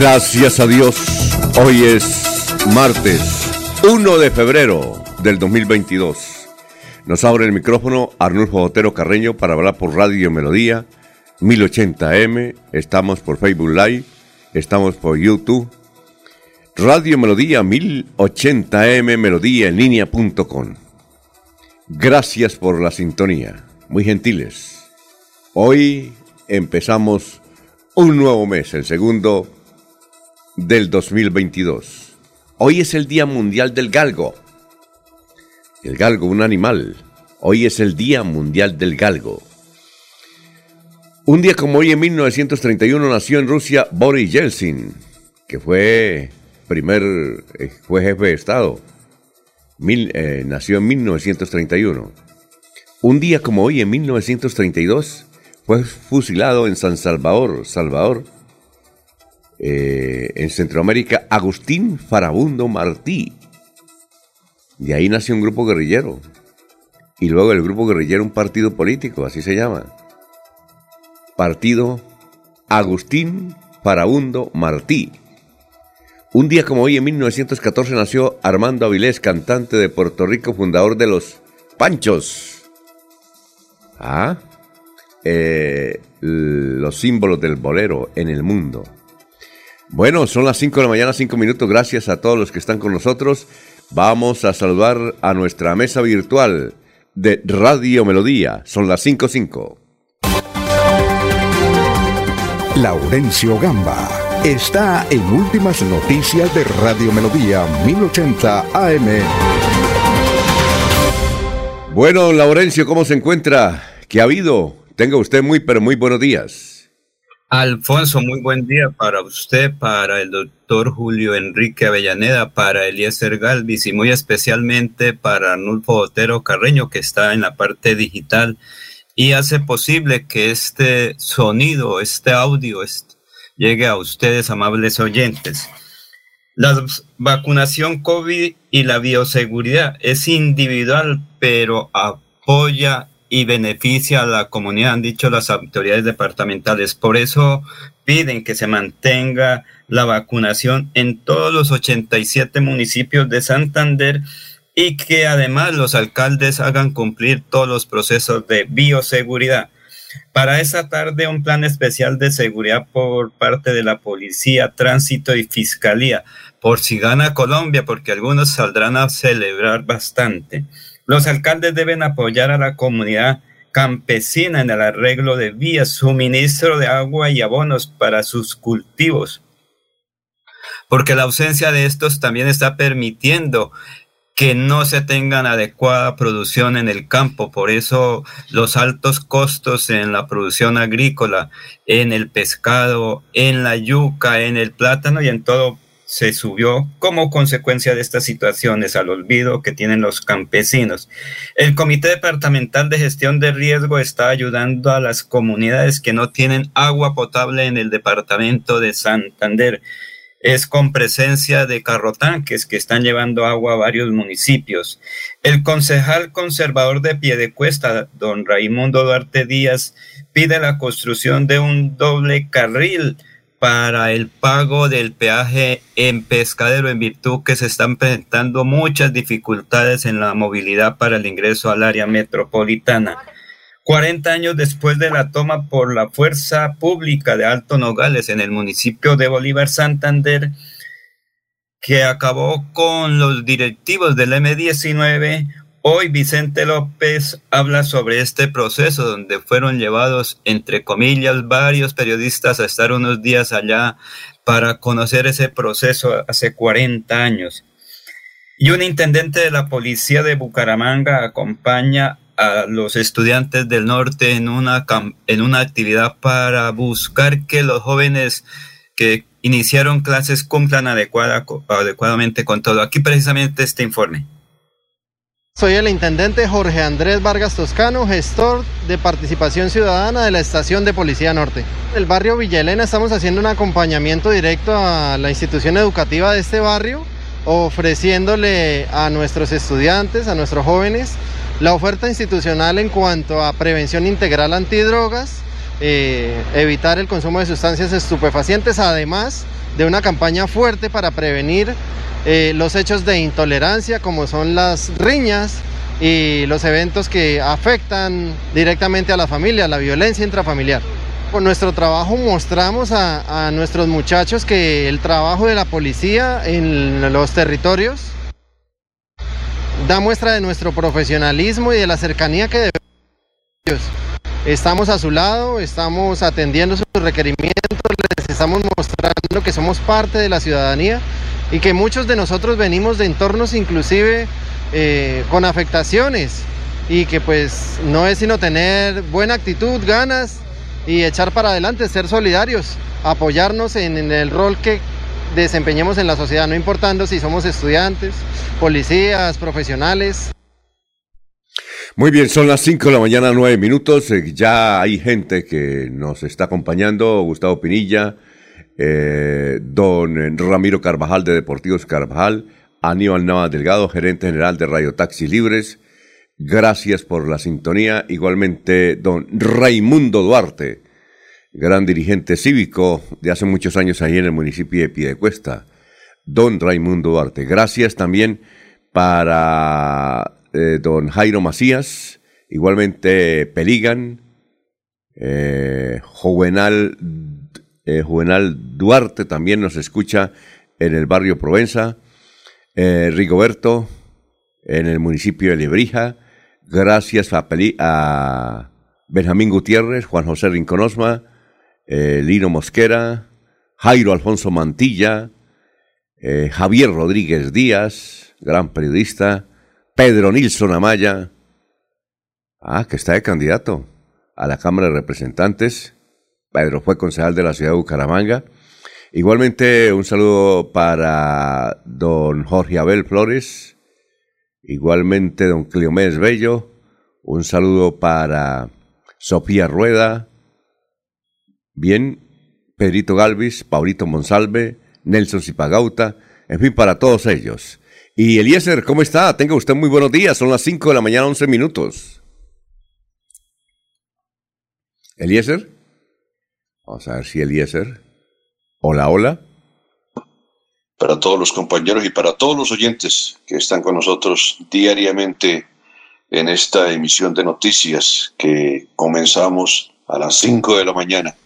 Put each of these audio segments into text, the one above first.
Gracias a Dios, hoy es martes 1 de febrero del 2022. Nos abre el micrófono Arnulfo Otero Carreño para hablar por Radio Melodía 1080M. Estamos por Facebook Live, estamos por YouTube. Radio Melodía 1080M, melodía línea.com. Gracias por la sintonía, muy gentiles. Hoy empezamos un nuevo mes, el segundo del 2022. Hoy es el Día Mundial del Galgo. El galgo, un animal. Hoy es el Día Mundial del Galgo. Un día como hoy, en 1931, nació en Rusia Boris Yeltsin, que fue primer eh, fue jefe de Estado. Eh, nació en 1931. Un día como hoy, en 1932, fue fusilado en San Salvador, Salvador, eh, en Centroamérica, Agustín Farabundo Martí. De ahí nació un grupo guerrillero. Y luego el grupo guerrillero, un partido político, así se llama. Partido Agustín Farabundo Martí. Un día como hoy, en 1914, nació Armando Avilés, cantante de Puerto Rico, fundador de los Panchos. Ah, eh, los símbolos del bolero en el mundo. Bueno, son las 5 de la mañana, 5 minutos. Gracias a todos los que están con nosotros. Vamos a saludar a nuestra mesa virtual de Radio Melodía. Son las 5.5. Laurencio Gamba está en Últimas Noticias de Radio Melodía 1080 AM. Bueno, Laurencio, ¿cómo se encuentra? ¿Qué ha habido? Tenga usted muy, pero muy buenos días. Alfonso, muy buen día para usted, para el doctor Julio Enrique Avellaneda, para Eliezer Galvis y muy especialmente para Arnulfo Otero Carreño, que está en la parte digital y hace posible que este sonido, este audio llegue a ustedes, amables oyentes. La vacunación COVID y la bioseguridad es individual, pero apoya y beneficia a la comunidad, han dicho las autoridades departamentales. Por eso piden que se mantenga la vacunación en todos los 87 municipios de Santander y que además los alcaldes hagan cumplir todos los procesos de bioseguridad. Para esta tarde, un plan especial de seguridad por parte de la Policía, Tránsito y Fiscalía, por si gana Colombia, porque algunos saldrán a celebrar bastante. Los alcaldes deben apoyar a la comunidad campesina en el arreglo de vías, suministro de agua y abonos para sus cultivos, porque la ausencia de estos también está permitiendo que no se tengan adecuada producción en el campo. Por eso los altos costos en la producción agrícola, en el pescado, en la yuca, en el plátano y en todo se subió como consecuencia de estas situaciones al olvido que tienen los campesinos. El Comité Departamental de Gestión de Riesgo está ayudando a las comunidades que no tienen agua potable en el departamento de Santander. Es con presencia de carrotanques que están llevando agua a varios municipios. El concejal conservador de Piedecuesta, don Raimundo Duarte Díaz, pide la construcción de un doble carril para el pago del peaje en pescadero en virtud que se están presentando muchas dificultades en la movilidad para el ingreso al área metropolitana. 40 años después de la toma por la fuerza pública de Alto Nogales en el municipio de Bolívar Santander, que acabó con los directivos del M19, hoy Vicente López habla sobre este proceso donde fueron llevados, entre comillas, varios periodistas a estar unos días allá para conocer ese proceso hace 40 años. Y un intendente de la policía de Bucaramanga acompaña a los estudiantes del norte en una, en una actividad para buscar que los jóvenes que iniciaron clases cumplan adecuada, adecuadamente con todo. Aquí precisamente este informe. Soy el intendente Jorge Andrés Vargas Toscano, gestor de participación ciudadana de la estación de Policía Norte. En el barrio Villa Elena estamos haciendo un acompañamiento directo a la institución educativa de este barrio, ofreciéndole a nuestros estudiantes, a nuestros jóvenes, la oferta institucional en cuanto a prevención integral antidrogas, eh, evitar el consumo de sustancias estupefacientes, además de una campaña fuerte para prevenir eh, los hechos de intolerancia como son las riñas y los eventos que afectan directamente a la familia, la violencia intrafamiliar. Con nuestro trabajo mostramos a nuestros muchachos que el trabajo de la policía en los territorios da muestra de nuestro profesionalismo y de la cercanía que debemos. Estamos a su lado, estamos atendiendo sus requerimientos, les estamos mostrando que somos parte de la ciudadanía y que muchos de nosotros venimos de entornos inclusive eh, con afectaciones y que pues no es sino tener buena actitud, ganas y echar para adelante, ser solidarios, apoyarnos en el rol que desempeñemos en la sociedad, no importando si somos estudiantes, policías, profesionales. Muy bien, son las 5 de la mañana, 9 minutos. Eh, ya hay gente que nos está acompañando. Gustavo Pinilla, eh, don Ramiro Carvajal de Deportivos Carvajal, Aníbal Nava Delgado, gerente general de Radio Taxi Libres. Gracias por la sintonía. Igualmente, don Raimundo Duarte, gran dirigente cívico de hace muchos años ahí en el municipio de Piedecuesta, don Raimundo Duarte. Gracias también para eh, don Jairo Macías, igualmente Peligan, eh, Juvenal, eh, Juvenal Duarte también nos escucha en el barrio Provenza, Rigoberto en el municipio de Lebrija, gracias a, a Benjamín Gutiérrez, Juan José Rinconosma, Lino Mosquera, Jairo Alfonso Mantilla, Javier Rodríguez Díaz, gran periodista, Pedro Nilsson Amaya, ah, que está de candidato a la Cámara de Representantes. Pedro fue concejal de la ciudad de Bucaramanga. Igualmente un saludo para don Jorge Abel Flores, igualmente don Cleomés Bello, un saludo para Sofía Rueda, Bien, Pedrito Galvis, Paulito Monsalve, Nelson Zipagauta, en fin, para todos ellos. Y Eliezer, ¿cómo está? Tenga usted muy buenos días, son las 5 de la mañana, 11 minutos. Eliezer, vamos a ver si Eliezer. Hola, hola. Para todos los compañeros y para todos los oyentes que están con nosotros diariamente en esta emisión de noticias que comenzamos a las 5 de la mañana.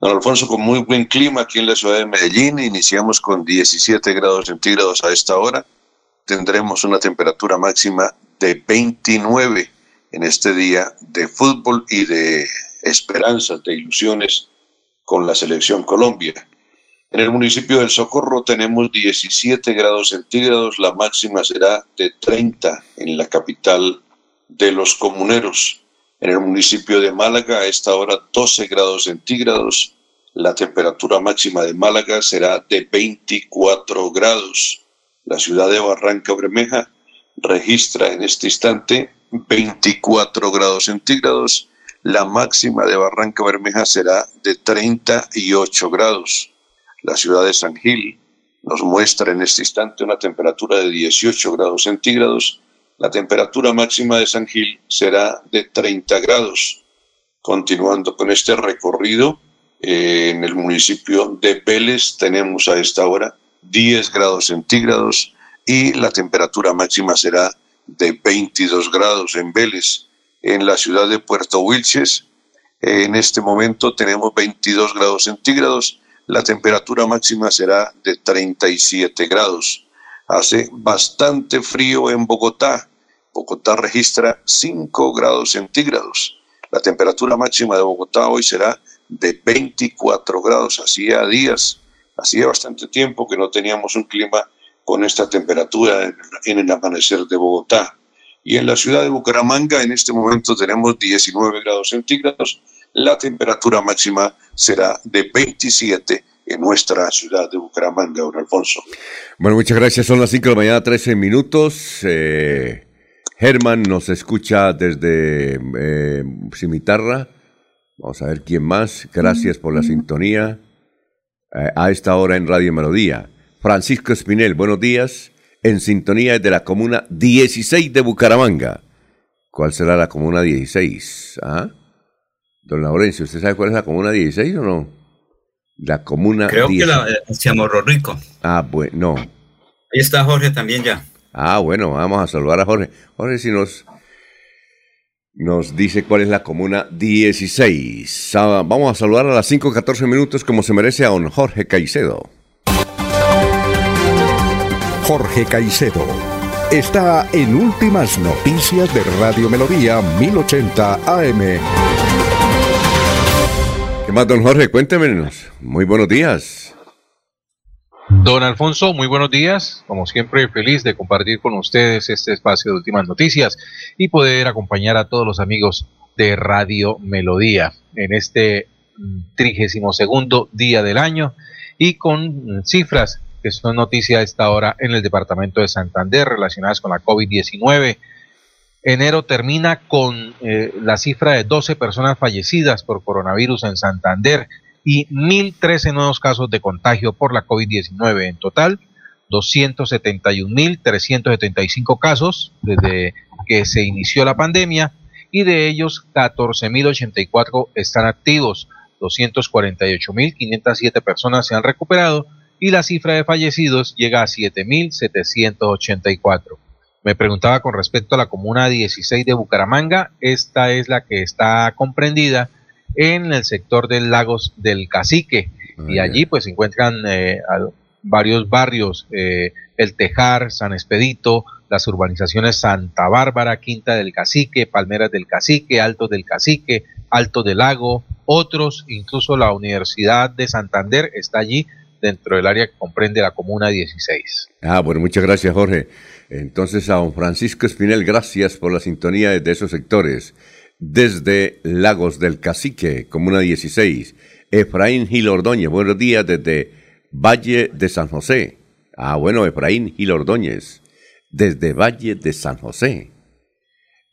Don Alfonso, con muy buen clima aquí en la ciudad de Medellín, iniciamos con 17 grados centígrados a esta hora. Tendremos una temperatura máxima de 29 en este día de fútbol y de esperanzas, de ilusiones con la selección Colombia. En el municipio del Socorro tenemos 17 grados centígrados, la máxima será de 30 en la capital de los comuneros. En el municipio de Málaga a esta hora 12 grados centígrados. La temperatura máxima de Málaga será de 24 grados. La ciudad de Barranca Bermeja registra en este instante 24 grados centígrados. La máxima de Barranca Bermeja será de 38 grados. La ciudad de San Gil nos muestra en este instante una temperatura de 18 grados centígrados la temperatura máxima de San Gil será de 30 grados. Continuando con este recorrido, eh, en el municipio de Vélez tenemos a esta hora 10 grados centígrados y la temperatura máxima será de 22 grados en Vélez. en la ciudad de Puerto Wilches. En este momento tenemos 22 grados centígrados. La temperatura máxima será de 37 grados. Hace bastante frío en Bogotá. Bogotá registra 5 grados centígrados. La temperatura máxima de Bogotá hoy será de 24 grados. Hacía días, hacía bastante tiempo que no teníamos un clima con esta temperatura en el amanecer de Bogotá. Y en la ciudad de Bucaramanga en este momento tenemos 19 grados centígrados. La temperatura máxima será de 27 en nuestra ciudad de Bucaramanga, don Alfonso. Bueno, muchas gracias. Son las 5 de la mañana, 13 minutos. Eh, Germán nos escucha desde eh, Cimitarra. Vamos a ver quién más. Gracias por la sintonía. Eh, a esta hora en Radio Melodía. Francisco Espinel, buenos días. En sintonía desde la comuna 16 de Bucaramanga. ¿Cuál será la comuna 16? ¿Ah? Don Laurencio, ¿usted sabe cuál es la comuna 16 o no? La comuna. Creo que la hacia Morro Rico. Ah, bueno, no. Ahí está Jorge también ya. Ah, bueno, vamos a saludar a Jorge. Jorge, si nos, nos dice cuál es la comuna 16. Ah, vamos a saludar a las 5.14 minutos como se merece a don Jorge Caicedo. Jorge Caicedo está en Últimas Noticias de Radio Melodía 1080 AM. ¿Qué más, don Jorge? Cuéntemenos. Muy buenos días. Don Alfonso, muy buenos días. Como siempre, feliz de compartir con ustedes este espacio de últimas noticias y poder acompañar a todos los amigos de Radio Melodía en este mm, trigésimo segundo día del año y con mm, cifras que son noticia a esta hora en el departamento de Santander relacionadas con la COVID-19 Enero termina con eh, la cifra de 12 personas fallecidas por coronavirus en Santander y 1.013 nuevos casos de contagio por la COVID-19. En total, 271.375 casos desde que se inició la pandemia y de ellos 14.084 están activos, 248.507 personas se han recuperado y la cifra de fallecidos llega a 7.784. Me preguntaba con respecto a la comuna 16 de Bucaramanga. Esta es la que está comprendida en el sector del Lagos del Cacique. Ah, y allí pues se encuentran eh, varios barrios, eh, El Tejar, San Expedito, las urbanizaciones Santa Bárbara, Quinta del Cacique, Palmeras del Cacique, Alto del Cacique, Alto del Lago, otros, incluso la Universidad de Santander está allí dentro del área que comprende la Comuna 16. Ah, bueno, muchas gracias Jorge. Entonces a don Francisco Espinel, gracias por la sintonía de esos sectores. Desde Lagos del Cacique, Comuna 16. Efraín Gil Ordóñez, buenos días desde Valle de San José. Ah, bueno, Efraín Gil Ordóñez, desde Valle de San José.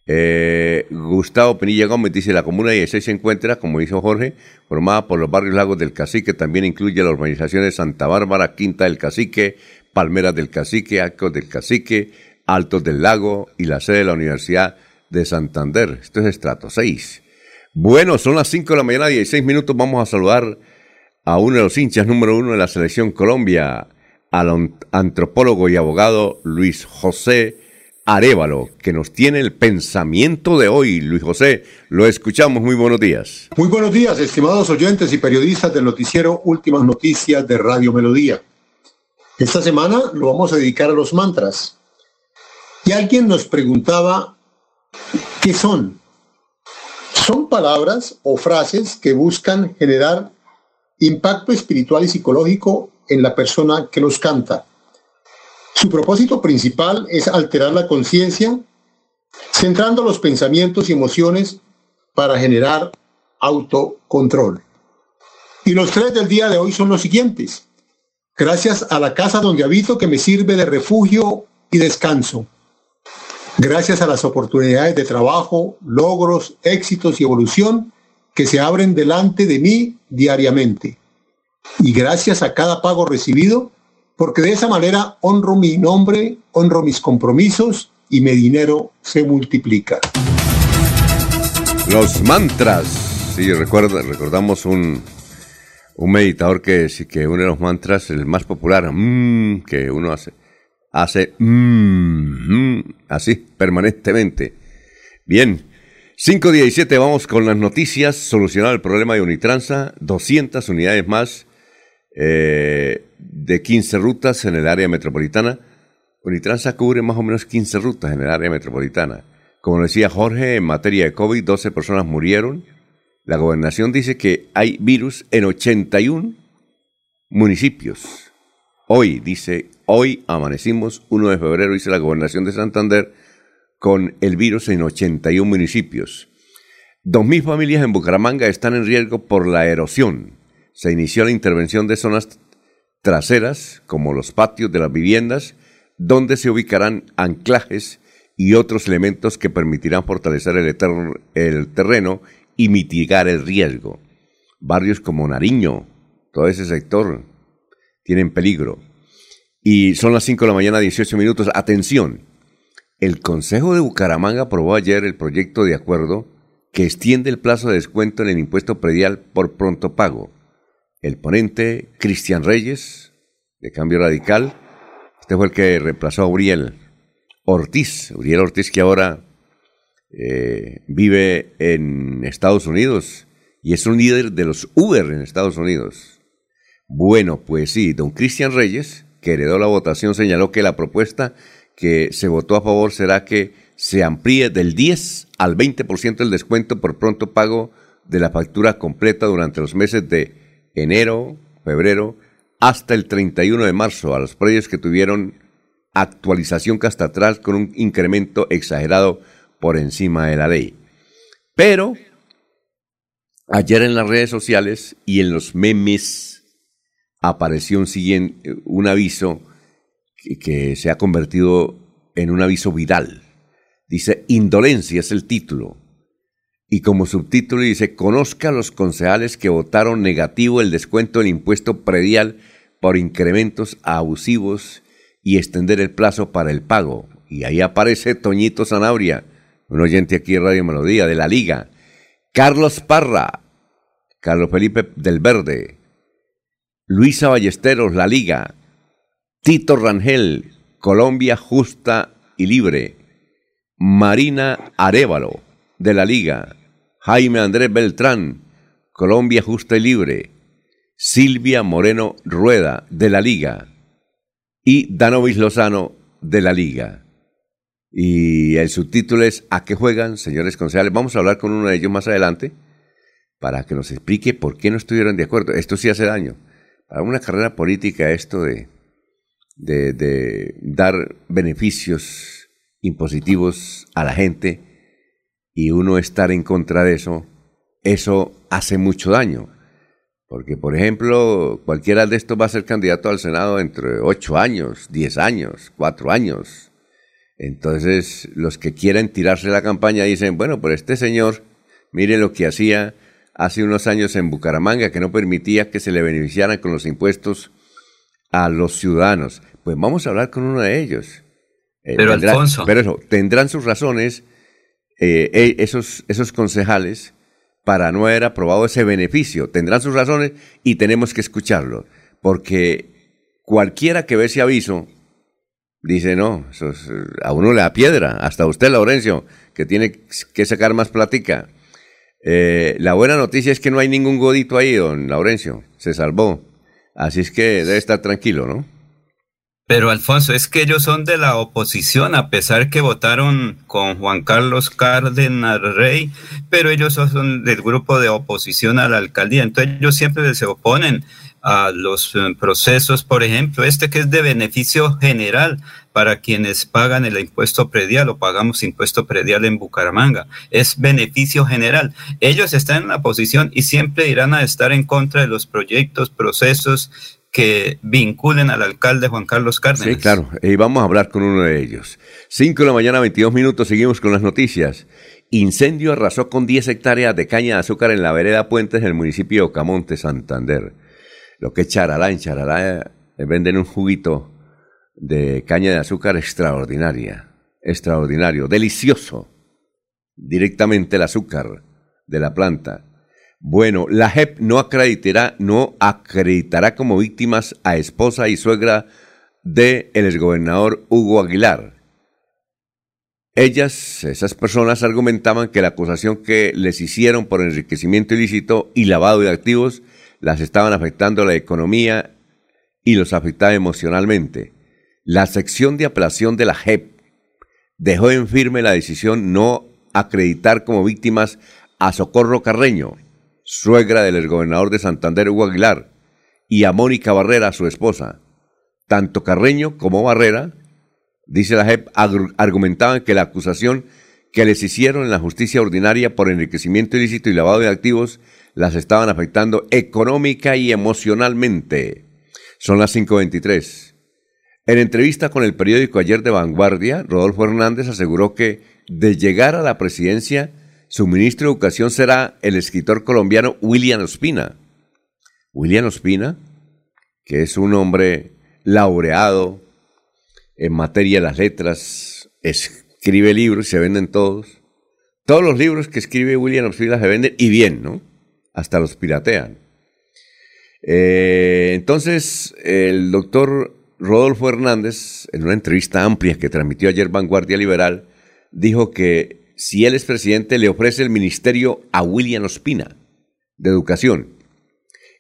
Eh, Gustavo Penilla Gómez dice, la Comuna 16 se encuentra, como dijo Jorge, formada por los barrios Lagos del Cacique, también incluye las urbanizaciones Santa Bárbara, Quinta del Cacique, Palmeras del Cacique, Arcos del Cacique, Altos del Lago y la sede de la Universidad de Santander. Esto es estrato 6. Bueno, son las 5 de la mañana, 16 minutos. Vamos a saludar a uno de los hinchas número uno de la Selección Colombia, al antropólogo y abogado Luis José Arevalo, que nos tiene el pensamiento de hoy. Luis José, lo escuchamos. Muy buenos días. Muy buenos días, estimados oyentes y periodistas del noticiero Últimas Noticias de Radio Melodía. Esta semana lo vamos a dedicar a los mantras. Y alguien nos preguntaba, ¿qué son? Son palabras o frases que buscan generar impacto espiritual y psicológico en la persona que los canta. Su propósito principal es alterar la conciencia, centrando los pensamientos y emociones para generar autocontrol. Y los tres del día de hoy son los siguientes gracias a la casa donde habito que me sirve de refugio y descanso, gracias a las oportunidades de trabajo, logros, éxitos y evolución que se abren delante de mí diariamente, y gracias a cada pago recibido, porque de esa manera honro mi nombre, honro mis compromisos y mi dinero se multiplica. Los mantras. Sí, recuerda, recordamos un, un meditador que, que uno de los mantras, el más popular, mmm, que uno hace, hace mmm, así permanentemente. Bien, 517, vamos con las noticias. Solucionado el problema de Unitransa, 200 unidades más eh, de 15 rutas en el área metropolitana. Unitransa cubre más o menos 15 rutas en el área metropolitana. Como decía Jorge, en materia de COVID, 12 personas murieron. La gobernación dice que hay virus en 81 municipios. Hoy, dice, hoy amanecimos 1 de febrero, dice la gobernación de Santander, con el virus en 81 municipios. 2.000 familias en Bucaramanga están en riesgo por la erosión. Se inició la intervención de zonas traseras, como los patios de las viviendas, donde se ubicarán anclajes y otros elementos que permitirán fortalecer el, el terreno y mitigar el riesgo. Barrios como Nariño, todo ese sector, tienen peligro. Y son las 5 de la mañana, 18 minutos. Atención, el Consejo de Bucaramanga aprobó ayer el proyecto de acuerdo que extiende el plazo de descuento en el impuesto predial por pronto pago. El ponente Cristian Reyes, de Cambio Radical, este fue el que reemplazó a Uriel Ortiz. Uriel Ortiz que ahora eh, vive en Estados Unidos y es un líder de los Uber en Estados Unidos. Bueno, pues sí, don Cristian Reyes, que heredó la votación, señaló que la propuesta que se votó a favor será que se amplíe del 10 al 20% el descuento por pronto pago de la factura completa durante los meses de enero, febrero, hasta el 31 de marzo a los precios que tuvieron actualización castratral con un incremento exagerado por encima de la ley. Pero ayer en las redes sociales y en los memes apareció un, siguiente, un aviso que, que se ha convertido en un aviso viral. Dice, Indolencia es el título. Y como subtítulo dice, conozca a los concejales que votaron negativo el descuento del impuesto predial por incrementos abusivos y extender el plazo para el pago. Y ahí aparece Toñito Zanabria, un oyente aquí de Radio Melodía, de la Liga. Carlos Parra, Carlos Felipe del Verde, Luisa Ballesteros, La Liga, Tito Rangel, Colombia Justa y Libre, Marina Arevalo, de la Liga, Jaime Andrés Beltrán, Colombia Justa y Libre, Silvia Moreno Rueda, de la Liga, y Danovis Lozano, de la Liga. Y el subtítulo es ¿A qué juegan, señores concejales? Vamos a hablar con uno de ellos más adelante para que nos explique por qué no estuvieron de acuerdo. Esto sí hace daño. Para una carrera política esto de, de, dar beneficios impositivos a la gente y uno estar en contra de eso, eso hace mucho daño. Porque, por ejemplo, cualquiera de estos va a ser candidato al Senado entre ocho años, diez años, cuatro años. Entonces, los que quieren tirarse la campaña dicen, bueno, pero este señor, mire lo que hacía hace unos años en Bucaramanga, que no permitía que se le beneficiaran con los impuestos a los ciudadanos. Pues vamos a hablar con uno de ellos. Eh, pero Alfonso. Pero eso, tendrán sus razones eh, eh, esos, esos concejales para no haber aprobado ese beneficio. Tendrán sus razones y tenemos que escucharlo. Porque cualquiera que ve ese aviso dice, no, a uno le da piedra. Hasta usted, Laurencio, que tiene que sacar más plática. la buena noticia es que no hay ningún godito ahí, don Laurencio. Se salvó. Así es que debe estar tranquilo, ¿no? Pero Alfonso, es que ellos son de la oposición, a pesar que votaron con Juan Carlos Cárdenas Rey, pero ellos son del grupo de oposición a la alcaldía. Entonces ellos siempre se oponen a los eh, procesos, por ejemplo, este que es de beneficio general para quienes pagan el impuesto predial o pagamos impuesto predial en Bucaramanga. Es beneficio general. Ellos están en la oposición y siempre irán a estar en contra de los proyectos, procesos que vinculen al alcalde Juan Carlos Cárdenas. Sí, claro, y vamos a hablar con uno de ellos. 5 de la mañana, 22 minutos, seguimos con las noticias. Incendio arrasó con 10 hectáreas de caña de azúcar en la vereda Puentes del municipio de Ocamonte, Santander. Lo que es Charalá, en Charalá eh, venden un juguito de caña de azúcar extraordinaria, extraordinario, delicioso. Directamente el azúcar de la planta bueno, la JEP no acreditará, no acreditará como víctimas a esposa y suegra de el exgobernador Hugo Aguilar. ellas, esas personas argumentaban que la acusación que les hicieron por enriquecimiento ilícito y lavado de activos las estaban afectando la economía y los afectaba emocionalmente. La sección de apelación de la JEP dejó en firme la decisión no acreditar como víctimas a Socorro Carreño, suegra del gobernador de Santander Hugo Aguilar, y a Mónica Barrera, su esposa. Tanto Carreño como Barrera, dice la JEP, argumentaban que la acusación que les hicieron en la justicia ordinaria por enriquecimiento ilícito y lavado de activos las estaban afectando económica y emocionalmente. Son las 5.23. En entrevista con el periódico Ayer de Vanguardia, Rodolfo Hernández aseguró que de llegar a la presidencia, su ministro de Educación será el escritor colombiano William Ospina. William Ospina, que es un hombre laureado en materia de las letras, escribe libros y se venden todos. Todos los libros que escribe William Ospina se venden y bien, ¿no? Hasta los piratean. Eh, entonces, el doctor Rodolfo Hernández, en una entrevista amplia que transmitió ayer Vanguardia Liberal, dijo que si él es presidente le ofrece el ministerio a William Ospina de Educación.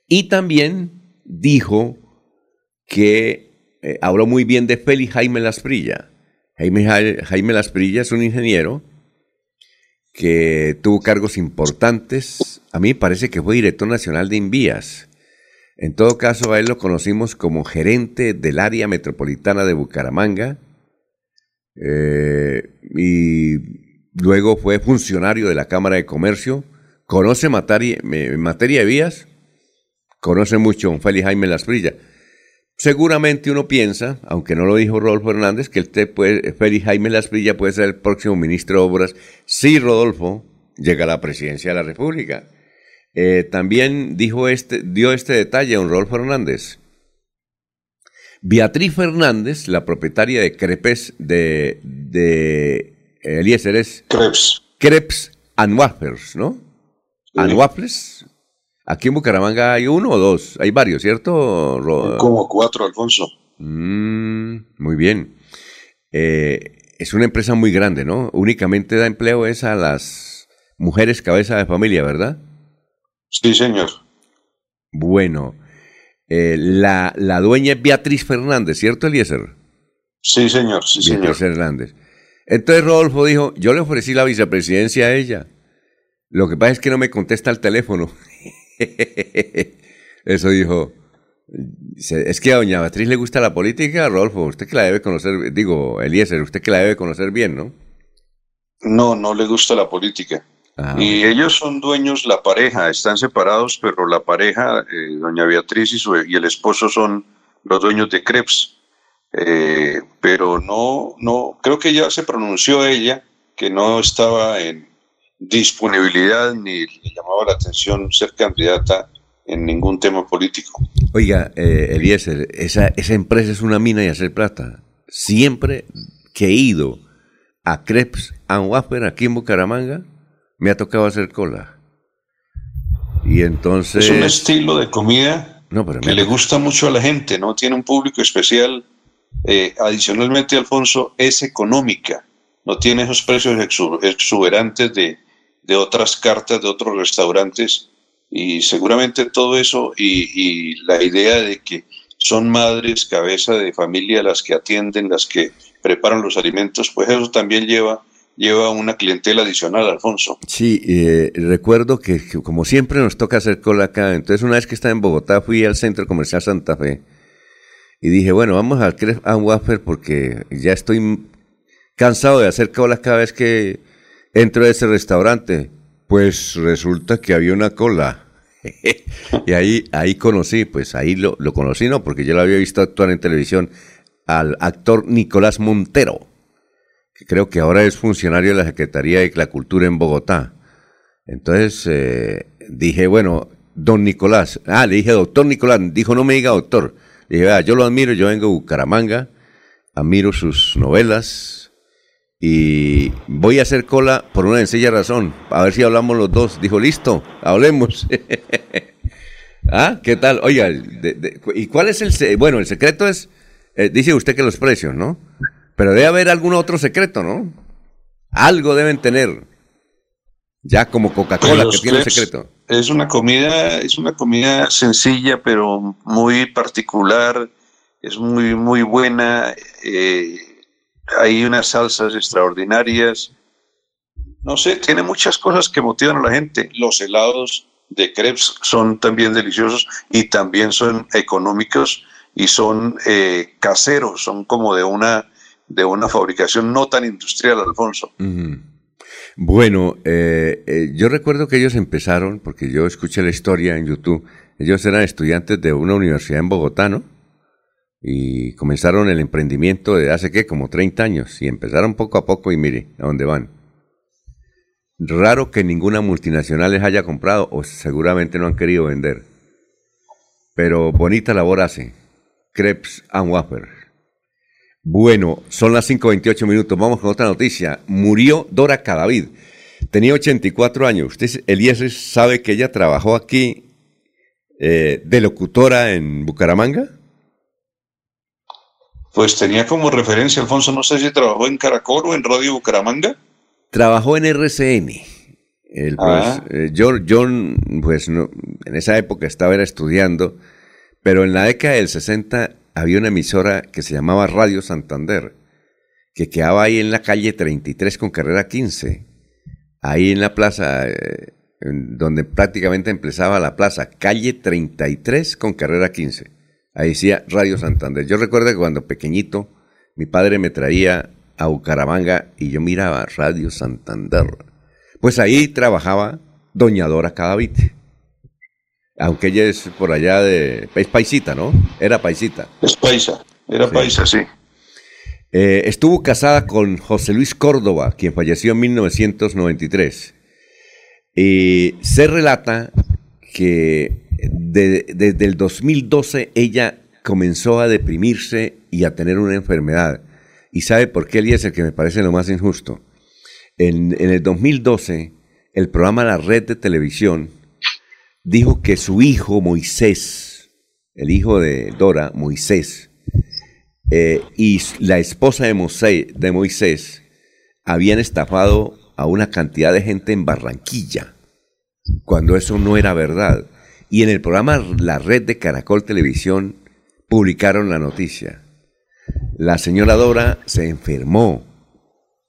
Y también dijo que eh, habló muy bien de Félix Jaime Lasprilla. Jaime, Jaime Lasprilla es un ingeniero que tuvo cargos importantes. A mí parece que fue director nacional de Invías. En todo caso, a él lo conocimos como gerente del área metropolitana de Bucaramanga eh, y luego fue funcionario de la Cámara de Comercio. Conoce materia, materia de vías, conoce mucho a Félix Jaime Lasprilla. Seguramente uno piensa, aunque no lo dijo Rodolfo Hernández, que el puede, Félix Jaime Lasprilla puede ser el próximo ministro de Obras si Rodolfo llega a la presidencia de la República. Eh, también dijo este, dio este detalle a un Rodolfo Hernández. Beatriz Fernández, la propietaria de Crepes de, de Eliezer es Crepes. Crepes and Waffles, ¿no? And Waffles, Aquí en Bucaramanga hay uno o dos, hay varios, ¿cierto? Como cuatro, Alfonso. Mm, muy bien. Eh, es una empresa muy grande, ¿no? Únicamente da empleo es a las mujeres cabeza de familia, ¿verdad? Sí, señor. Bueno, eh, la, la, dueña es Beatriz Fernández, ¿cierto, Eliezer? Sí, señor, sí, Beatriz Fernández. Entonces Rodolfo dijo, yo le ofrecí la vicepresidencia a ella. Lo que pasa es que no me contesta el teléfono. Eso dijo. Es que a doña Beatriz le gusta la política, Rodolfo, usted que la debe conocer, digo, Eliezer, usted que la debe conocer bien, ¿no? No, no le gusta la política. Ah, y ellos son dueños, la pareja, están separados, pero la pareja, eh, doña Beatriz y, su, y el esposo son los dueños de Krebs. Eh, pero no, no, creo que ya se pronunció ella que no estaba en, disponibilidad ni le llamaba la atención ser candidata en ningún tema político. Oiga, eh, Eliezer, esa, esa empresa es una mina y hacer plata. Siempre que he ido a Crepes and Wafer aquí en Bucaramanga, me ha tocado hacer cola. Y entonces... Es un estilo de comida que le gusta mucho a la gente, ¿no? Tiene un público especial. Eh, adicionalmente, Alfonso, es económica. No tiene esos precios exuberantes de, de otras cartas de otros restaurantes y seguramente todo eso y, la idea de que son madres, cabeza de familia las que atienden, las que preparan los alimentos, pues eso también lleva lleva una clientela adicional, Alfonso. Sí, eh, recuerdo que, como siempre nos toca hacer cola acá, entonces una vez que estaba en Bogotá fui al Centro Comercial Santa Fe y dije, bueno, vamos al Cref and porque ya estoy cansado de hacer cola cada vez que entro a ese restaurante, pues resulta que había una cola. y ahí, ahí conocí, pues ahí lo, lo conocí, no, porque yo lo había visto actuar en televisión al actor Nicolás Montero, creo que ahora es funcionario de la Secretaría de la Cultura en Bogotá. Entonces eh, dije, bueno, don Nicolás, ah, le dije doctor Nicolás, dijo no me diga doctor. Le dije, ah, yo lo admiro, yo vengo de Bucaramanga, admiro sus novelas, y voy a hacer cola por una sencilla razón, a ver si hablamos los dos. Dijo, listo, hablemos. ¿Ah? ¿Qué tal? Oiga, ¿y cuál es el... Bueno, el secreto es, eh, dice usted que los precios, ¿no? Pero debe haber algún otro secreto, ¿no? Algo deben tener. Ya como Coca-Cola que tiene secreto. Es una comida, es una comida sencilla pero muy particular, es muy muy buena. Eh, hay unas salsas extraordinarias. No sé, tiene muchas cosas que motivan a la gente. Los helados de crepes son también deliciosos y también son económicos y son eh, caseros, son como de una, de una fabricación no tan industrial, Alfonso. Bueno, eh, eh, yo recuerdo que ellos empezaron, porque yo escuché la historia en YouTube, ellos eran estudiantes de una universidad en Bogotá, ¿no? Y comenzaron el emprendimiento de hace, ¿qué? Como 30 años, y empezaron poco a poco y mire a dónde van. Raro que ninguna multinacional les haya comprado o seguramente no han querido vender. Pero bonita labor hace. Crepes and Wafer. Bueno, son las 5.28 minutos. Vamos con otra noticia. Murió Dora Cadavid. Tenía 84 años. Usted, Eliezer, sabe que ella trabajó aquí eh, de locutora en Bucaramanga. Pues tenía como referencia, Alfonso, no sé si trabajó en Caracol o en Radio Bucaramanga. Trabajó en RCN. El, ah. pues, eh, pues en esa época estaba estudiando, pero en la década del 60 había una emisora que se llamaba Radio Santander, que quedaba ahí en la calle 33 con carrera 15, ahí en la plaza, eh, donde prácticamente empezaba la plaza, calle 33 con carrera 15. Ahí decía Radio Santander. Yo recuerdo que cuando pequeñito mi padre me traía a Bucaramanga y yo miraba Radio Santander. Pues ahí trabajaba Doña Dora Cadavite. Aunque ella es por allá de... Es paisita, ¿no? Era paisita. Es paisa, era paisa, sí. Eh, estuvo casada con José Luis Córdoba, quien falleció en 1993. Y se relata que desde el 2012 ella comenzó a deprimirse y a tener una enfermedad. ¿Y sabe por qué, es el que me parece lo más injusto? En, en el 2012, el programa La Red de Televisión dijo que su hijo Moisés, el hijo de Dora, Moisés, eh, y la esposa de Moisés, de Moisés habían estafado a una cantidad de gente en Barranquilla, cuando eso no era verdad. Y en el programa La Red de Caracol Televisión publicaron la noticia la señora Dora se enfermó.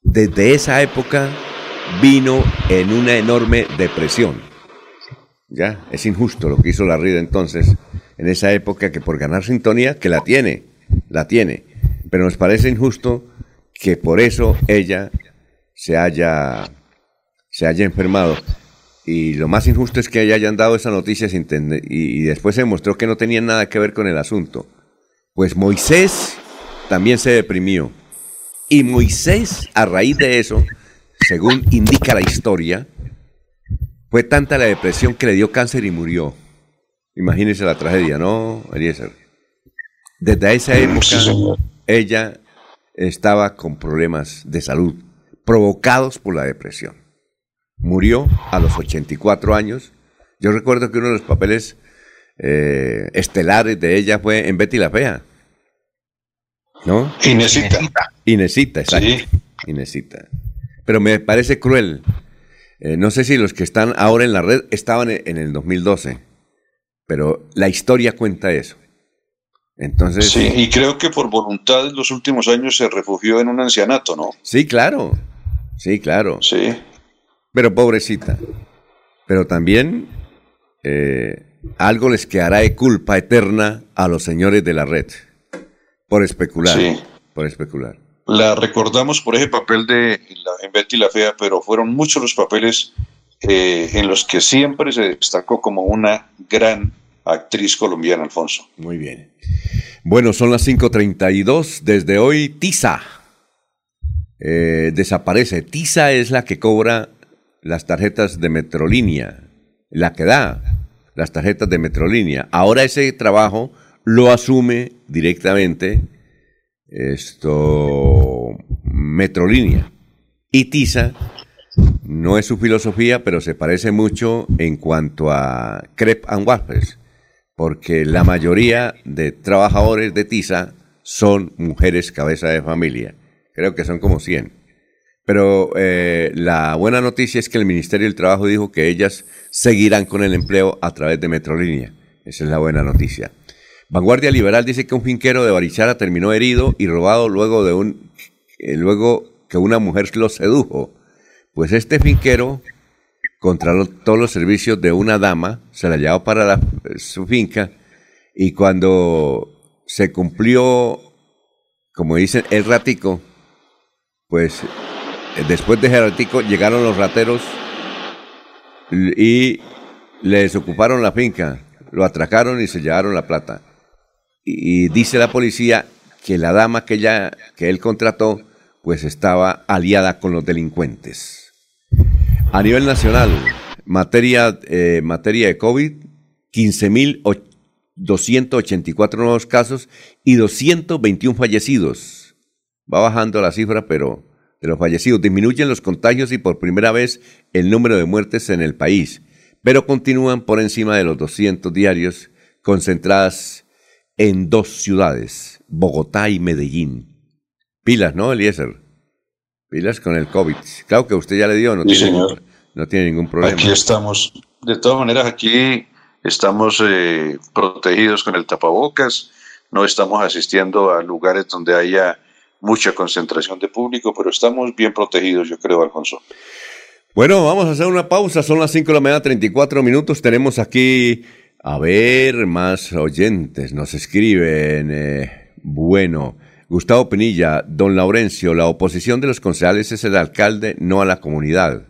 Desde esa época vino en una enorme depresión. Ya, es injusto lo que hizo la Rida entonces, en esa época que por ganar sintonía, que la tiene, la tiene, pero nos parece injusto que por eso ella se haya, se haya enfermado. Y lo más injusto es que ella hayan dado esa noticia sin y, después se demostró que no tenía nada que ver con el asunto. Pues Moisés también se deprimió. Y Moisés, a raíz de eso, según indica la historia, fue tanta la depresión que le dio cáncer y murió. Imagínense la tragedia, ¿no, Eliezer? Desde esa época, ella estaba con problemas de salud provocados por la depresión. Murió a los 84 años. Yo recuerdo que uno de los papeles eh, estelares de ella fue en Betty la Fea. ¿No? Inesita. Inesita, exacto. Sí. Inesita. Pero me parece cruel. Eh, no sé si los que están ahora en la red estaban en el 2012, pero la historia cuenta eso. Entonces. Sí, y creo que por voluntad en los últimos años se refugió en un ancianato, ¿no? Sí, claro. Sí, claro. Sí. Pero pobrecita. Pero también eh, algo les quedará de culpa eterna a los señores de la red. Por especular. Sí. Por especular. La recordamos por ese papel de la, en Betty la Fea, pero fueron muchos los papeles eh, en los que siempre se destacó como una gran actriz colombiana, Alfonso. Muy bien. Bueno, son las 5.32. Desde hoy, Tisa eh, desaparece. Tisa es la que cobra las tarjetas de Metrolínea, la que da las tarjetas de Metrolínea. Ahora ese trabajo lo asume directamente esto Metrolínea. Y Tiza no es su filosofía, pero se parece mucho en cuanto a Crep and Waffles, porque la mayoría de trabajadores de Tiza son mujeres cabeza de familia. Creo que son como 100. Pero eh, la buena noticia es que el Ministerio del Trabajo dijo que ellas seguirán con el empleo a través de Metrolínea. Esa es la buena noticia. Vanguardia Liberal dice que un finquero de Barichara terminó herido y robado luego de un eh, luego que una mujer lo sedujo. Pues este finquero contrató todos los servicios de una dama, se la llevó para su finca y cuando se cumplió, como dicen, el ratico, pues eh, después de ese ratico llegaron los rateros y le desocuparon la finca, lo atracaron y se llevaron la plata. Dice la policía que la dama que, ella, que él contrató pues estaba aliada con los delincuentes. A nivel nacional, materia, eh, materia de COVID, 15.284 nuevos casos y 221 fallecidos. Va bajando la cifra, pero de los fallecidos disminuyen los contagios y por primera vez el número de muertes en el país, pero continúan por encima de los 200 diarios, concentradas en dos ciudades, Bogotá y Medellín. Pilas, ¿no, Eliezer? Pilas con el COVID. Claro que usted ya le dio, no, tiene, Ningún, no tiene ningún problema. Aquí estamos. De todas maneras, aquí estamos eh, protegidos con el tapabocas. No estamos asistiendo a lugares donde haya mucha concentración de público, pero estamos bien protegidos, yo creo, Alfonso. Bueno, vamos a hacer una pausa. Son las 5 de la mañana, 34 minutos. Tenemos aquí, a ver, más oyentes. Nos escriben. Eh, bueno. Gustavo Penilla, don Laurencio, la oposición de los concejales es el alcalde, no a la comunidad.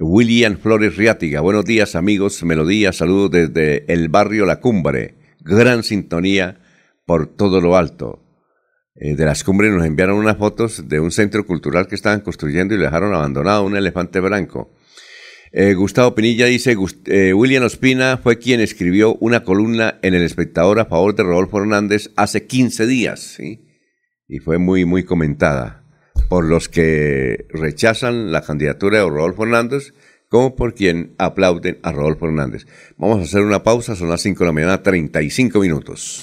William Flores Riátiga, buenos días amigos, melodía, saludos desde el barrio La Cumbre, gran sintonía por todo lo alto. Eh, de las cumbres nos enviaron unas fotos de un centro cultural que estaban construyendo y dejaron abandonado un elefante blanco. Eh, Gustavo Penilla dice, eh, William Ospina fue quien escribió una columna en El Espectador a favor de Rodolfo Hernández hace 15 días, ¿sí? y fue muy, muy comentada por los que rechazan la candidatura de Rodolfo Hernández como por quien aplauden a Rodolfo Hernández. Vamos a hacer una pausa, son las 5 de la mañana, 35 minutos.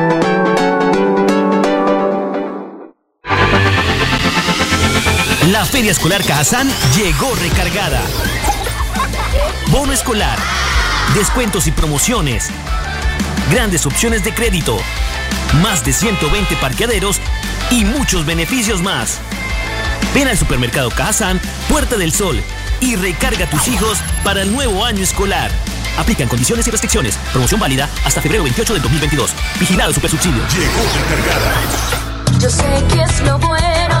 La Feria Escolar Cajazán llegó recargada. Bono escolar, descuentos y promociones, grandes opciones de crédito, más de 120 parqueaderos y muchos beneficios más. Ven al supermercado Cajazán, Puerta del Sol y recarga a tus hijos para el nuevo año escolar. Aplican condiciones y restricciones. Promoción válida hasta febrero 28 del 2022. Vigilado Supersubsidio. Llegó recargada. Yo sé que es lo bueno.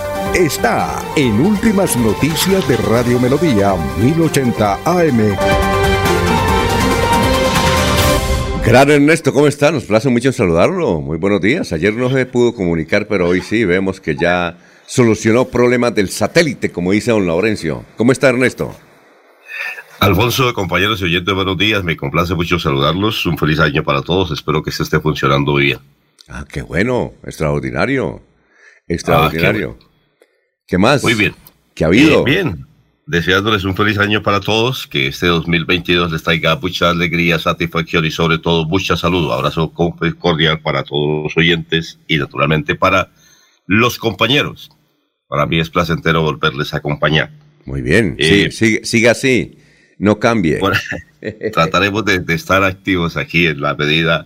está en Últimas Noticias de Radio Melodía 1080 AM. Gran Ernesto, ¿cómo está? Nos place mucho saludarlo. Muy buenos días. Ayer no se pudo comunicar, pero hoy sí vemos que ya solucionó problemas del satélite, como dice don Laurencio. ¿Cómo está Ernesto? Alfonso, compañeros y oyentes, buenos días. Me complace mucho saludarlos. Un feliz año para todos. Espero que se esté funcionando bien. Ah, qué bueno. Extraordinario. Extraordinario. Ah, ¿Qué más? Muy bien. ¿Qué ha habido? Bien, deseándoles un feliz año para todos, que este 2022 les traiga mucha alegría, satisfacción y sobre todo mucha salud. Abrazo cordial para todos los oyentes y naturalmente para los compañeros. Para mí es placentero volverles a acompañar. Muy bien, eh, siga así, no cambie. trataremos de, estar activos aquí en la medida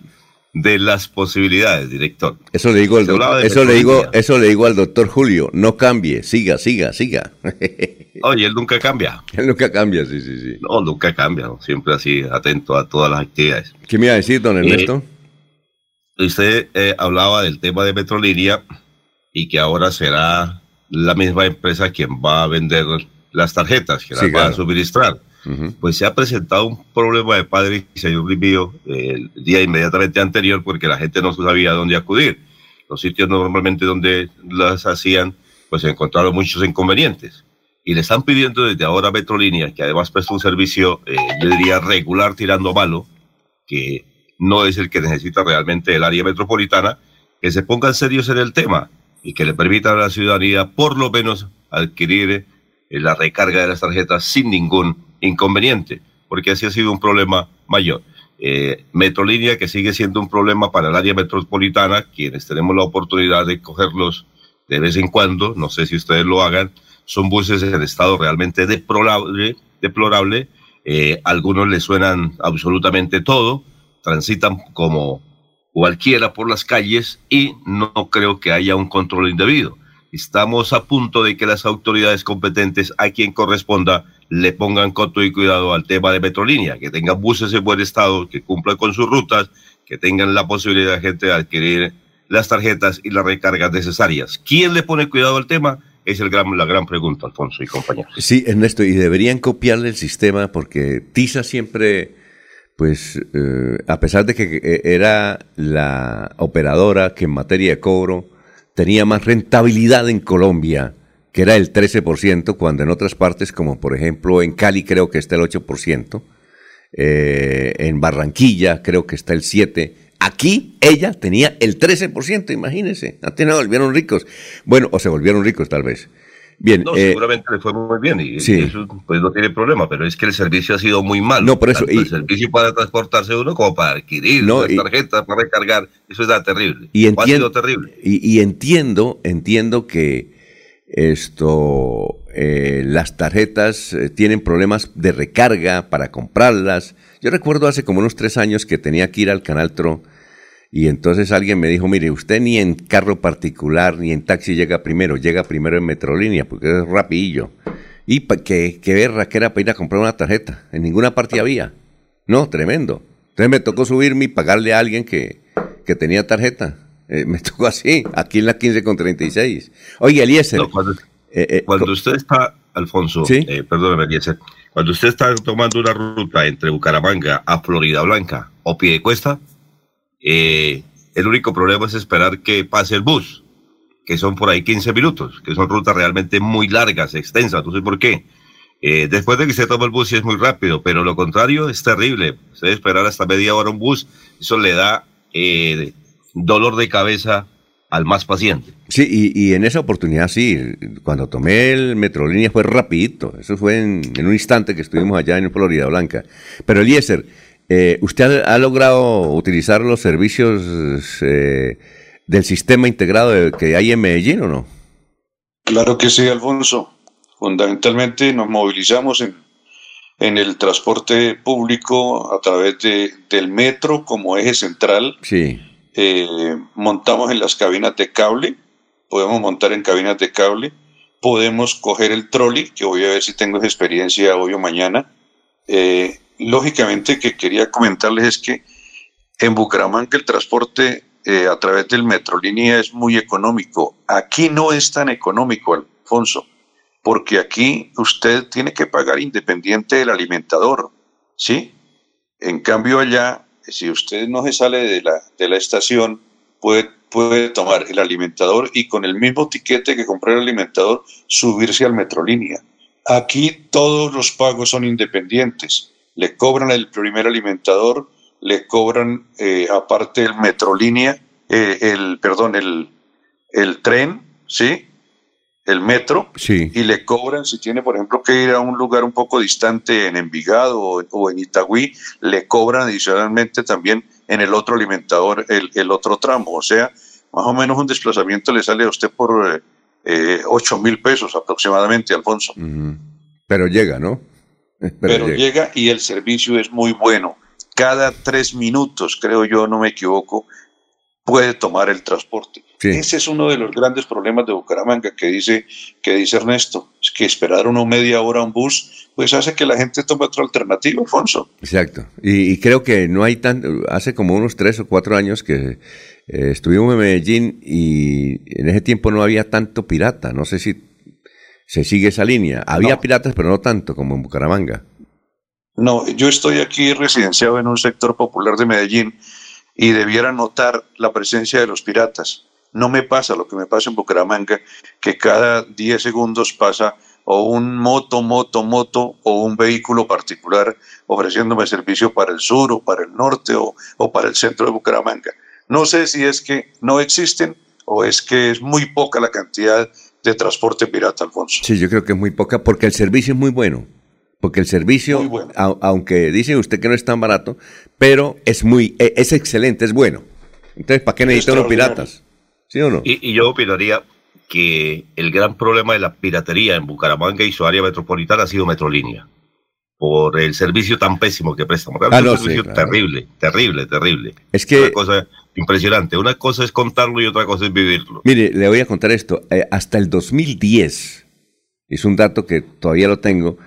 de las posibilidades, director. Eso le digo al eso le digo, eso le digo al doctor Julio, no cambie, siga, siga, siga. Oye, él nunca cambia. Él nunca cambia, sí, sí, sí. No, nunca cambia, siempre así, atento a todas las actividades. ¿Qué me iba a decir, don Ernesto? Eh, usted eh, hablaba del tema de Metrolínea y que ahora será la misma empresa quien va a vender las tarjetas, que las va a suministrar pues se ha presentado un problema de padre y señor mío el día inmediatamente anterior porque la gente no sabía dónde acudir. Los sitios normalmente donde las hacían, pues encontraron muchos inconvenientes. Y le están pidiendo desde ahora a Metrolínea, que además presta un servicio, eh, yo diría, regular tirando malo, que no es el que necesita realmente el área metropolitana, que se pongan serios en el tema y que le permitan a la ciudadanía por lo menos adquirir eh, la recarga de las tarjetas sin ningún inconveniente, porque así ha sido un problema mayor. Eh, Metrolínea, que sigue siendo un problema para el área metropolitana, quienes tenemos la oportunidad de cogerlos de vez en cuando, no sé si ustedes lo hagan, son buses en estado realmente deplorable, deplorable eh, algunos les suenan absolutamente todo, transitan como cualquiera por las calles y no creo que haya un control indebido. Estamos a punto de que las autoridades competentes a quien corresponda le pongan coto y cuidado al tema de Metrolínea, que tengan buses en buen estado, que cumplan con sus rutas, que tengan la posibilidad de gente de adquirir las tarjetas y las recargas necesarias. ¿Quién le pone cuidado al tema? Es el gran, la gran pregunta, Alfonso y compañeros. Sí, Ernesto, y deberían copiarle el sistema porque TISA siempre, pues, eh, a pesar de que eh, era la operadora que en materia de cobro tenía más rentabilidad en Colombia, que era el 13%, cuando en otras partes, como por ejemplo en Cali creo que está el 8%, eh, en Barranquilla creo que está el 7%, aquí ella tenía el 13%, imagínense, antes no volvieron ricos, bueno, o se volvieron ricos tal vez. Bien, no, eh, seguramente le fue muy bien y, eso pues no tiene problema, pero es que el servicio ha sido muy malo. No, por eso. el servicio para transportarse uno como para adquirir no, tarjetas, para recargar, eso está terrible. Y entiendo, terrible. y, entiendo, entiendo que esto, eh, las tarjetas eh, tienen problemas de recarga para comprarlas. Yo recuerdo hace como unos tres años que tenía que ir al Canal Tro y entonces alguien me dijo, mire, usted ni en carro particular ni en taxi llega primero, llega primero en Metrolínea porque es rapidillo. Y que, que que era para ir a comprar una tarjeta. En ninguna parte había. No, tremendo. Entonces me tocó subirme y pagarle a alguien que, que tenía tarjeta. Eh, me tocó así, aquí en la 15 con 36. Oye, Eliezer. cuando, eh, eh, cuando usted está, Alfonso, Eliezer, cuando usted está tomando una ruta entre Bucaramanga a Florida Blanca o Piedecuesta, eh, el único problema es esperar que pase el bus, que son por ahí 15 minutos, que son rutas realmente muy largas, extensas, no sé por qué. después de que se toma el bus sí es muy rápido, pero lo contrario es terrible. Usted esperar hasta media hora un bus, eso le da eh, dolor de cabeza al más paciente. Sí, y, en esa oportunidad sí, cuando tomé el Metrolínea fue rapidito, eso fue en, un instante que estuvimos allá en Florida Blanca. Pero Eliezer, eh, ¿usted ha, logrado utilizar los servicios eh, del sistema integrado que hay en Medellín o no? Claro que sí, Alfonso. Fundamentalmente nos movilizamos en, en el transporte público a través de, del metro como eje central. Sí eh, montamos en las cabinas de cable, podemos montar en cabinas de cable, podemos coger el trolley, que voy a ver si tengo esa experiencia hoy o mañana. Eh, lógicamente que quería comentarles es que en Bucaramanga el transporte eh, a través del Metrolínea es muy económico. Aquí no es tan económico, Alfonso, porque aquí usted tiene que pagar independiente del alimentador, ¿sí? En cambio allá si usted no se sale de la, de la estación, puede, puede tomar el alimentador y con el mismo tiquete que compró el alimentador, subirse al Metrolínea. Aquí todos los pagos son independientes. Le cobran el primer alimentador, le cobran eh, aparte el Metrolínea, eh, el, perdón, el, el tren, ¿sí? El metro y le cobran, si tiene, por ejemplo, que ir a un lugar un poco distante en Envigado o, en Itagüí, le cobran adicionalmente también en el otro alimentador el, otro tramo. O sea, más o menos un desplazamiento le sale a usted por eh, 8 mil pesos aproximadamente, Alfonso. Pero llega, ¿no? Pero, llega. y el servicio es muy bueno. Cada tres minutos, creo yo, no me equivoco, puede tomar el transporte. Ese es uno de los grandes problemas de Bucaramanga que dice, que dice Ernesto, es que esperar una media hora un bus, pues hace que la gente tome otra alternativa, Alfonso. Exacto. Y, creo que no hay tan, hace como unos tres o cuatro años que eh, estuvimos en Medellín y en ese tiempo no había tanto pirata. No sé si se sigue esa línea. Había piratas, pero no tanto como en Bucaramanga. No, yo estoy aquí residenciado en un sector popular de Medellín y debiera notar la presencia de los piratas. No me pasa lo que me pasa en Bucaramanga, que cada 10 segundos pasa o un moto, moto, moto o un vehículo particular ofreciéndome servicio para el sur o para el norte o, o para el centro de Bucaramanga. No sé si es que no existen o es que es muy poca la cantidad de transporte pirata, Alfonso. Sí, yo creo que es muy poca porque el servicio es muy bueno. Porque el servicio, aunque dice usted que no es tan barato, pero es muy, e, es excelente, es bueno. Entonces, ¿para qué necesitan los piratas? ¿Sí o no? Y, yo opinaría que el gran problema de la piratería en Bucaramanga y su área metropolitana ha sido Metrolínea. Por el servicio tan pésimo que presta. Ah, un servicio terrible, terrible, terrible. Es que impresionante. Una cosa es contarlo y otra cosa es vivirlo. Mire, le voy a contar esto. Eh, hasta el 2010, es un dato que todavía lo tengo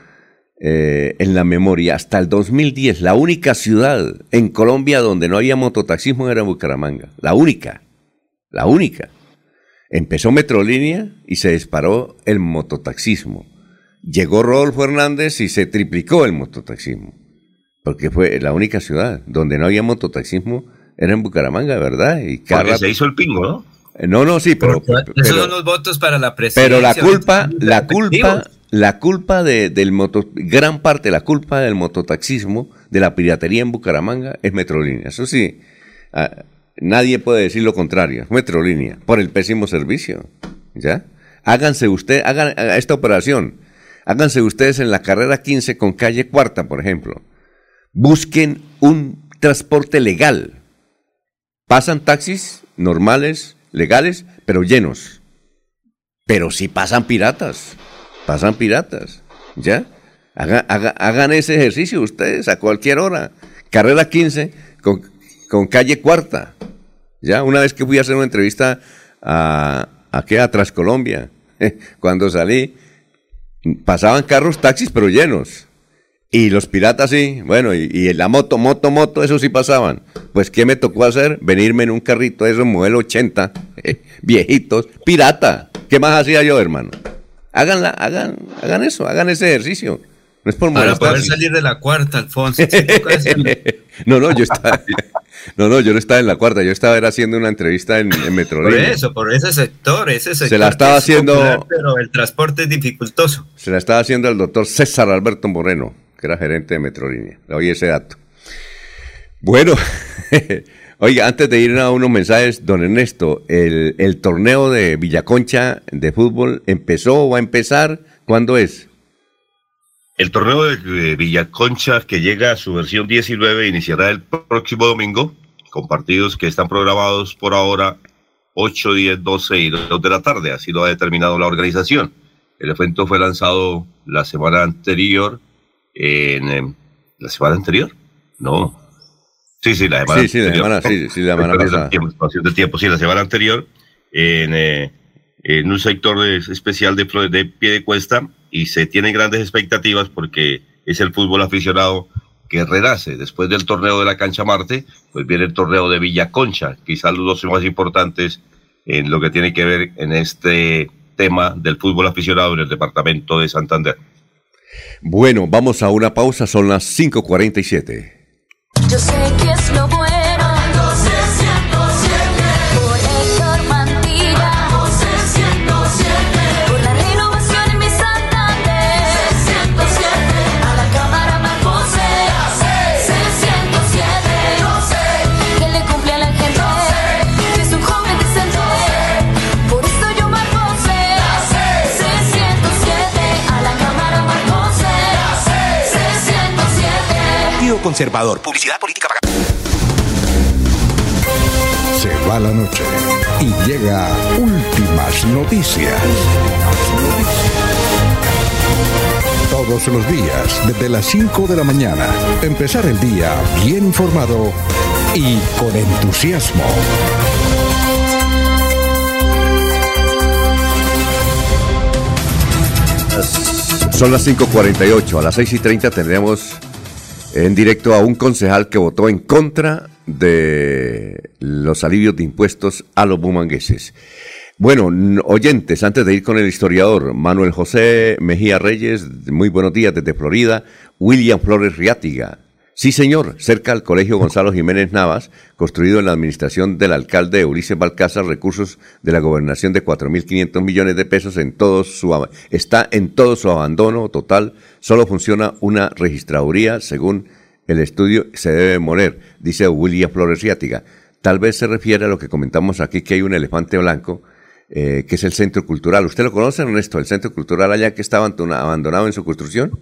eh, en la memoria, hasta el 2010, la única ciudad en Colombia donde no había mototaxismo era Bucaramanga. La única. La única. Empezó Metrolínea y se disparó el mototaxismo. Llegó Rodolfo Hernández y se triplicó el mototaxismo. Porque fue la única ciudad donde no había mototaxismo era en Bucaramanga, ¿verdad? Y Porque se hizo el pingo, ¿no? No, no, sí, pero, esos son los votos para la presidencia. Pero la culpa, la culpa, la culpa de, del moto, gran parte de la culpa del mototaxismo, de la piratería en Bucaramanga, es Metrolínea. Eso sí, ah, nadie puede decir lo contrario. Metrolínea, por el pésimo servicio. ¿Ya? Háganse usted, hagan esta operación. Háganse ustedes en la carrera 15 con calle cuarta, por ejemplo. Busquen un transporte legal Pasan taxis normales, legales, pero llenos. Pero sí pasan piratas. Pasan piratas. ¿Ya? Hagan, ese ejercicio ustedes a cualquier hora. Carrera 15 con, calle cuarta. Ya, una vez que fui a hacer una entrevista a, aquí a Trascolombia, cuando salí, pasaban carros, taxis, pero llenos. Y los piratas sí, bueno, y, y, la moto, moto, moto, eso sí pasaban. Pues, ¿qué me tocó hacer? Venirme en un carrito de esos modelo 80, eh, viejitos, pirata. ¿Qué más hacía yo, hermano? Háganla, hagan, hagan eso, hagan ese ejercicio. No es por Para poder salir de la cuarta, Alfonso. no, no, yo estaba, no, no, yo no estaba en la cuarta, yo estaba haciendo una entrevista en, en Por eso, por ese sector, ese sector. Se la estaba haciendo. pero el transporte es dificultoso. Se la estaba haciendo el doctor César Alberto Moreno que era gerente de Metrolínea. Le oí ese dato. Bueno, oiga, antes de ir a unos mensajes, don Ernesto, el, torneo de Villaconcha de fútbol empezó o va a empezar. ¿Cuándo es? El torneo de Villaconcha, que llega a su versión 19, iniciará el próximo domingo, con partidos que están programados por ahora 8, 10, 12 y 2 de la tarde. Así lo ha determinado la organización. El evento fue lanzado la semana anterior en em, la semana anterior. No. Sí, sí, la semana sí, sí, La semana, sí, sí, la semana pasada. Tiempo, de tiempo, sí, la semana anterior, en, eh, en un sector especial de, de pie de cuesta y se tienen grandes expectativas porque es el fútbol aficionado que renace. Después del torneo de la Cancha Marte, pues viene el torneo de Villa Concha, quizás los dos más importantes en lo que tiene que ver en este tema del fútbol aficionado en el departamento de Santander. Bueno, vamos a una pausa, son las 5.47. Yo sé conservador. Publicidad política pagada. Se va la noche y llega últimas noticias. Todos los días, desde las 5 de la mañana, empezar el día bien informado y con entusiasmo. Son las 5.48, a las 6.30 tendremos en directo a un concejal que votó en contra de los alivios de impuestos a los bumangueses. Bueno, oyentes, antes de ir con el historiador, Manuel José Mejía Reyes, muy buenos días desde Florida, William Flores Riátiga. Sí, señor, cerca al Colegio Gonzalo Jiménez Navas, construido en la administración del alcalde Ulises Balcázar, recursos de la gobernación de 4.500 millones de pesos en todo su, está en todo su abandono total, solo funciona una registraduría, según el estudio se debe moler, dice William Flores Riátiga. Tal vez se refiere a lo que comentamos aquí, que hay un elefante blanco eh, que es el Centro Cultural. ¿Usted lo conoce, Ernesto? El Centro Cultural allá que estaba abandonado en su construcción.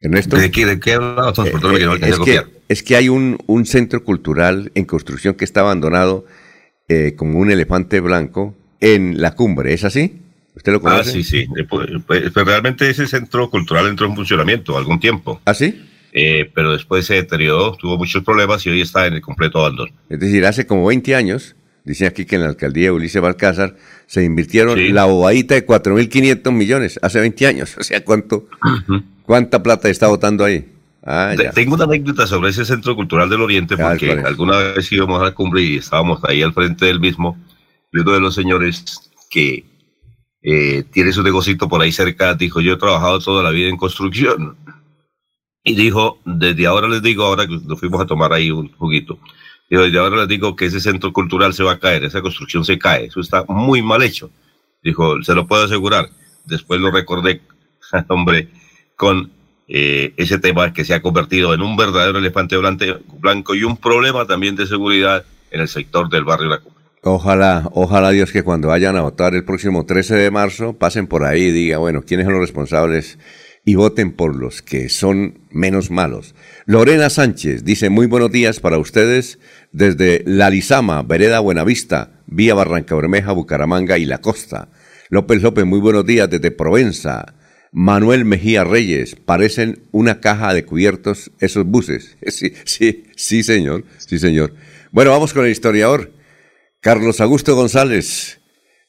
Ernesto. ¿De qué, de qué eh, es, que, hay un, un, centro cultural en construcción que está abandonado eh, como un elefante blanco en la cumbre, ¿es así? ¿Usted lo conoce? Ah, sí, sí. Pues, pues, pues, realmente ese centro cultural entró en funcionamiento algún tiempo. ¿Ah, sí? pero después se deterioró, tuvo muchos problemas y hoy está en el completo abandono. Es decir, hace como 20 años Dice aquí que en la alcaldía de Ulises Balcázar se invirtieron la bobadita de 4.500 millones hace 20 años. O sea, ¿cuánto, ¿cuánta plata está votando ahí? Ah, tengo una anécdota sobre ese Centro Cultural del Oriente, porque alguna vez íbamos a la cumbre y estábamos ahí al frente del mismo, y uno de los señores que eh, tiene su negocito por ahí cerca dijo, yo he trabajado toda la vida en construcción. Y dijo, desde ahora les digo, ahora que nos fuimos a tomar ahí un juguito, y ahora les digo que ese centro cultural se va a caer, esa construcción se cae, eso está muy mal hecho. Dijo, se lo puedo asegurar. Después lo recordé, hombre, con eh, ese tema que se ha convertido en un verdadero elefante blanco y un problema también de seguridad en el sector del barrio La Cumbre. Ojalá, ojalá Dios que cuando vayan a votar el próximo 13 de marzo pasen por ahí y digan, bueno, ¿quiénes son los responsables? Y voten por los que son menos malos. Lorena Sánchez dice, muy buenos días para ustedes desde La Lizama, Vereda Buenavista, vía Barranca Bermeja, Bucaramanga y La Costa. López López, muy buenos días desde Provenza. Manuel Mejía Reyes, parecen una caja de cubiertos esos buses. Sí, sí, sí, señor, sí, señor. Bueno, vamos con el historiador, Carlos Augusto González,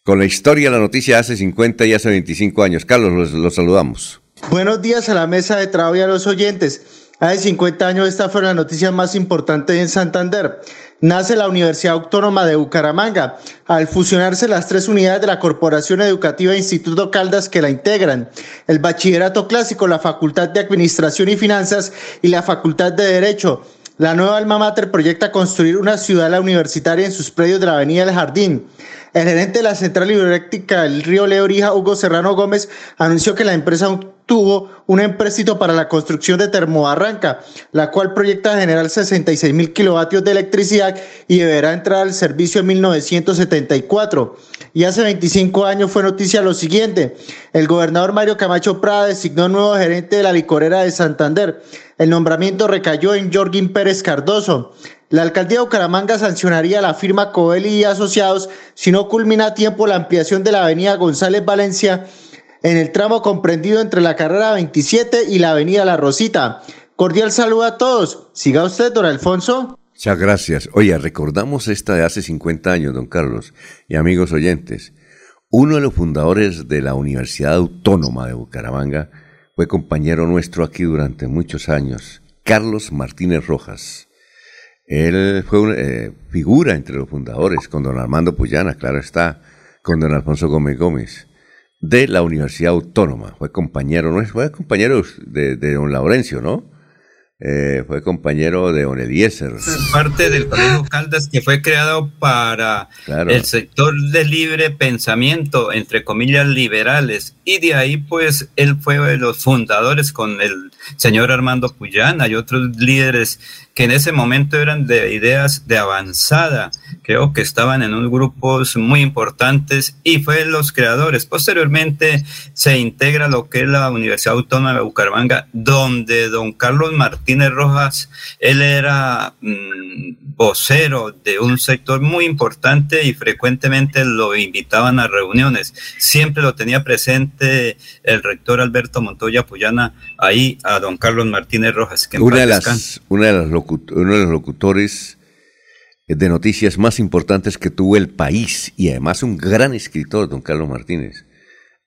con la historia, la noticia hace 50 y hace 25 años. Carlos, los saludamos. Buenos días a la mesa de trabajo y a los oyentes. Hace 50 años esta fue la noticia más importante en Santander. Nace la Universidad Autónoma de Bucaramanga al fusionarse las tres unidades de la Corporación Educativa e Instituto Caldas que la integran, el Bachillerato Clásico, la Facultad de Administración y Finanzas y la Facultad de Derecho. La nueva alma mater proyecta construir una ciudad universitaria en sus predios de la Avenida del Jardín. El gerente de la central hidroeléctrica del río Leorija, Hugo Serrano Gómez, anunció que la empresa tuvo un empréstito para la construcción de Termobarranca, la cual proyecta generar 66 mil kilovatios de electricidad y deberá entrar al servicio en 1974. Y hace 25 años fue noticia lo siguiente. El gobernador Mario Camacho Prada designó nuevo gerente de la licorera de Santander. El nombramiento recayó en Jorgin Pérez Cardoso. La alcaldía de Bucaramanga sancionaría la firma Coeli y Asociados si no culmina a tiempo la ampliación de la avenida González Valencia en el tramo comprendido entre la carrera 27 y la avenida La Rosita. Cordial saludo a todos. Siga usted, don Alfonso. Muchas gracias. Oye, recordamos esta de hace 50 años, don Carlos, y amigos oyentes. Uno de los fundadores de la Universidad Autónoma de Bucaramanga fue compañero nuestro aquí durante muchos años, Carlos Martínez Rojas. Él fue una eh, figura entre los fundadores, con don Armando Puyana, claro está, con don Alfonso Gómez Gómez de la Universidad Autónoma. Fue compañero, no fue compañero de, don Laurencio, ¿no? Eh, fue compañero de don Eliezer. Parte del Colegio Caldas que fue creado para el sector de libre pensamiento, entre comillas, liberales. Y de ahí, pues, él fue de los fundadores con el señor Armando Puyana y otros líderes que en ese momento eran de ideas de avanzada. Creo que estaban en unos grupos muy importantes y fue los creadores. Posteriormente se integra lo que es la Universidad Autónoma de Bucaramanga, donde don Carlos Martínez Rojas, él era mm, vocero de un sector muy importante y frecuentemente lo invitaban a reuniones. Siempre lo tenía presente el rector Alberto Montoya Puyana ahí a don Carlos Martínez Rojas. Que una, de las, una de las uno de los locutores de noticias más importantes que tuvo el país y además un gran escritor, don Carlos Martínez.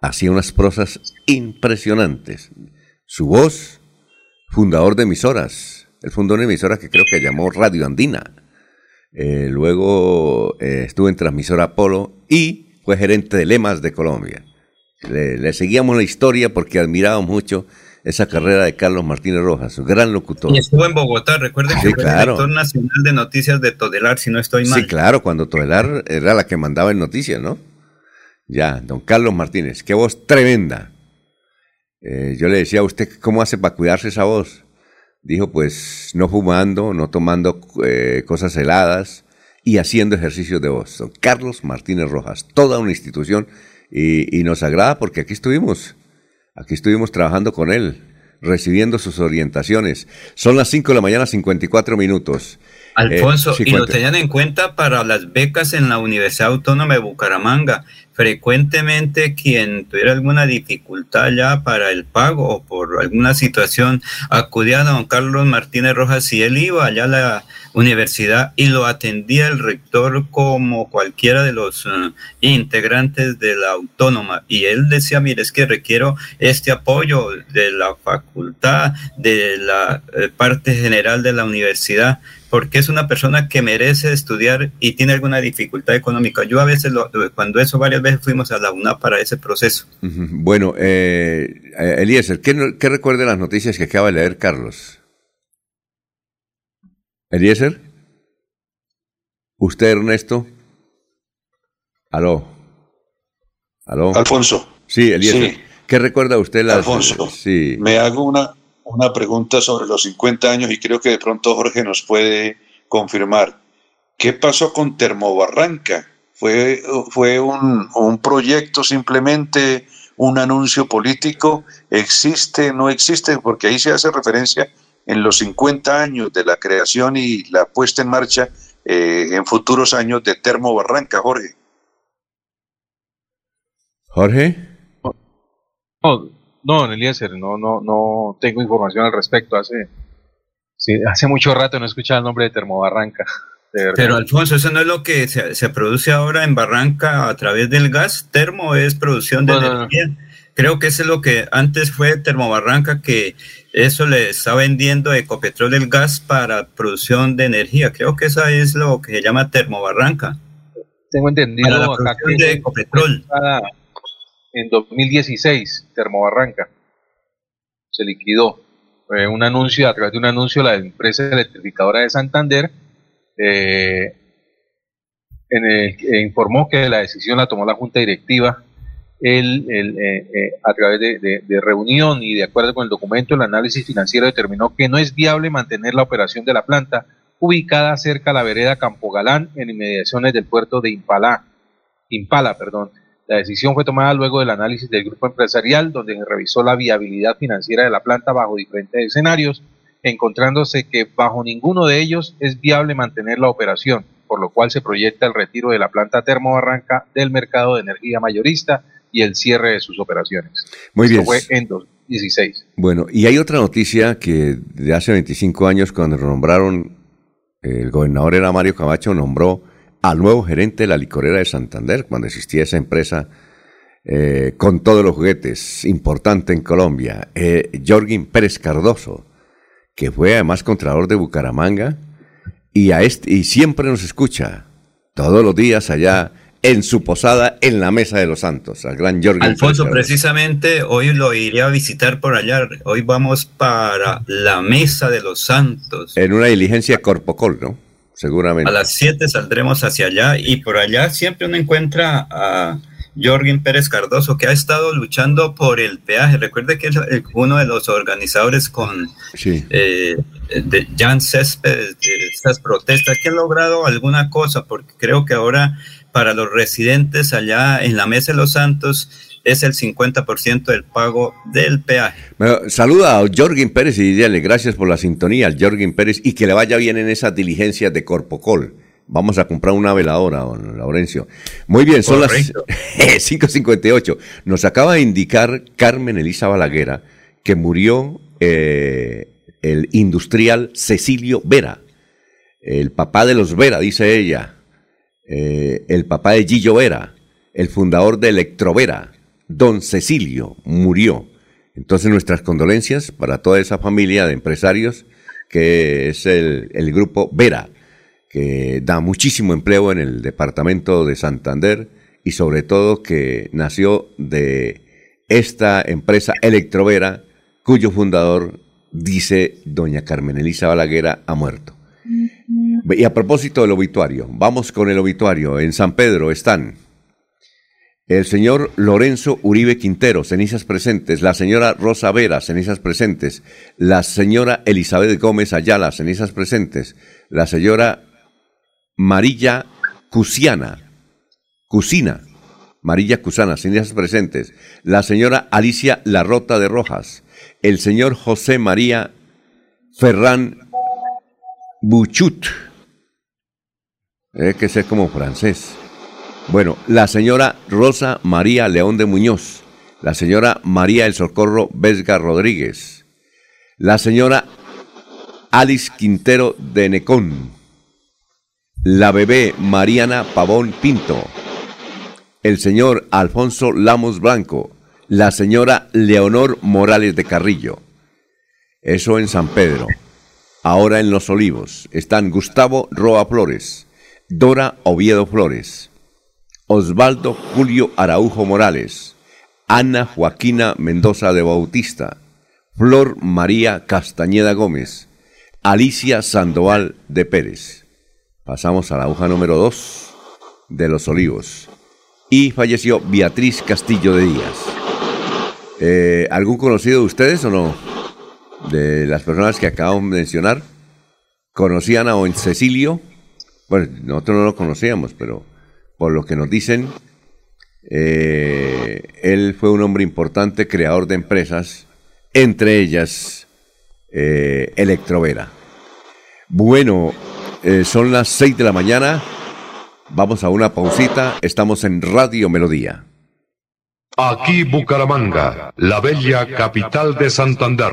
Hacía unas prosas impresionantes. Su voz, fundador de emisoras. Él fundó una emisora que creo que llamó Radio Andina. Eh, luego eh, estuvo en Transmisora Apolo y fue gerente de Lemas de Colombia. Le, le seguíamos la historia porque admirábamos mucho esa carrera de Carlos Martínez Rojas, un gran locutor. Y estuvo en Bogotá, recuerden que fue director nacional de noticias de Todelar, si no estoy mal. Sí, claro, cuando Todelar era la que mandaba en noticias, ¿no? Ya, don Carlos Martínez, qué voz tremenda. Eh, yo le decía a usted, ¿cómo hace para cuidarse esa voz? Dijo, pues no fumando, no tomando eh, cosas heladas y haciendo ejercicios de voz. Don Carlos Martínez Rojas, toda una institución y, y nos agrada porque aquí estuvimos Aquí estuvimos trabajando con él, recibiendo sus orientaciones. Son las 5 de la mañana, 54 minutos. Alfonso, eh, y lo tenían en cuenta para las becas en la Universidad Autónoma de Bucaramanga. Frecuentemente quien tuviera alguna dificultad ya para el pago o por alguna situación acudía a don Carlos Martínez Rojas y él iba allá a la universidad y lo atendía el rector como cualquiera de los eh, integrantes de la autónoma. Y él decía, mire, es que requiero este apoyo de la facultad, de la eh, parte general de la universidad porque es una persona que merece estudiar y tiene alguna dificultad económica. Yo a veces, cuando eso, varias veces fuimos a la UNA para ese proceso. Bueno, eh, Eliezer, ¿qué, ¿qué recuerda las noticias que acaba de leer Carlos? Eliezer. ¿Usted, Ernesto? Aló. Aló. Alfonso. Sí, Eliezer. ¿Qué recuerda usted? Las, Alfonso, sí. me hago una, una pregunta sobre los 50 años y creo que de pronto Jorge nos puede confirmar. ¿Qué pasó con Termobarranca? ¿Fue, fue un, un proyecto simplemente, un anuncio político? ¿Existe, no existe? Porque ahí se hace referencia en los 50 años de la creación y la puesta en marcha eh, en futuros años de Termo Barranca, Jorge. Jorge. No, no, Eliezer, no, no, no tengo información al respecto. Hace, hace mucho rato no he escuchado el nombre de Termobarranca. Pero Alfonso, eso no es lo que se, produce ahora en Barranca a través del gas. Termo es producción de energía. Creo que eso es lo que antes fue Termobarranca, que eso le está vendiendo Ecopetrol el gas para producción de energía. Creo que eso es lo que se llama Termobarranca. Tengo entendido la acá que de Ecopetrol. En 2016, Termobarranca se liquidó. un anuncio, a través de un anuncio, la empresa electrificadora de Santander eh, en el, informó que la decisión la tomó la Junta Directiva él, eh, eh, a través de, reunión y de acuerdo con el documento, el análisis financiero determinó que no es viable mantener la operación de la planta ubicada cerca a la vereda Campo Galán, en inmediaciones del puerto de Impala. Impala perdón. La decisión fue tomada luego del análisis del grupo empresarial, donde revisó la viabilidad financiera de la planta bajo diferentes escenarios, encontrándose que bajo ninguno de ellos es viable mantener la operación, por lo cual se proyecta el retiro de la planta termobarranca del mercado de energía mayorista y el cierre de sus operaciones. Muy bien. fue en 2016. Bueno, y hay otra noticia que de hace 25 años, cuando nombraron, el gobernador era Mario Camacho, nombró al nuevo gerente de la licorera de Santander, cuando existía esa empresa eh, con todos los juguetes, importante en Colombia, eh, Jorgin Pérez Cardoso, que fue además contralor de Bucaramanga, y, a este, y siempre nos escucha todos los días allá en su posada en la Mesa de los Santos, al gran Jorge. Alfonso, precisamente hoy lo iré a visitar por allá. Hoy vamos para la Mesa de los Santos. En una diligencia corpocol, ¿no? Seguramente. A las 7 saldremos hacia allá y por allá siempre uno encuentra a Jorgin Pérez Cardoso, que ha estado luchando por el peaje. Recuerde que es uno de los organizadores con eh, de Jan Céspedes de estas protestas, que han logrado alguna cosa, porque creo que ahora para los residentes allá en la Mesa de los Santos es el 50% del pago del peaje. saluda a Jorgin Pérez y dile gracias por la sintonía al Jorgin Pérez y que le vaya bien en esas diligencias de Corpocol. Vamos a comprar una veladora, don Laurencio. Muy bien, son las 5.58. Nos acaba de indicar Carmen Elisa Balaguera que murió eh, el industrial Cecilio Vera, el papá de los Vera, dice ella, eh, el papá de Gillo Vera, el fundador de Electrovera, don Cecilio, murió. Entonces nuestras condolencias para toda esa familia de empresarios que es el, grupo Vera que da muchísimo empleo en el departamento de Santander y sobre todo que nació de esta empresa Electrovera, cuyo fundador, dice doña Carmen Elisa Balaguera, ha muerto. Y a propósito del obituario, vamos con el obituario. En San Pedro están el señor Lorenzo Uribe Quintero, cenizas presentes, la señora Rosa Vera, cenizas presentes, la señora Elizabeth Gómez Ayala, cenizas presentes, la señora Marilla Cusiana, Cusina, Marilla Cusana, señoras presentes, la señora Alicia Larrota de Rojas, el señor José María Ferran Buchut, es que es como francés. Bueno, la señora Rosa María León de Muñoz, la señora María El Socorro Vesga Rodríguez, la señora Alice Quintero de Necón, la bebé Mariana Pavón Pinto, el señor Alfonso Lamos Blanco, la señora Leonor Morales de Carrillo. Eso en San Pedro. Ahora en Los Olivos están Gustavo Roa Flores, Dora Oviedo Flores, Osvaldo Julio Araujo Morales, Ana Joaquina Mendoza de Bautista, Flor María Castañeda Gómez, Alicia Sandoval de Pérez. Pasamos a la aguja número 2 de Los Olivos. Y falleció Beatriz Castillo de Díaz. Eh, ¿Algún conocido de ustedes o no? De las personas que acabamos de mencionar. ¿Conocían a don Cecilio? Bueno, nosotros no lo conocíamos, pero por lo que nos dicen, eh, él fue un hombre importante, creador de empresas, entre ellas eh, Electrovera. Bueno, eh, son las 6 de la mañana. Vamos a una pausita. Estamos en Radio Melodía. Aquí Bucaramanga, la bella capital de Santander.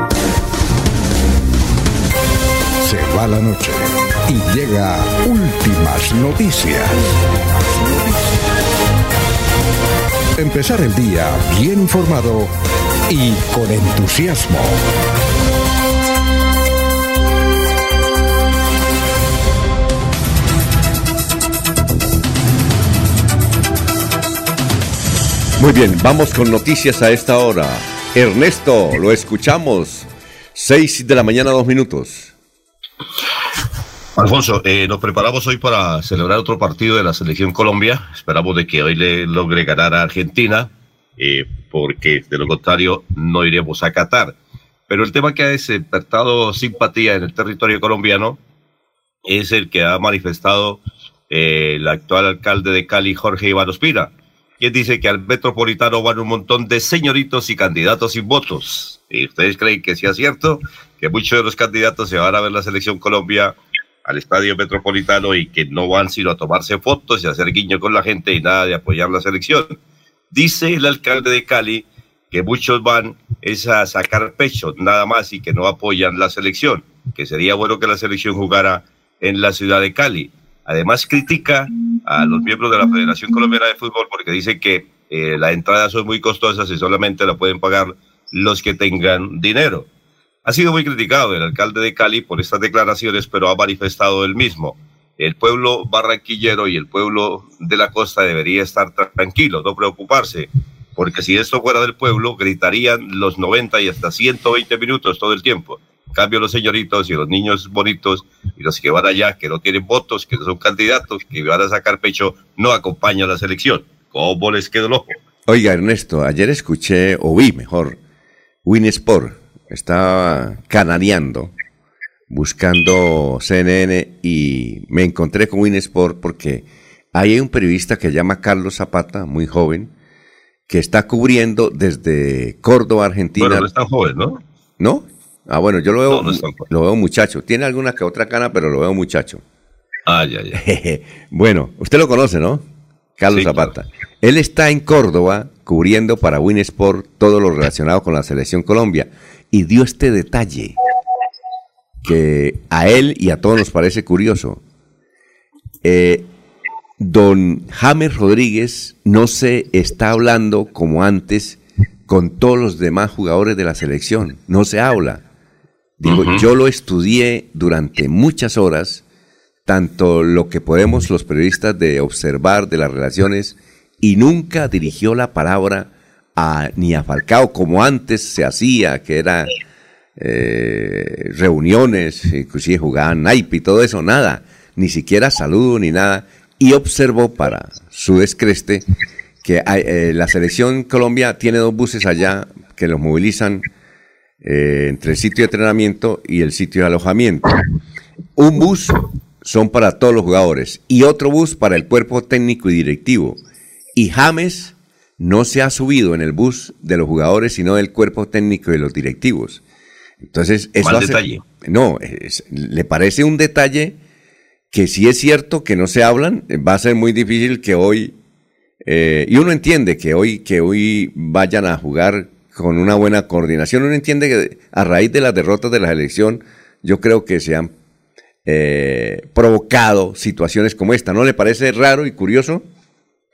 Va la noche y llega últimas noticias. Empezar el día bien informado y con entusiasmo. Muy bien, vamos con noticias a esta hora. Ernesto, lo escuchamos. Seis de la mañana, dos minutos. Alfonso, eh, nos preparamos hoy para celebrar otro partido de la selección Colombia. Esperamos de que hoy le logre ganar a Argentina, eh, porque de lo contrario no iremos a Qatar. Pero el tema que ha despertado simpatía en el territorio colombiano es el que ha manifestado eh, el actual alcalde de Cali, Jorge Iván Ospina, quien dice que al metropolitano van un montón de señoritos y candidatos sin votos. ¿Y ustedes creen que sea cierto? Que muchos de los candidatos se van a ver la selección Colombia al estadio metropolitano y que no van sino a tomarse fotos y a hacer guiño con la gente y nada de apoyar la selección. Dice el alcalde de Cali que muchos van es a sacar pecho nada más y que no apoyan la selección, que sería bueno que la selección jugara en la ciudad de Cali. Además critica a los miembros de la Federación Colombiana de Fútbol porque dice que eh, las entradas son muy costosas y solamente la pueden pagar los que tengan dinero. Ha sido muy criticado el alcalde de Cali por estas declaraciones, pero ha manifestado el mismo. El pueblo barranquillero y el pueblo de la costa debería estar tranquilo, no preocuparse, porque si esto fuera del pueblo, gritarían los 90 y hasta 120 minutos todo el tiempo. Cambio, los señoritos y los niños bonitos y los que van allá, que no tienen votos, que no son candidatos, que van a sacar pecho, no acompañan a la selección. ¿Cómo les quedó el ojo? Oiga, Ernesto, ayer escuché, o vi mejor, Winsport estaba cananeando, buscando CNN y me encontré con Winsport porque hay un periodista que se llama Carlos Zapata, muy joven, que está cubriendo desde Córdoba, Argentina. Bueno, no es tan joven, ¿no? ¿No? Ah, bueno, yo lo veo, lo veo muchacho. Tiene alguna que otra cana, pero lo veo muchacho. Ah, ya, ya. bueno, usted lo conoce, ¿no? Carlos Zapata. Él está en Córdoba cubriendo para Winsport todo lo relacionado con la selección Colombia y dio este detalle que a él y a todos nos parece curioso. Eh, don James Rodríguez no se está hablando como antes con todos los demás jugadores de la selección, no se habla. Digo, yo lo estudié durante muchas horas, tanto lo que podemos los periodistas de observar de las relaciones y nunca dirigió la palabra a, ni a Falcao como antes se hacía, que era eh, reuniones, inclusive jugaban naipe y todo eso, nada, ni siquiera saludo ni nada, y observó para su descreste que eh, la selección Colombia tiene dos buses allá que los movilizan eh, entre el sitio de entrenamiento y el sitio de alojamiento. Un bus son para todos los jugadores y otro bus para el cuerpo técnico y directivo y James no se ha subido en el bus de los jugadores, sino del cuerpo técnico y de los directivos. Entonces, eso detalle. No, le parece un detalle que si es cierto que no se hablan, va a ser muy difícil que hoy, eh, y uno entiende que hoy, que hoy vayan a jugar con una buena coordinación, uno entiende que a raíz de las derrotas de la elección, yo creo que se han eh, provocado situaciones como esta. ¿No le parece raro y curioso?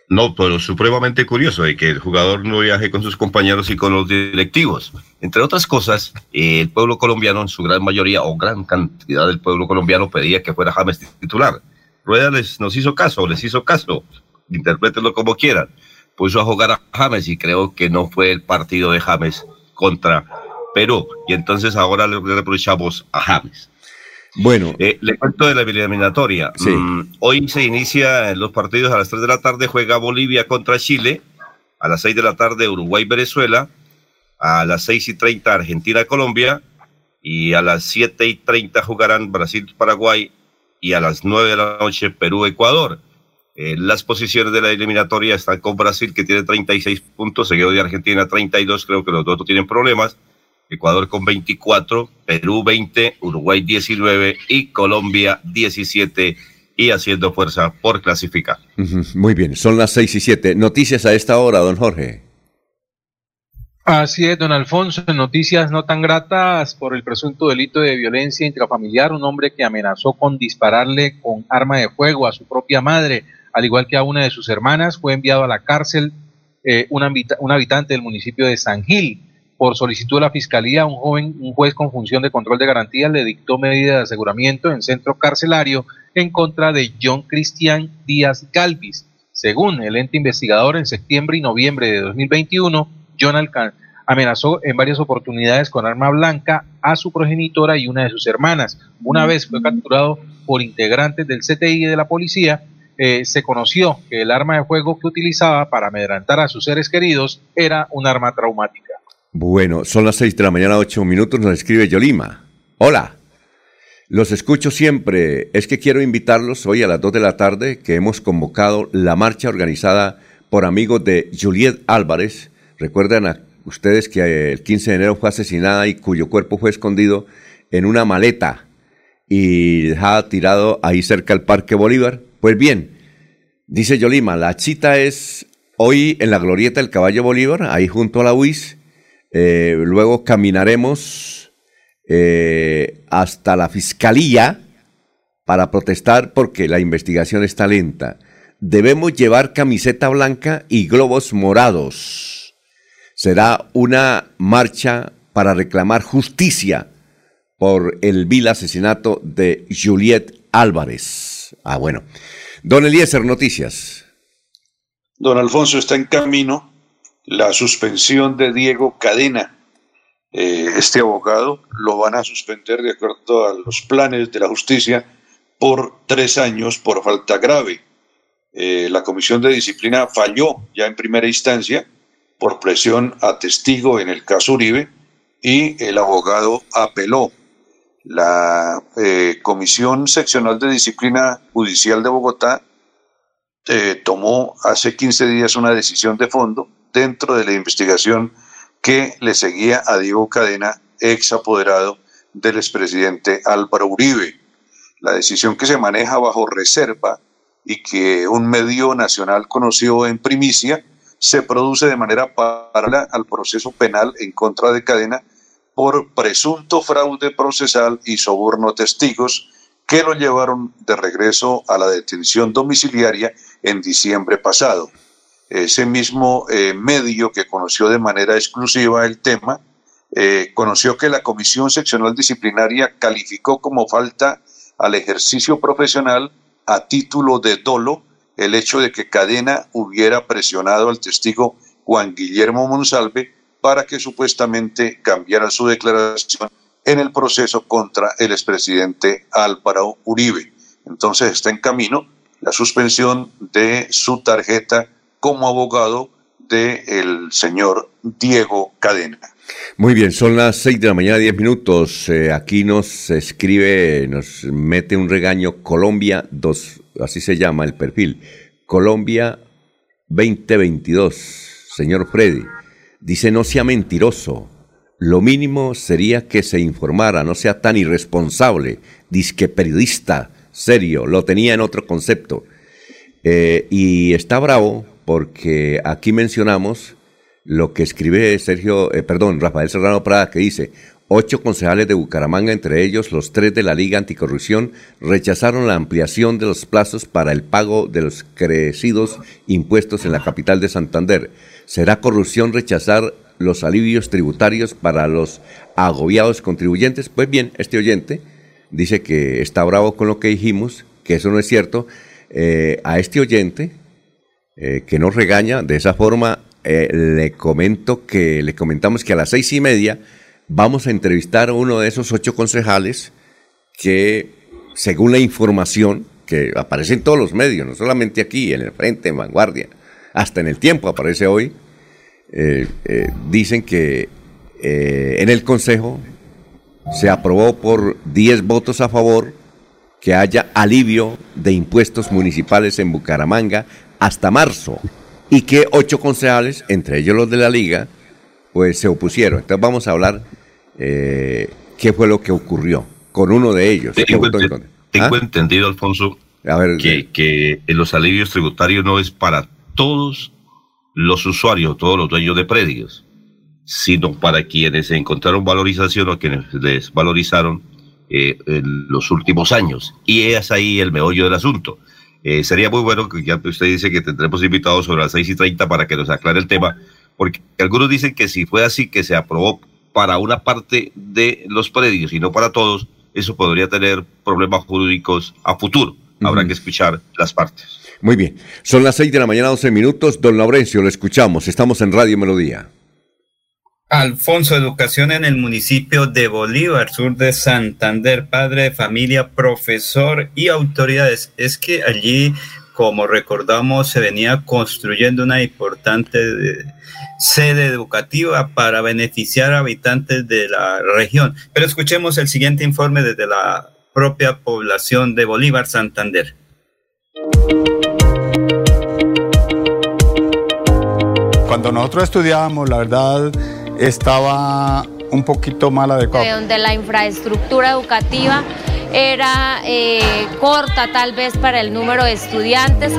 No, pero supremamente curioso de que el jugador no viaje con sus compañeros y con los directivos. Entre otras cosas, el pueblo colombiano, en su gran mayoría o gran cantidad del pueblo colombiano, pedía que fuera James titular. Rueda les, nos hizo caso, les hizo caso, interprétenlo como quieran. Puso a jugar a James y creo que no fue el partido de James contra Perú. Y entonces ahora le reprochamos a James. Bueno. Eh, le cuento de la eliminatoria. Mm, hoy se inicia en los partidos a las 3 de la tarde, juega Bolivia contra Chile. A las 6 de la tarde, Uruguay-Venezuela. A las 6 y 30, Argentina-Colombia. Y a las 7 y 30 jugarán Brasil-Paraguay. Y a las 9 de la noche, Perú-Ecuador. Eh, las posiciones de la eliminatoria están con Brasil, que tiene 36 puntos, seguido de Argentina 32. Creo que los dos tienen problemas. Ecuador con 24, Perú 20, Uruguay 19 y Colombia 17 y haciendo fuerza por clasificar. Muy bien, son las 6 y 7. Noticias a esta hora, don Jorge. Así es, don Alfonso, en noticias no tan gratas por el presunto delito de violencia intrafamiliar, un hombre que amenazó con dispararle con arma de fuego a su propia madre, al igual que a una de sus hermanas, fue enviado a la cárcel eh, un, un habitante del municipio de San Gil. Por solicitud de la fiscalía, un joven, un juez con función de control de garantías le dictó medida de aseguramiento en centro carcelario en contra de John Cristian Díaz Galvis. Según el ente investigador, en septiembre y noviembre de 2021, John amenazó en varias oportunidades con arma blanca a su progenitora y una de sus hermanas. Una vez fue capturado por integrantes del CTI y de la policía, eh, se conoció que el arma de fuego que utilizaba para amedrentar a sus seres queridos era un arma traumática. Bueno, son las seis de la mañana, ocho minutos, nos escribe Yolima. Hola, los escucho siempre. Es que quiero invitarlos hoy a las dos de la tarde que hemos convocado la marcha organizada por amigos de Juliet Álvarez, Recuerdan a ustedes que el 15 de enero fue asesinada y cuyo cuerpo fue escondido en una maleta y dejada tirado ahí cerca del Parque Bolívar. Pues bien, dice Yolima, la cita es hoy en la glorieta del Caballo Bolívar, ahí junto a la UIS. Eh, luego caminaremos eh, hasta la fiscalía para protestar porque la investigación está lenta. Debemos llevar camiseta blanca y globos morados será una marcha para reclamar justicia por el vil asesinato de Juliet Álvarez. Ah, bueno. Don Eliezer, noticias. Don Alfonso está en camino la suspensión de Diego Cadena. Eh, este abogado lo van a suspender de acuerdo a los planes de la justicia por tres años por falta grave. Eh, la comisión de disciplina falló ya en primera instancia por presión a testigo en el caso Uribe y el abogado apeló. La eh, Comisión Seccional de Disciplina Judicial de Bogotá tomó hace 15 días una decisión de fondo dentro de la investigación que le seguía a Diego Cadena, ex apoderado del expresidente Álvaro Uribe. La decisión que se maneja bajo reserva y que un medio nacional conoció en primicia se produce de manera paralela al proceso penal en contra de Cadena por presunto fraude procesal y soborno a testigos que lo llevaron de regreso a la detención domiciliaria en diciembre pasado. Ese mismo eh, medio que conoció de manera exclusiva el tema, eh, conoció que la Comisión Seccional Disciplinaria calificó como falta al ejercicio profesional a título de dolo el hecho de que Cadena hubiera presionado al testigo Juan Guillermo Monsalve para que supuestamente cambiara su declaración en el proceso contra el expresidente Álvaro Uribe. Entonces está en camino la suspensión de su tarjeta como abogado del el señor Diego Cadena. Muy bien, son las seis de la mañana, diez minutos. Eh, aquí nos escribe, nos mete un regaño Colombia dos así se llama el perfil, Colombia 2022, señor Freddy, dice no sea mentiroso, lo mínimo sería que se informara, no sea tan irresponsable, disque periodista, serio, lo tenía en otro concepto. Eh, y está bravo porque aquí mencionamos lo que escribe Sergio, eh, perdón, Rafael Serrano Prada, que dice, Ocho concejales de Bucaramanga, entre ellos los tres de la Liga Anticorrupción, rechazaron la ampliación de los plazos para el pago de los crecidos impuestos en la capital de Santander. ¿Será corrupción rechazar los alivios tributarios para los agobiados contribuyentes? Pues bien, este oyente dice que está bravo con lo que dijimos, que eso no es cierto. Eh, a este oyente, eh, que nos regaña. De esa forma, eh, le comento que le comentamos que a las seis y media vamos a entrevistar a uno de esos ocho concejales que, según la información que aparece en todos los medios, no solamente aquí, en el Frente, en Vanguardia, hasta en el tiempo aparece hoy, eh, dicen que en el Consejo se aprobó por 10 votos a favor que haya alivio de impuestos municipales en Bucaramanga hasta marzo y que ocho concejales, entre ellos los de la Liga, pues se opusieron. Entonces vamos a hablar eh, qué fue lo que ocurrió con uno de ellos. Tengo, ¿Ah? entendido, Alfonso, que, que los alivios tributarios no es para todos los usuarios, todos los dueños de predios, sino para quienes encontraron valorización o quienes desvalorizaron eh, en los últimos años. Y es ahí el meollo del asunto. Eh, sería muy bueno que ya usted dice que tendremos invitados sobre las 6 y 30 para que nos aclare el tema, porque algunos dicen que si fue así, que se aprobó para una parte de los predios y no para todos, eso podría tener problemas jurídicos a futuro. Habrá que escuchar las partes. Muy bien. Son las 6 de la mañana, 11 minutos. Don Laurencio, lo escuchamos. Estamos en Radio Melodía. Alfonso, educación en el municipio de Bolívar, sur de Santander, padre de familia, profesor y autoridades. Es que allí, como recordamos, se venía construyendo una importante eh, sede educativa para beneficiar a habitantes de la región. Pero escuchemos el siguiente informe desde la propia población de Bolívar, Santander. Cuando nosotros estudiábamos, la verdad, estaba un poquito mal adecuado. Donde la infraestructura educativa era eh, corta tal vez para el número de estudiantes.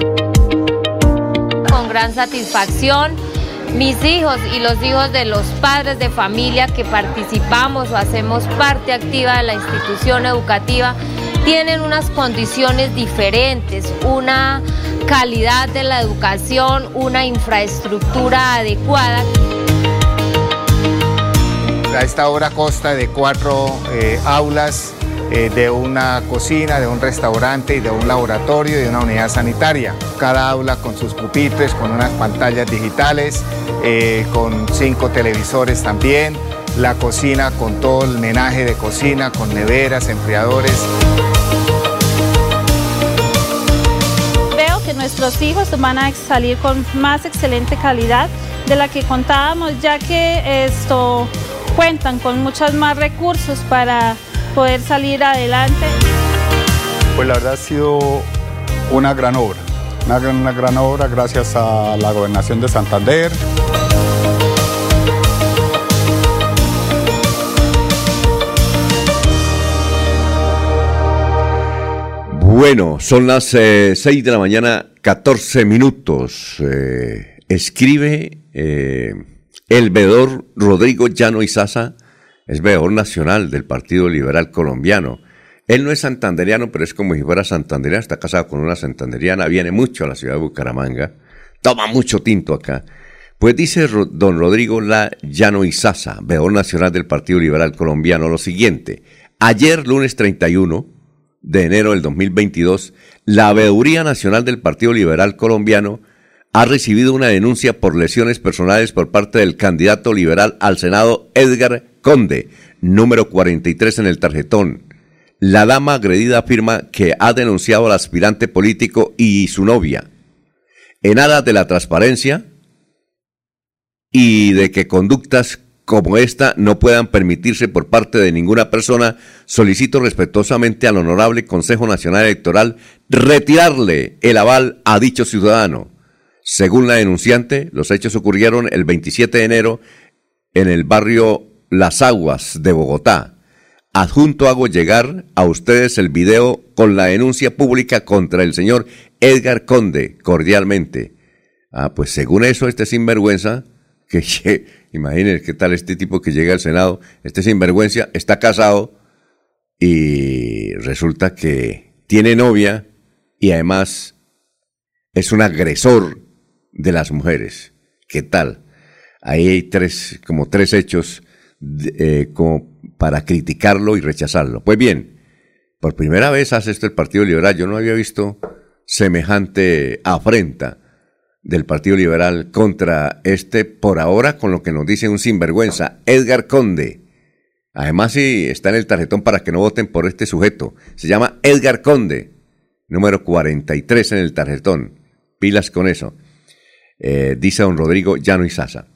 Con gran satisfacción, mis hijos y los hijos de los padres de familia que participamos o hacemos parte activa de la institución educativa tienen unas condiciones diferentes, una calidad de la educación, una infraestructura adecuada. A esta hora consta de cuatro eh, aulas, eh, de una cocina, de un restaurante y de un laboratorio y de una unidad sanitaria. Cada aula con sus pupitres, con unas pantallas digitales, eh, con cinco televisores también. La cocina con todo el menaje de cocina, con neveras, enfriadores. Veo que nuestros hijos van a salir con más excelente calidad de la que contábamos, ya que esto cuentan con muchos más recursos para poder salir adelante. Pues la verdad ha sido una gran obra, una gran, una gran obra gracias a la gobernación de Santander. Bueno, son las 6 eh, de la mañana, 14 minutos. Eh, escribe eh, el veedor Rodrigo Llano Izaza es veedor nacional del Partido Liberal Colombiano. Él no es santanderiano, pero es como si fuera santanderiano, está casado con una santanderiana, viene mucho a la ciudad de Bucaramanga, toma mucho tinto acá. Pues dice don Rodrigo La Llano Izaza, veedor nacional del Partido Liberal Colombiano, lo siguiente. Ayer, lunes 31 de enero del 2022, la Veeduría Nacional del Partido Liberal Colombiano ha recibido una denuncia por lesiones personales por parte del candidato liberal al Senado Edgar Conde, número 43 en el tarjetón. La dama agredida afirma que ha denunciado al aspirante político y su novia. En aras de la transparencia y de que conductas como esta no puedan permitirse por parte de ninguna persona, solicito respetuosamente al Honorable Consejo Nacional Electoral retirarle el aval a dicho ciudadano según la denunciante, los hechos ocurrieron el 27 de enero en el barrio Las Aguas de Bogotá. Adjunto hago llegar a ustedes el video con la denuncia pública contra el señor Edgar Conde, cordialmente. Ah, pues según eso, este sinvergüenza, que imagínense qué tal este tipo que llega al Senado, este sinvergüenza está casado y resulta que tiene novia y además es un agresor de las mujeres. ¿Qué tal? Ahí hay tres, como tres hechos eh, como para criticarlo y rechazarlo. Pues bien, por primera vez hace esto el Partido Liberal. Yo no había visto semejante afrenta del Partido Liberal contra este, por ahora, con lo que nos dice un sinvergüenza, Edgar Conde. Además, sí, está en el tarjetón para que no voten por este sujeto. Se llama Edgar Conde, número 43 en el tarjetón. Pilas con eso. Eh, dice don Rodrigo Llano y Sasa.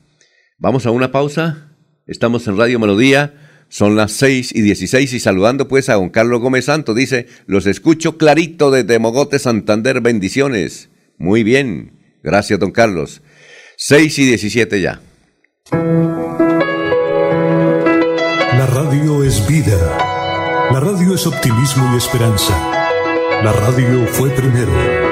Vamos a una pausa. Estamos en Radio Melodía. Son las 6 y 16 y saludando pues a don Carlos Gómez Santo. Dice, los escucho clarito desde Mogote, Santander. Bendiciones. Muy bien. Gracias, don Carlos. 6 y 17 ya. La radio es vida. La radio es optimismo y esperanza. La radio fue primero.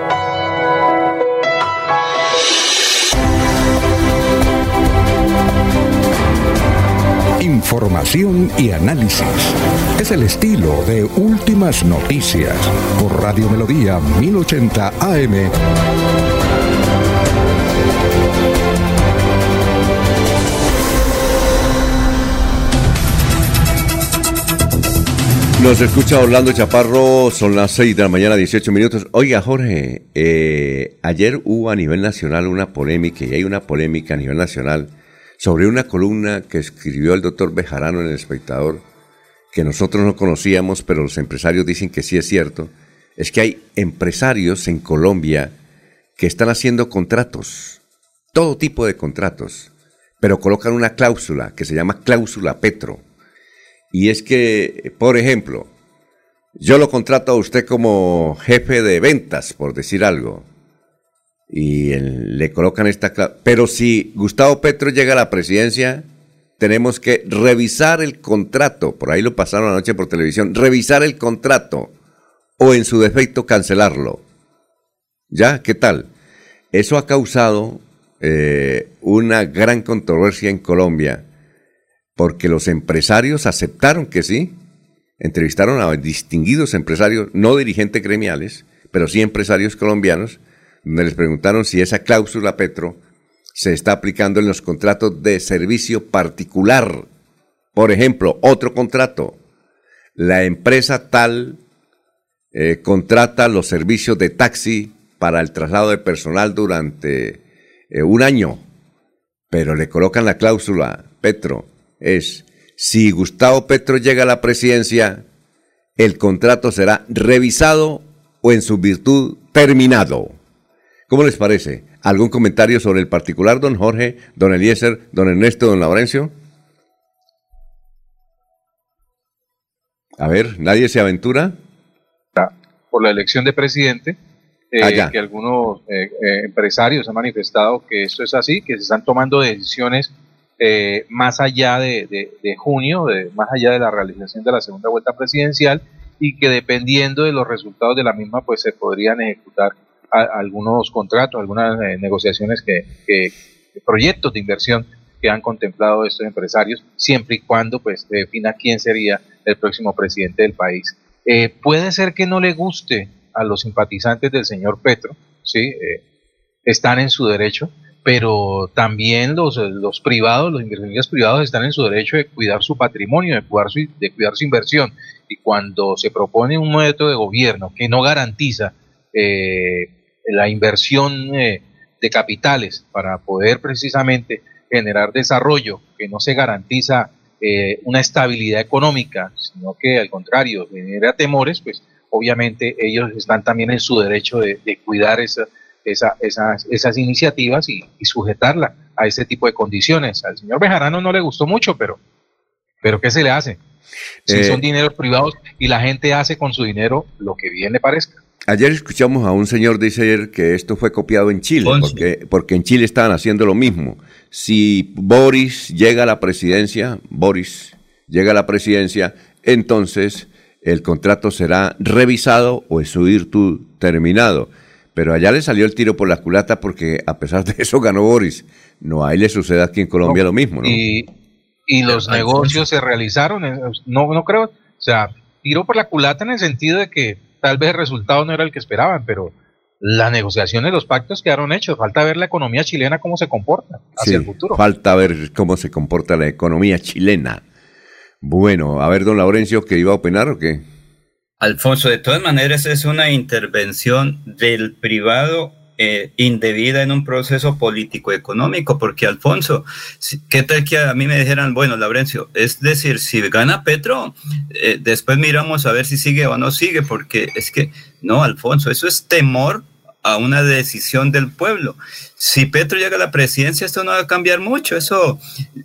Información y análisis. Es el estilo de Últimas Noticias por Radio Melodía 1080 AM. Nos escucha Orlando Chaparro, son las 6 de la mañana, 18 minutos. Oiga, Jorge, eh, ayer hubo a nivel nacional una polémica, y hay una polémica a nivel nacional, sobre una columna que escribió el doctor Bejarano en El Espectador, que nosotros no conocíamos, pero los empresarios dicen que sí es cierto, es que hay empresarios en Colombia que están haciendo contratos, todo tipo de contratos, pero colocan una cláusula que se llama cláusula Petro. Y es que, por ejemplo, yo lo contrato a usted como jefe de ventas, por decir algo, y le colocan esta... Pero si Gustavo Petro llega a la presidencia, tenemos que revisar el contrato, por ahí lo pasaron anoche por televisión, revisar el contrato o en su defecto cancelarlo. ¿Ya? ¿Qué tal? Eso ha causado eh, una gran controversia en Colombia porque los empresarios aceptaron que sí. Entrevistaron a distinguidos empresarios, no dirigentes gremiales, pero sí empresarios colombianos, donde les preguntaron si esa cláusula Petro se está aplicando en los contratos de servicio particular. Por ejemplo, otro contrato. La empresa tal eh, contrata los servicios de taxi para el traslado de personal durante eh, un año, pero le colocan la cláusula Petro es, si Gustavo Petro llega a la presidencia, el contrato será revisado o en su virtud terminado. ¿Cómo les parece? ¿Algún comentario sobre el particular, don Jorge, don Eliezer, don Ernesto, don Laurencio? A ver, ¿nadie se aventura? Por la elección de presidente, eh, ah, que algunos eh, eh, empresarios han manifestado que esto es así, que se están tomando decisiones más allá de, junio, de, más allá de la realización de la segunda vuelta presidencial y que dependiendo de los resultados de la misma, pues se podrían ejecutar algunos contratos, algunas eh, negociaciones que, proyectos de inversión que han contemplado estos empresarios, siempre y cuando pues defina quién sería el próximo presidente del país. Eh, puede ser que no le guste a los simpatizantes del señor Petro, sí, están en su derecho, pero también los, los privados, los inversionistas privados están en su derecho de cuidar su patrimonio, de cuidar su, de cuidar su inversión. Y cuando se propone un método de gobierno que no garantiza eh, la inversión eh, de capitales para poder precisamente generar desarrollo, que no se garantiza eh, una estabilidad económica, sino que al contrario genera temores, pues obviamente ellos están también en su derecho de, de cuidar esa, esa, esas, esas iniciativas y, sujetarla a ese tipo de condiciones. Al señor Bejarano no le gustó mucho, pero, pero ¿qué se le hace? Si eh, son dineros privados y la gente hace con su dinero lo que bien le parezca. Ayer escuchamos a un señor dice que esto fue copiado en Chile, porque, porque en Chile estaban haciendo lo mismo. Si Boris llega a la presidencia, Boris llega a la presidencia, entonces el contrato será revisado o en su virtud terminado. Pero allá le salió el tiro por la culata porque a pesar de eso ganó Boris. No, ahí le sucede aquí en Colombia lo mismo, ¿no? Y, y los negocios se realizaron, eh, no, no creo, o sea, tiro por la culata en el sentido de que tal vez el resultado no era el que esperaban, pero las negociaciones, los pactos quedaron hechos. Falta ver la economía chilena cómo se comporta hacia el futuro. Falta ver cómo se comporta la economía chilena. Bueno, a ver, don Laurencio, ¿que iba a opinar o qué? Alfonso, de todas maneras es una intervención del privado eh, indebida en un proceso político-económico, porque Alfonso, ¿qué tal que a mí me dijeran, bueno, Laurencio, es decir, si gana Petro, eh, después miramos a ver si sigue o no sigue, porque es que, no, Alfonso, eso es temor a una decisión del pueblo. Si Petro llega a la presidencia, esto no va a cambiar mucho. Eso,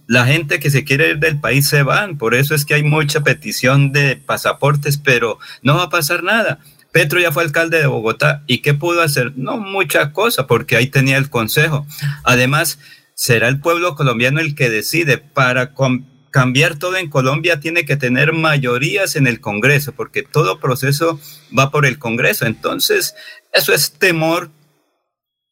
la gente que se quiere ir del país se van. Por eso es que hay mucha petición de pasaportes, pero no va a pasar nada. Petro ya fue alcalde de Bogotá y ¿qué pudo hacer? No mucha cosa, porque ahí tenía el consejo. Además, será el pueblo colombiano el que decide para cambiar todo en Colombia tiene que tener mayorías en el Congreso, porque todo proceso va por el Congreso. Entonces, eso es temor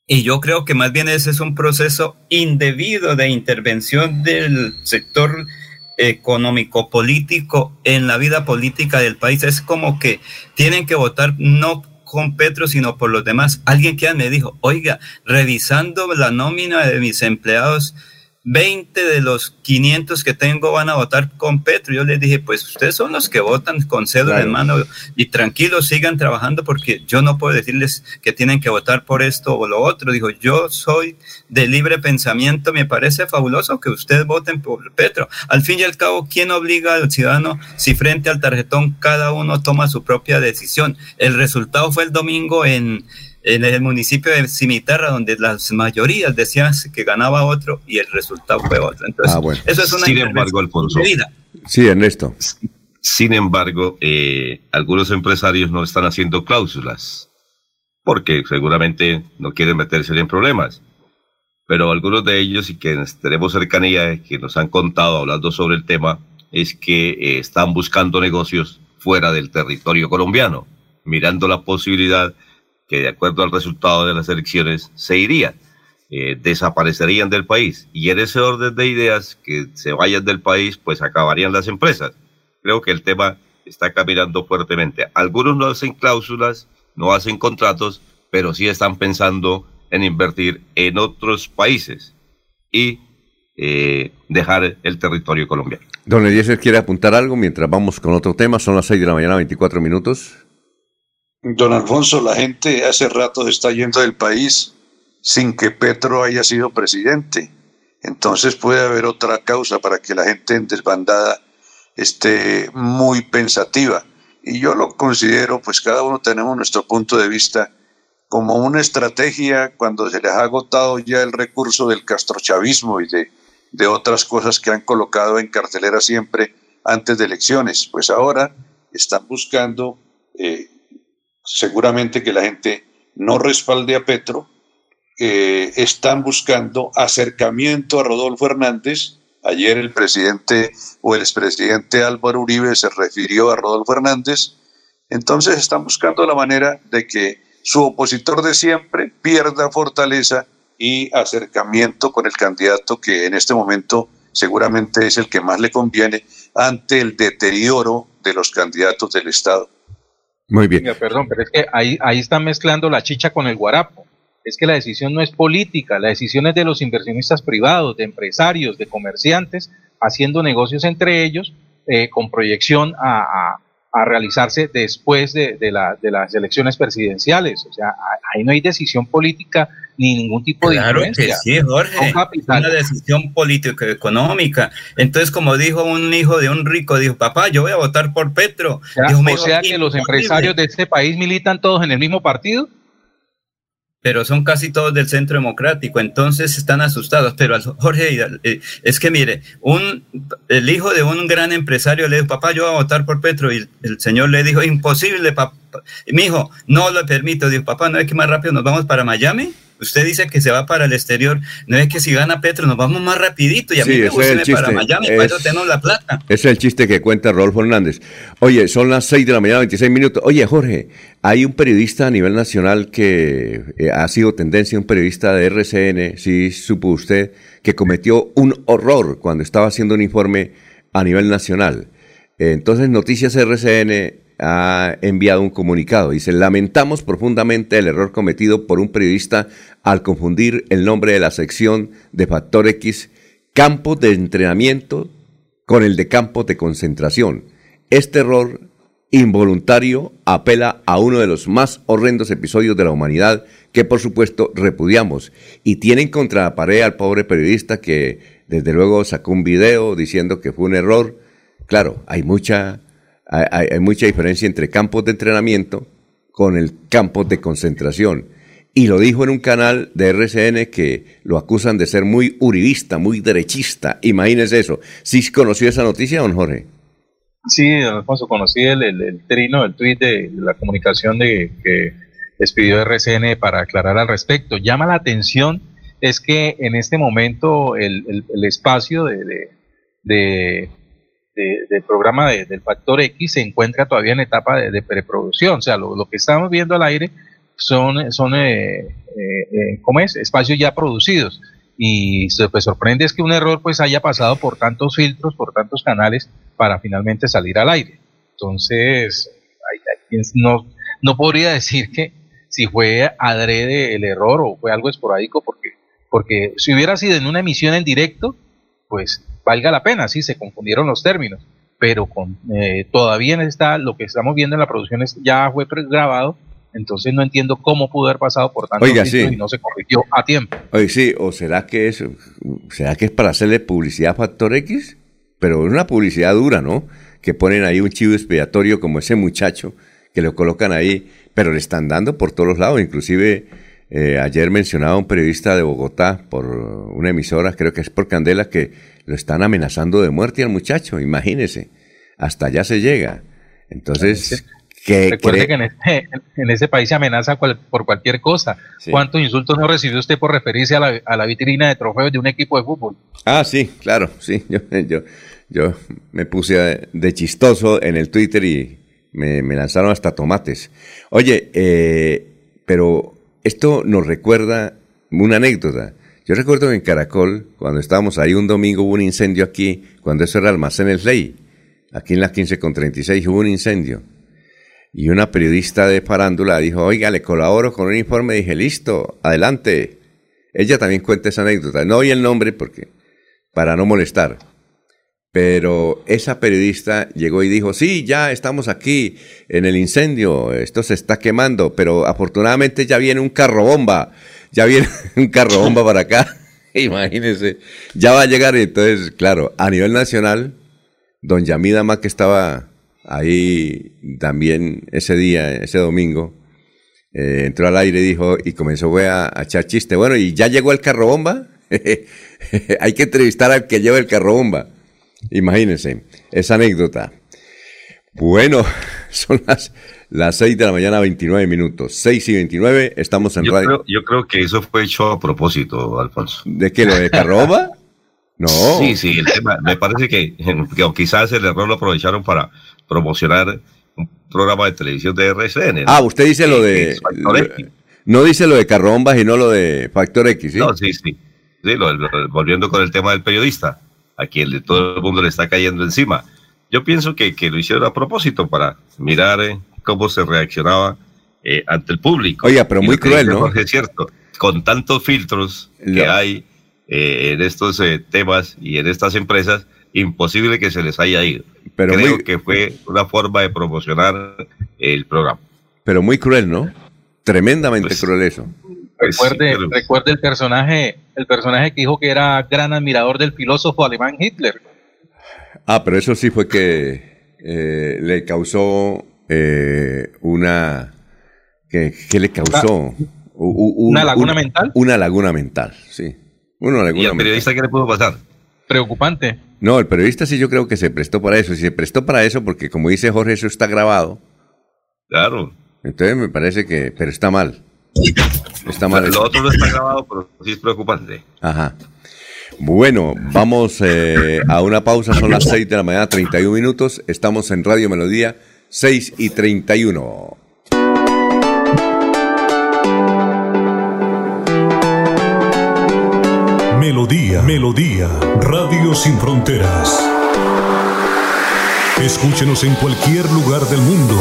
y yo creo que más bien ese es un proceso indebido de intervención del sector económico político en la vida política del país. Es como que tienen que votar no con Petro, sino por los demás. Alguien que me dijo, oiga, revisando la nómina de mis empleados, 20 de los 500 que tengo van a votar con Petro. Yo les dije, pues ustedes son los que votan con cédula en mano y tranquilos, sigan trabajando porque yo no puedo decirles que tienen que votar por esto o lo otro. Dijo, yo soy de libre pensamiento, me parece fabuloso que ustedes voten por Petro. Al fin y al cabo, ¿quién obliga al ciudadano si frente al tarjetón cada uno toma su propia decisión? El resultado fue el domingo en en el municipio de Cimitarra, donde las mayorías decían que ganaba otro y el resultado fue otro. Entonces, ah, eso es una Sin embargo, Alfonso. Sí, Ernesto. Sin embargo, eh, algunos empresarios no están haciendo cláusulas porque seguramente no quieren meterse en problemas. Pero algunos de ellos, y que tenemos cercanía, que nos han contado hablando sobre el tema, es que eh, están buscando negocios fuera del territorio colombiano, mirando la posibilidad que de acuerdo al resultado de las elecciones se irían, eh, desaparecerían del país. Y en ese orden de ideas, que se vayan del país, pues acabarían las empresas. Creo que el tema está caminando fuertemente. Algunos no hacen cláusulas, no hacen contratos, pero sí están pensando en invertir en otros países y eh, dejar el territorio colombiano. Don Eliezer quiere apuntar algo mientras vamos con otro tema. Son las 6 de la mañana, 24 minutos. Don Alfonso, la gente hace rato está yendo del país sin que Petro haya sido presidente. Entonces puede haber otra causa para que la gente en desbandada esté muy pensativa. Y yo lo considero, pues cada uno tenemos nuestro punto de vista, como una estrategia cuando se les ha agotado ya el recurso del castrochavismo y de, de otras cosas que han colocado en cartelera siempre antes de elecciones. Pues ahora están buscando eh, seguramente que la gente no respalde a Petro, están buscando acercamiento a Rodolfo Hernández. Ayer el presidente o el expresidente Álvaro Uribe se refirió a Rodolfo Hernández. Entonces están buscando la manera de que su opositor de siempre pierda fortaleza y acercamiento con el candidato que en este momento seguramente es el que más le conviene ante el deterioro de los candidatos del Estado. Muy bien. perdón, pero es que ahí, ahí están mezclando la chicha con el guarapo. Es que la decisión no es política, la decisión es de los inversionistas privados, de empresarios, de comerciantes, haciendo negocios entre ellos eh, con proyección a, a realizarse después de, de, la, de, las elecciones presidenciales. O sea, ahí no hay decisión política ni ningún tipo de claro que sí, Jorge. Una decisión político-económica. Entonces, como dijo un hijo de un rico, dijo, papá, yo voy a votar por Petro. o sea que los empresarios de este país militan todos en el mismo partido pero son casi todos del centro democrático, entonces están asustados. Pero Jorge, eh, es que mire, un, el hijo de un gran empresario le dijo, papá, yo voy a votar por Petro, y el señor le dijo, imposible, papá. Mi hijo, no lo permito. Dijo, papá, ¿no es que más rápido nos vamos para Miami? Usted dice que se va para el exterior. No es que si gana Petro nos vamos más rapidito y a mí me gusta para Miami, para eso tenemos la plata. Ese es el chiste que cuenta Rodolfo Hernández. Oye, son las 6 de la mañana, 26 minutos. Oye, Jorge, hay un periodista a nivel nacional que eh, ha sido tendencia, un periodista de RCN, si supo usted, que cometió un horror cuando estaba haciendo un informe a nivel nacional. Entonces, Noticias RCN ha enviado un comunicado. Dice, lamentamos profundamente el error cometido por un periodista al confundir el nombre de la sección de Factor X, campos de entrenamiento, con el de campos de concentración. Este error involuntario apela a uno de los más horrendos episodios de la humanidad que por supuesto repudiamos y tiene contra la pared al pobre periodista que desde luego sacó un video diciendo que fue un error. Claro, hay mucha hay, mucha diferencia entre campos de entrenamiento con el campo de concentración. Y lo dijo en un canal de RCN que lo acusan de ser muy uribista, muy derechista. Imagínese eso. ¿Sí conoció esa noticia, don Jorge? Sí, Alfonso, conocí el, el, trino, el tuit de, la comunicación de que despidió RCN para aclarar al respecto. Llama la atención es que en este momento el, el, espacio de, de, del programa del Factor X se encuentra todavía en etapa de, preproducción. O sea, lo, que estamos viendo al aire son, son eh, eh, eh, ¿cómo es? espacios ya producidos. Y pues, sorprende es que un error pues haya pasado por tantos filtros, por tantos canales para finalmente salir al aire. Entonces, no, no podría decir que si fue adrede el error o fue algo esporádico, porque, porque si hubiera sido en una emisión en directo, pues valga la pena, sí, se confundieron los términos, pero con, eh, todavía está, lo que estamos viendo en la producción es, ya fue grabado, entonces no entiendo cómo pudo haber pasado por tanto Oiga, sí. y no se corrigió a tiempo. Oye, sí, o será que es, será que es para hacerle publicidad a Factor X, pero una publicidad dura, ¿no? Que ponen ahí un chivo expiatorio como ese muchacho, que lo colocan ahí pero le están dando por todos lados, inclusive eh, ayer mencionaba un periodista de Bogotá por una emisora, creo que es por Candela, que lo están amenazando de muerte al muchacho, imagínese, hasta allá se llega. Entonces, que recuerde que en, ese país se amenaza por cualquier cosa. ¿Cuántos insultos no recibió usted por referirse a la, a la, vitrina de trofeos de un equipo de fútbol? Ah, sí, claro, sí. Yo, yo, yo me puse de chistoso en el Twitter y me, lanzaron hasta tomates. Oye, eh, pero esto nos recuerda una anécdota. Yo recuerdo en Caracol, cuando estábamos ahí un domingo, hubo un incendio aquí, cuando eso era Almacenes Ley, aquí en las 15 con 36 hubo un incendio. Y una periodista de farándula dijo, oiga, le colaboro con un informe. Dije, listo, adelante. Ella también cuenta esa anécdota. No oí el nombre porque, para no molestar pero esa periodista llegó y dijo, sí, ya estamos aquí en el incendio, esto se está quemando, pero afortunadamente ya viene un carro bomba, ya viene un carro bomba para acá, imagínense, ya va a llegar, y entonces, claro, a nivel nacional, don Yamida Mac que estaba ahí también ese día, ese domingo, eh, entró al aire y dijo, y comenzó a, a echar chiste, bueno, ¿y ya llegó el carro bomba? Hay que entrevistar al que lleva el carro bomba. Imagínense, esa anécdota. Bueno, son las, las 6 de la mañana, 29 minutos. 6 y 29, estamos en yo radio. Creo, yo creo que eso fue hecho a propósito, Alfonso. ¿De qué? ¿Lo de Carroba? no. Sí, sí, el tema, me parece que, que quizás el error lo aprovecharon para promocionar un programa de televisión de RCN. Ah, usted dice lo de... no dice lo de Carrombas y no lo de Factor X, ¿sí? No, sí, sí. sí volviendo con el tema del periodista a quien todo el mundo le está cayendo encima. Yo pienso que, que lo hicieron a propósito para mirar eh, cómo se reaccionaba eh, ante el público. Oye, pero muy cruel, ¿no? Es cierto, con tantos filtros que hay eh, en estos temas y en estas empresas, imposible que se les haya ido. Pero Creo que fue una forma de promocionar el programa. Pero muy cruel, ¿no? Tremendamente pues cruel eso. Pues recuerde, recuerde el personaje, el personaje que dijo que era gran admirador del filósofo alemán Hitler. Ah, pero eso sí fue que eh, le causó eh, una ¿qué, le causó? Una, laguna mental. Una laguna mental, sí. Una ¿Y el periodista qué le pudo pasar? Preocupante. No, el periodista sí yo creo que se prestó para eso. Y se prestó para eso porque, como dice Jorge, eso está grabado. Claro. Entonces me parece que, pero está mal. Está mal. Lo otro no está grabado, pero sí es preocupante. Ajá. Bueno, vamos eh, a una pausa, son las 6 de la mañana, 31 minutos. Estamos en Radio Melodía, 6 y 31. Melodía, Melodía, Radio Sin Fronteras. Escúchenos en cualquier lugar del mundo.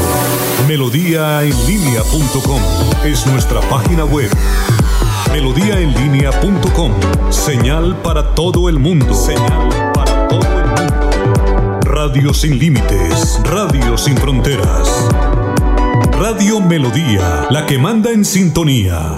Melodíaenlínea.com es nuestra página web. Melodíaenlínea.com. Señal para todo el mundo. Señal para todo el mundo. Radio sin límites. Radio sin fronteras. Radio Melodía, la que manda en sintonía.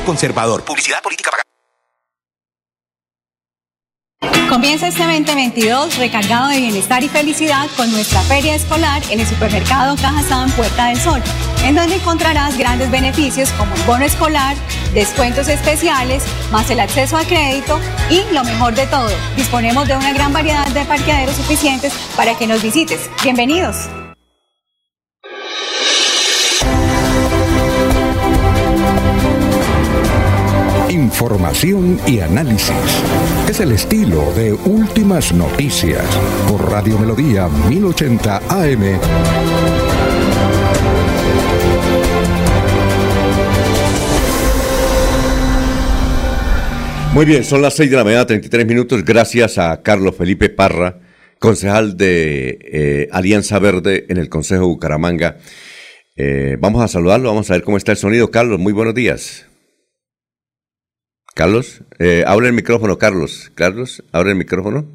Partido Conservador. Publicidad política pagada. Comienza este 2022 recargado de bienestar y felicidad con nuestra feria escolar en el supermercado Cajazán Puerta del Sol, en donde encontrarás grandes beneficios como el bono escolar, descuentos especiales, más el acceso a crédito y lo mejor de todo, disponemos de una gran variedad de parqueaderos suficientes para que nos visites. Bienvenidos. Información y análisis. Es el estilo de Últimas Noticias por Radio Melodía 1080 AM. Muy bien, son las 6 de la mañana, 33 minutos. Gracias a Carlos Felipe Parra, concejal de eh, Alianza Verde en el Consejo de Bucaramanga. Eh, vamos a saludarlo, vamos a ver cómo está el sonido. Carlos, muy buenos días. Carlos, eh, abre el micrófono, Carlos. Carlos, abre el micrófono.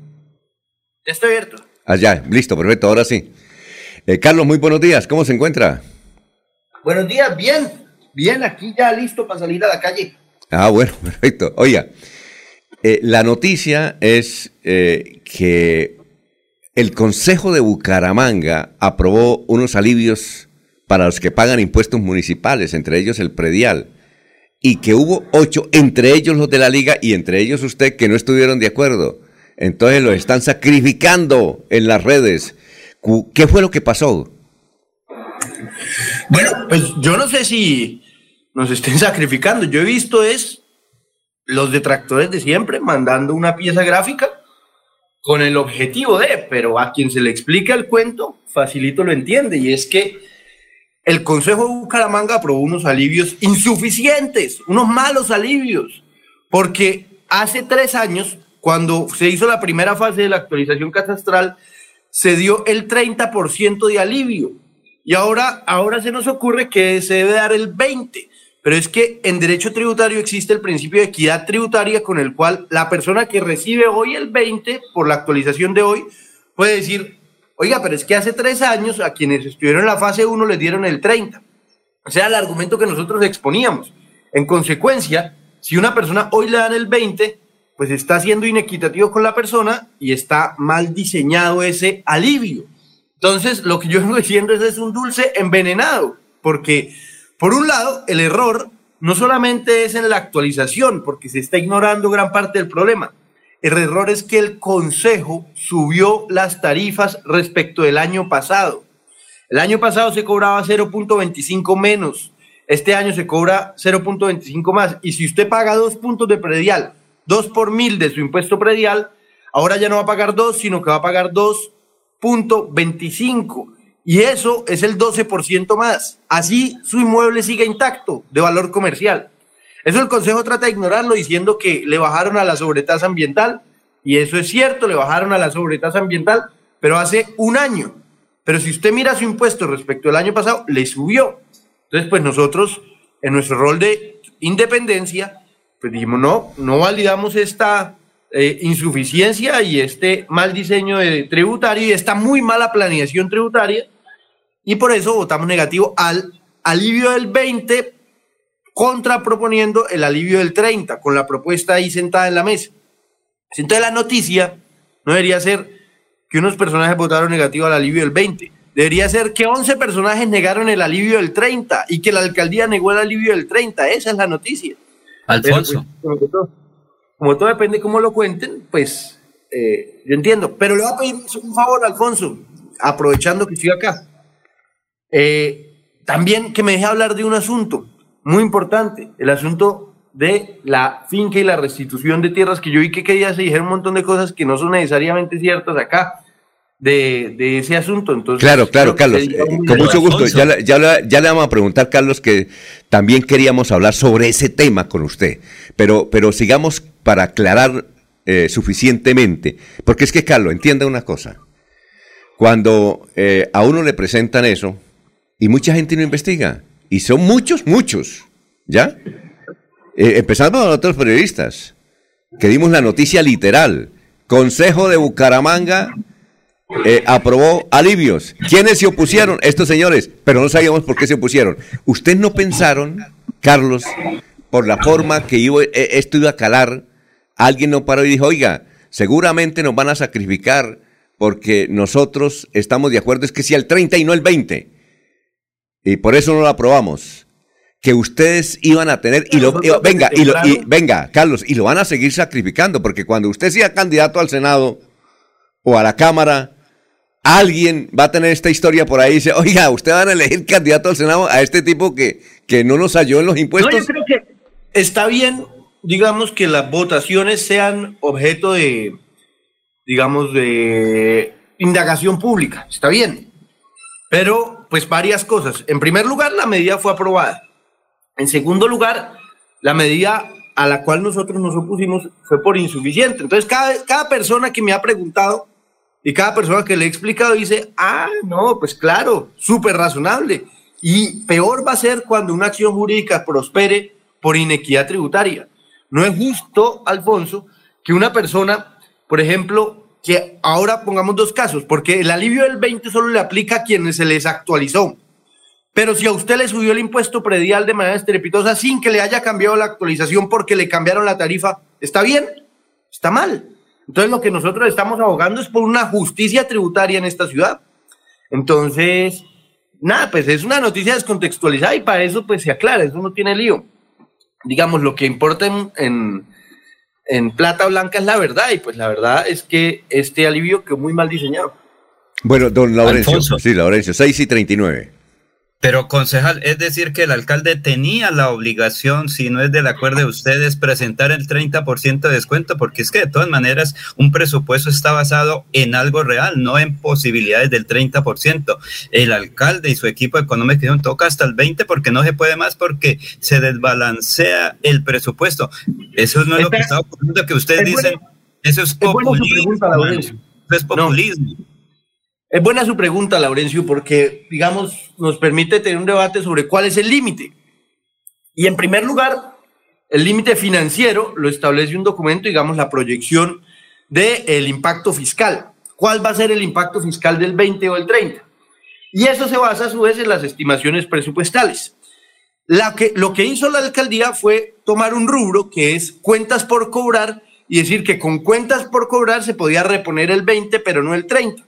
Ya está abierto. Ah, ya, listo, perfecto, ahora sí. Eh, Carlos, muy buenos días, ¿cómo se encuentra? Buenos días, bien, bien, aquí ya listo para salir a la calle. Ah, bueno, perfecto. Oiga, eh, la noticia es eh, que el Consejo de Bucaramanga aprobó unos alivios para los que pagan impuestos municipales, entre ellos el predial y que hubo ocho, entre ellos los de la liga y entre ellos usted, que no estuvieron de acuerdo. Entonces lo están sacrificando en las redes. ¿Qué fue lo que pasó? Bueno, pues yo no sé si nos estén sacrificando. Yo he visto es los detractores de siempre mandando una pieza gráfica con el objetivo de, pero a quien se le explica el cuento, facilito lo entiende, y es que el Consejo de Bucaramanga aprobó unos alivios insuficientes, unos malos alivios, porque hace tres años, cuando se hizo la primera fase de la actualización catastral, se dio el 30% de alivio. Y ahora, ahora se nos ocurre que se debe dar el 20%. Pero es que en derecho tributario existe el principio de equidad tributaria con el cual la persona que recibe hoy el 20 por la actualización de hoy puede decir, Oiga, pero es que hace tres años a quienes estuvieron en la fase 1 les dieron el 30. O sea, el argumento que nosotros exponíamos. En consecuencia, si una persona hoy le dan el 20, pues está siendo inequitativo con la persona y está mal diseñado ese alivio. Entonces, lo que yo vengo diciendo es es un dulce envenenado, porque por un lado, el error no solamente es en la actualización, porque se está ignorando gran parte del problema, el error es que el Consejo subió las tarifas respecto del año pasado. El año pasado se cobraba 0.25 menos. Este año se cobra 0.25 más. Y si usted paga dos puntos de predial, dos por mil de su impuesto predial, ahora ya no va a pagar dos, sino que va a pagar 2.25. Y eso es el 12% más. Así su inmueble sigue intacto de valor comercial. Eso el Consejo trata de ignorarlo diciendo que le bajaron a la sobretasa ambiental, y eso es cierto, le bajaron a la sobretasa ambiental, pero hace un año. Pero si usted mira su impuesto respecto al año pasado, le subió. Entonces, pues nosotros, en nuestro rol de independencia, pues dijimos, no, no validamos esta eh, insuficiencia y este mal diseño de tributario y esta muy mala planeación tributaria, y por eso votamos negativo al alivio del 20 contraproponiendo el alivio del 30, con la propuesta ahí sentada en la mesa. Entonces la noticia no debería ser que unos personajes votaron negativo al alivio del 20, debería ser que 11 personajes negaron el alivio del 30 y que la alcaldía negó el alivio del 30, esa es la noticia. Alfonso. Pues, como, todo, depende cómo lo cuenten, pues eh, yo entiendo, pero le voy a pedir un favor, Alfonso, aprovechando que estoy acá. Eh, también que me deje hablar de un asunto muy importante, el asunto de la finca y la restitución de tierras, que yo vi que quería se dijeron un montón de cosas que no son necesariamente ciertas acá de, de ese asunto. Entonces, claro, claro, Carlos, eh, con mucho gusto. Ya, ya, ya, le vamos a preguntar, Carlos, que también queríamos hablar sobre ese tema con usted, pero, pero sigamos para aclarar eh, suficientemente, porque es que, Carlos, entienda una cosa. Cuando eh, a uno le presentan eso, y mucha gente no investiga, y son muchos, muchos, ¿ya? Eh, empezando por otros periodistas, que dimos la noticia literal. Consejo de Bucaramanga eh, aprobó alivios. ¿Quiénes se opusieron? Estos señores, pero no sabíamos por qué se opusieron. ¿Ustedes no pensaron, Carlos, por la forma que iba, eh, esto iba a calar, alguien no paró y dijo, oiga, seguramente nos van a sacrificar porque nosotros estamos de acuerdo, es que sea el 30 y no el 20. Y por eso no lo aprobamos. Que ustedes iban a tener, y lo, venga, y, lo, y venga, Carlos, y lo van a seguir sacrificando, porque cuando usted sea candidato al Senado o a la Cámara, alguien va a tener esta historia por ahí y dice, oiga, usted van a elegir candidato al Senado a este tipo que, que no nos halló en los impuestos. No, yo creo que está bien, digamos, que las votaciones sean objeto de, digamos, de indagación pública. Está bien. Pero, pues, varias cosas. En primer lugar, la medida fue aprobada. En segundo lugar, la medida a la cual nosotros nos opusimos fue por insuficiente. Entonces, cada, cada persona que me ha preguntado y cada persona que le he explicado dice, ah, no, pues claro, súper razonable. Y peor va a ser cuando una acción jurídica prospere por inequidad tributaria. No es justo, Alfonso, que una persona por ejemplo, que ahora pongamos dos casos, porque el alivio del 20 solo le aplica a quienes se les actualizó. Pero si a usted le subió el impuesto predial de manera estrepitosa sin que le haya cambiado la actualización porque le cambiaron la tarifa, ¿está bien? ¿Está mal? Entonces lo que nosotros estamos abogando es por una justicia tributaria en esta ciudad. Entonces, nada, pues es una noticia descontextualizada y para eso pues se aclara, eso no tiene lío. Digamos, lo que importa en en plata blanca es la verdad y pues la verdad es que este alivio quedó muy mal diseñado. Bueno, don Laurencio, sí, Laurencio, 6 y 39. Pero, concejal, es decir que el alcalde tenía la obligación, si no es del acuerdo de ustedes, presentar el 30% de descuento, porque es que de todas maneras un presupuesto está basado en algo real, no en posibilidades del 30%. El alcalde y su equipo económico dijeron, toca hasta el 20% porque no se puede más porque se desbalancea el presupuesto. Eso no es lo que está ocurriendo, que ustedes dicen, eso es populismo. eso es populismo. Es buena su pregunta, Laurencio, porque, digamos, nos permite tener un debate sobre cuál es el límite. Y en primer lugar, el límite financiero lo establece un documento, digamos, la proyección del impacto fiscal. ¿Cuál va a ser el impacto fiscal del 20 o el 30? Y eso se basa a su vez en las estimaciones presupuestales. Lo que hizo la alcaldía fue tomar un rubro que es cuentas por cobrar y decir que con cuentas por cobrar se podía reponer el 20, pero no el 30.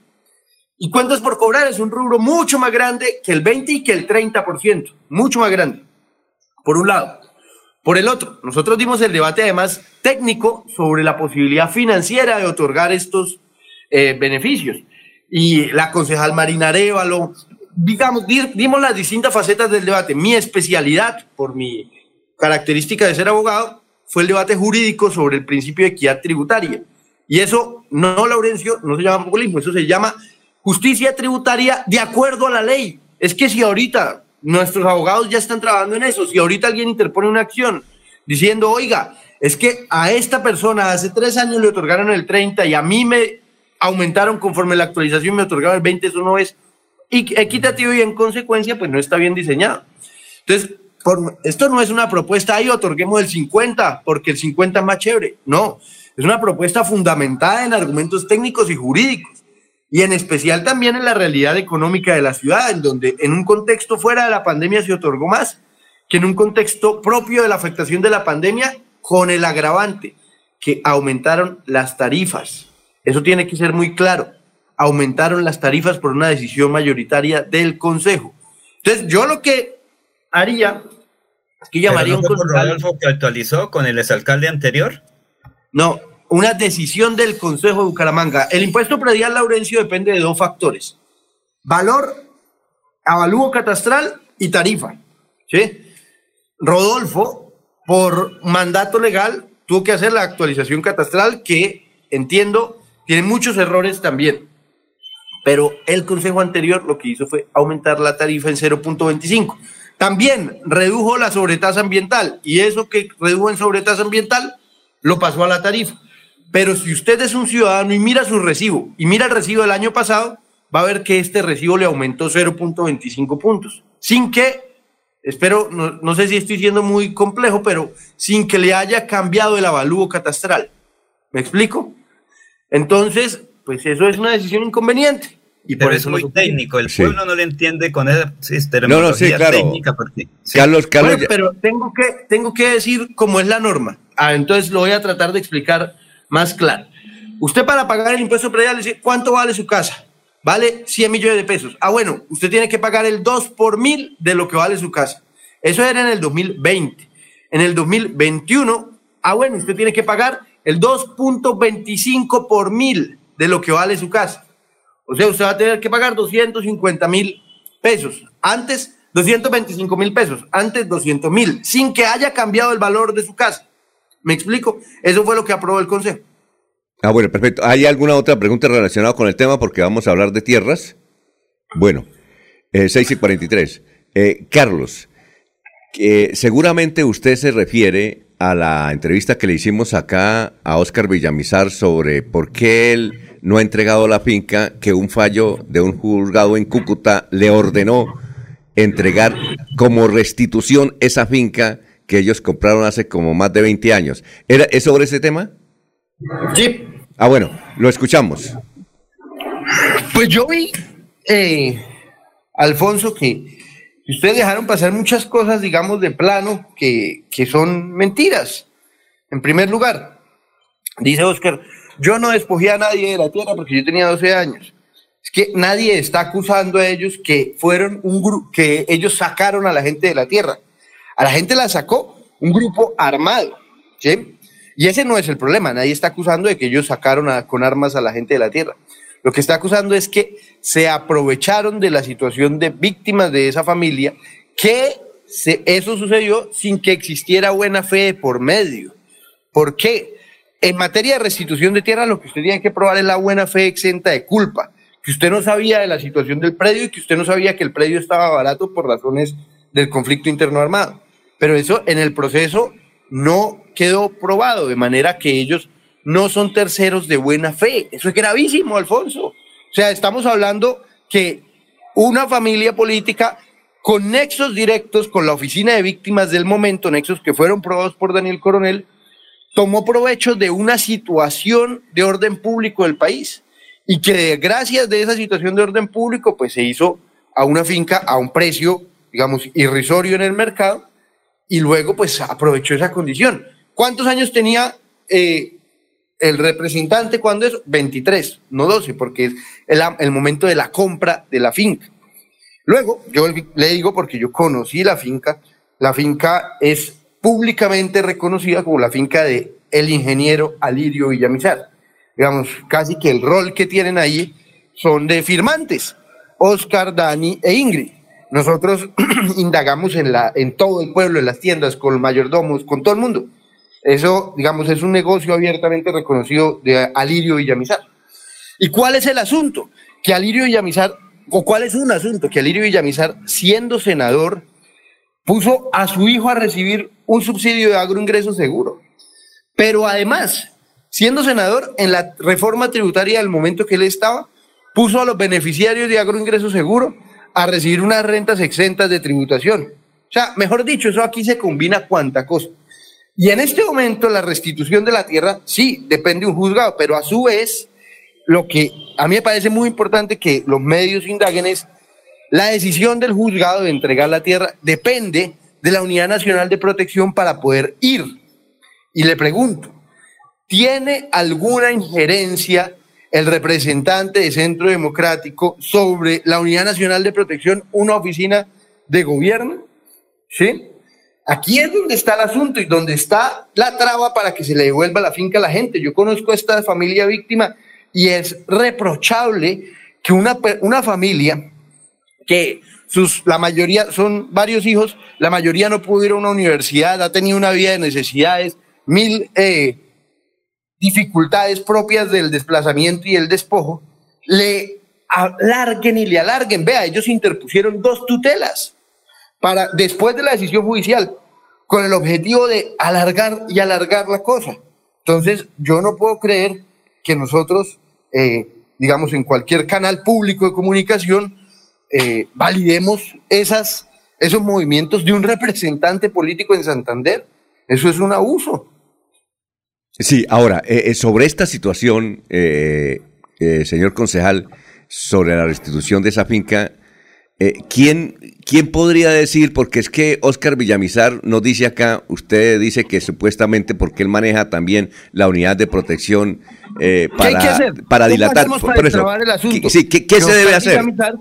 Y cuentas por cobrar es un rubro mucho más grande que el 20 y que el 30%, mucho más grande, por un lado. Por el otro, nosotros dimos el debate además técnico sobre la posibilidad financiera de otorgar estos eh, beneficios. Y la concejal Marina Arevalo, digamos, dimos las distintas facetas del debate. Mi especialidad, por mi característica de ser abogado, fue el debate jurídico sobre el principio de equidad tributaria. Y eso, no, Laurencio, no se llama populismo, eso se llama justicia tributaria de acuerdo a la ley. Es que si ahorita nuestros abogados ya están trabajando en eso, si ahorita alguien interpone una acción diciendo, oiga, es que a esta persona hace tres años le otorgaron el 30 y a mí me aumentaron conforme la actualización me otorgaron el 20, eso no es equitativo y en consecuencia pues no está bien diseñado. Entonces, esto no es una propuesta ahí, otorguemos el 50 porque el 50 es más chévere. No, es una propuesta fundamentada en argumentos técnicos y jurídicos y en especial también en la realidad económica de la ciudad, en donde en un contexto fuera de la pandemia se otorgó más que en un contexto propio de la afectación de la pandemia, con el agravante que aumentaron las tarifas. Eso tiene que ser muy claro. Aumentaron las tarifas por una decisión mayoritaria del Consejo. Entonces, yo lo que haría es que llamaría un Rodolfo que actualizó con el exalcalde anterior? No, una decisión del Consejo de Bucaramanga. El impuesto predial, Laurencio, depende de dos factores. Valor, avalúo catastral y tarifa. Rodolfo, por mandato legal, tuvo que hacer la actualización catastral que, entiendo, tiene muchos errores también. Pero el Consejo anterior lo que hizo fue aumentar la tarifa en 0.25. También redujo la sobretasa ambiental y eso que redujo en sobretasa ambiental lo pasó a la tarifa. Pero si usted es un ciudadano y mira su recibo y mira el recibo del año pasado, va a ver que este recibo le aumentó 0.25 puntos. Sin que, espero, no, sé si estoy siendo muy complejo, pero sin que le haya cambiado el avalúo catastral. ¿Me explico? Entonces, pues eso es una decisión inconveniente. y Pero por es eso muy los- técnico, el Sí. pueblo no le entiende con esa No, no, sí, claro. técnica. Porque, sí. Carlos, Carlos, Bueno, pero tengo que, tengo que decir cómo es la norma. Ah, entonces lo voy a tratar de explicar más claro. Usted para pagar el impuesto predial, dice, ¿cuánto vale su casa? Vale 100 millones de pesos. Ah, bueno, usted tiene que pagar el 2 por mil de lo que vale su casa. Eso era en el 2020. En el 2021, ah, bueno, usted tiene que pagar el 2.25 por mil de lo que vale su casa. O sea, usted va a tener que pagar 250 mil pesos. Antes, 225 mil pesos. Antes, 200 mil. Sin que haya cambiado el valor de su casa. ¿Me explico? Eso fue lo que aprobó el Consejo. Ah, bueno, perfecto. ¿Hay alguna otra pregunta relacionada con el tema? Porque vamos a hablar de tierras. Bueno, eh, 6 y 43. Eh, Carlos, eh, seguramente usted se refiere a la entrevista que le hicimos acá a Oscar Villamizar sobre por qué él no ha entregado la finca que un fallo de un juzgado en Cúcuta le ordenó entregar como restitución esa finca que ellos compraron hace como más de 20 años. ¿Era, ¿Es sobre ese tema? Sí. Ah, bueno, lo escuchamos. Pues yo vi, eh, Alfonso, que ustedes dejaron pasar muchas cosas, digamos, de plano que, que son mentiras. En primer lugar, dice Oscar, yo no despojé a nadie de la tierra porque yo tenía 12 años. Es que nadie está acusando a ellos que fueron un grupo, que ellos sacaron a la gente de la tierra. A la gente la sacó un grupo armado, ¿sí? Y ese no es el problema. Nadie está acusando de que ellos sacaron con armas a la gente de la tierra. Lo que está acusando es que se aprovecharon de la situación de víctimas de esa familia, que se- eso sucedió sin que existiera buena fe por medio. ¿Por qué? En materia de restitución de tierra, lo que usted tiene que probar es la buena fe exenta de culpa. Que usted no sabía de la situación del predio y que usted no sabía que el predio estaba barato por razones del conflicto interno armado. Pero eso en el proceso no quedó probado, de manera que ellos no son terceros de buena fe. Eso es gravísimo, Alfonso. O sea, estamos hablando que una familia política con nexos directos con la oficina de víctimas del momento, nexos que fueron probados por Daniel Coronel, tomó provecho de una situación de orden público del país y que gracias de esa situación de orden público pues se hizo a una finca a un precio digamos irrisorio en el mercado y luego pues aprovechó esa condición. ¿Cuántos años tenía eh, el representante cuando eso? 23, no 12, porque es el, el momento de la compra de la finca. Luego, yo le digo porque yo conocí la finca, la finca es públicamente reconocida como la finca de el ingeniero Alirio Villamizar. Digamos, casi que el rol que tienen ahí son de firmantes, Oscar, Dani e Ingrid. Nosotros indagamos en, la, en todo el pueblo, en las tiendas, con mayordomos, con todo el mundo. Eso, digamos, es un negocio abiertamente reconocido de Alirio Villamizar. ¿Y cuál es el asunto? Que Alirio Villamizar, o cuál es un asunto, que Alirio Villamizar, siendo senador, puso a su hijo a recibir un subsidio de agroingreso seguro. Pero además, siendo senador, en la reforma tributaria del momento que él estaba, puso a los beneficiarios de agroingreso seguro a recibir unas rentas exentas de tributación. O sea, mejor dicho, eso aquí se combina cuanta cosa. Y en este momento la restitución de la tierra, sí, depende de un juzgado, pero a su vez, lo que a mí me parece muy importante que los medios indaguen es la decisión del juzgado de entregar la tierra depende de la Unidad Nacional de Protección para poder ir. Y le pregunto, ¿tiene alguna injerencia el representante de Centro Democrático sobre la Unidad Nacional de Protección, una oficina de gobierno? ¿Sí? Aquí es donde está el asunto y donde está la traba para que se le devuelva la finca a la gente. Yo conozco a esta familia víctima y es reprochable que una, una familia que sus, la mayoría son varios hijos, la mayoría no pudo ir a una universidad, ha tenido una vida de necesidades, mil eh, dificultades propias del desplazamiento y el despojo, le alarguen y le alarguen. Vea, ellos interpusieron dos tutelas para después de la decisión judicial con el objetivo de alargar y alargar la cosa. Entonces, yo no puedo creer que nosotros, eh, digamos, en cualquier canal público de comunicación, eh, validemos esas, esos movimientos de un representante político en Santander. Eso es un abuso. Sí, ahora, eh, sobre esta situación, eh, señor concejal, sobre la restitución de esa finca. Eh, ¿quién, ¿Quién podría decir? Porque es que Oscar Villamizar nos dice acá, usted dice que supuestamente porque él maneja también la unidad de protección eh, para, para ¿Cómo dilatar. para por eso, destrabar el sí, ¿qué, se debe hacer? Villamizar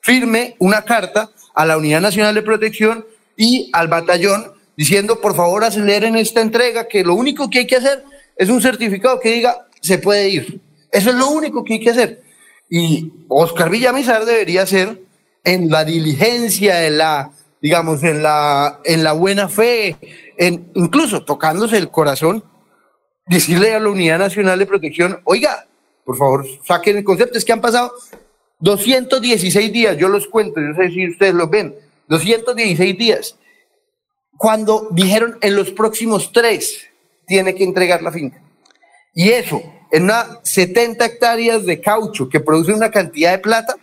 Firme una carta a la Unidad Nacional de Protección y al batallón diciendo, por favor, aceleren esta entrega, que lo único que hay que hacer es un certificado que diga, se puede ir. Eso es lo único que hay que hacer. Y Oscar Villamizar debería ser en la diligencia, en la, digamos, en la, en la buena fe, en, incluso tocándose el corazón, decirle a la Unidad Nacional de Protección, oiga, por favor, saquen el concepto, es que han pasado 216 días, yo los cuento, yo sé si ustedes los ven, 216 días. Cuando dijeron en los próximos tres tiene que entregar la finca. Y eso, en una 70 hectáreas de caucho que produce una cantidad de plata,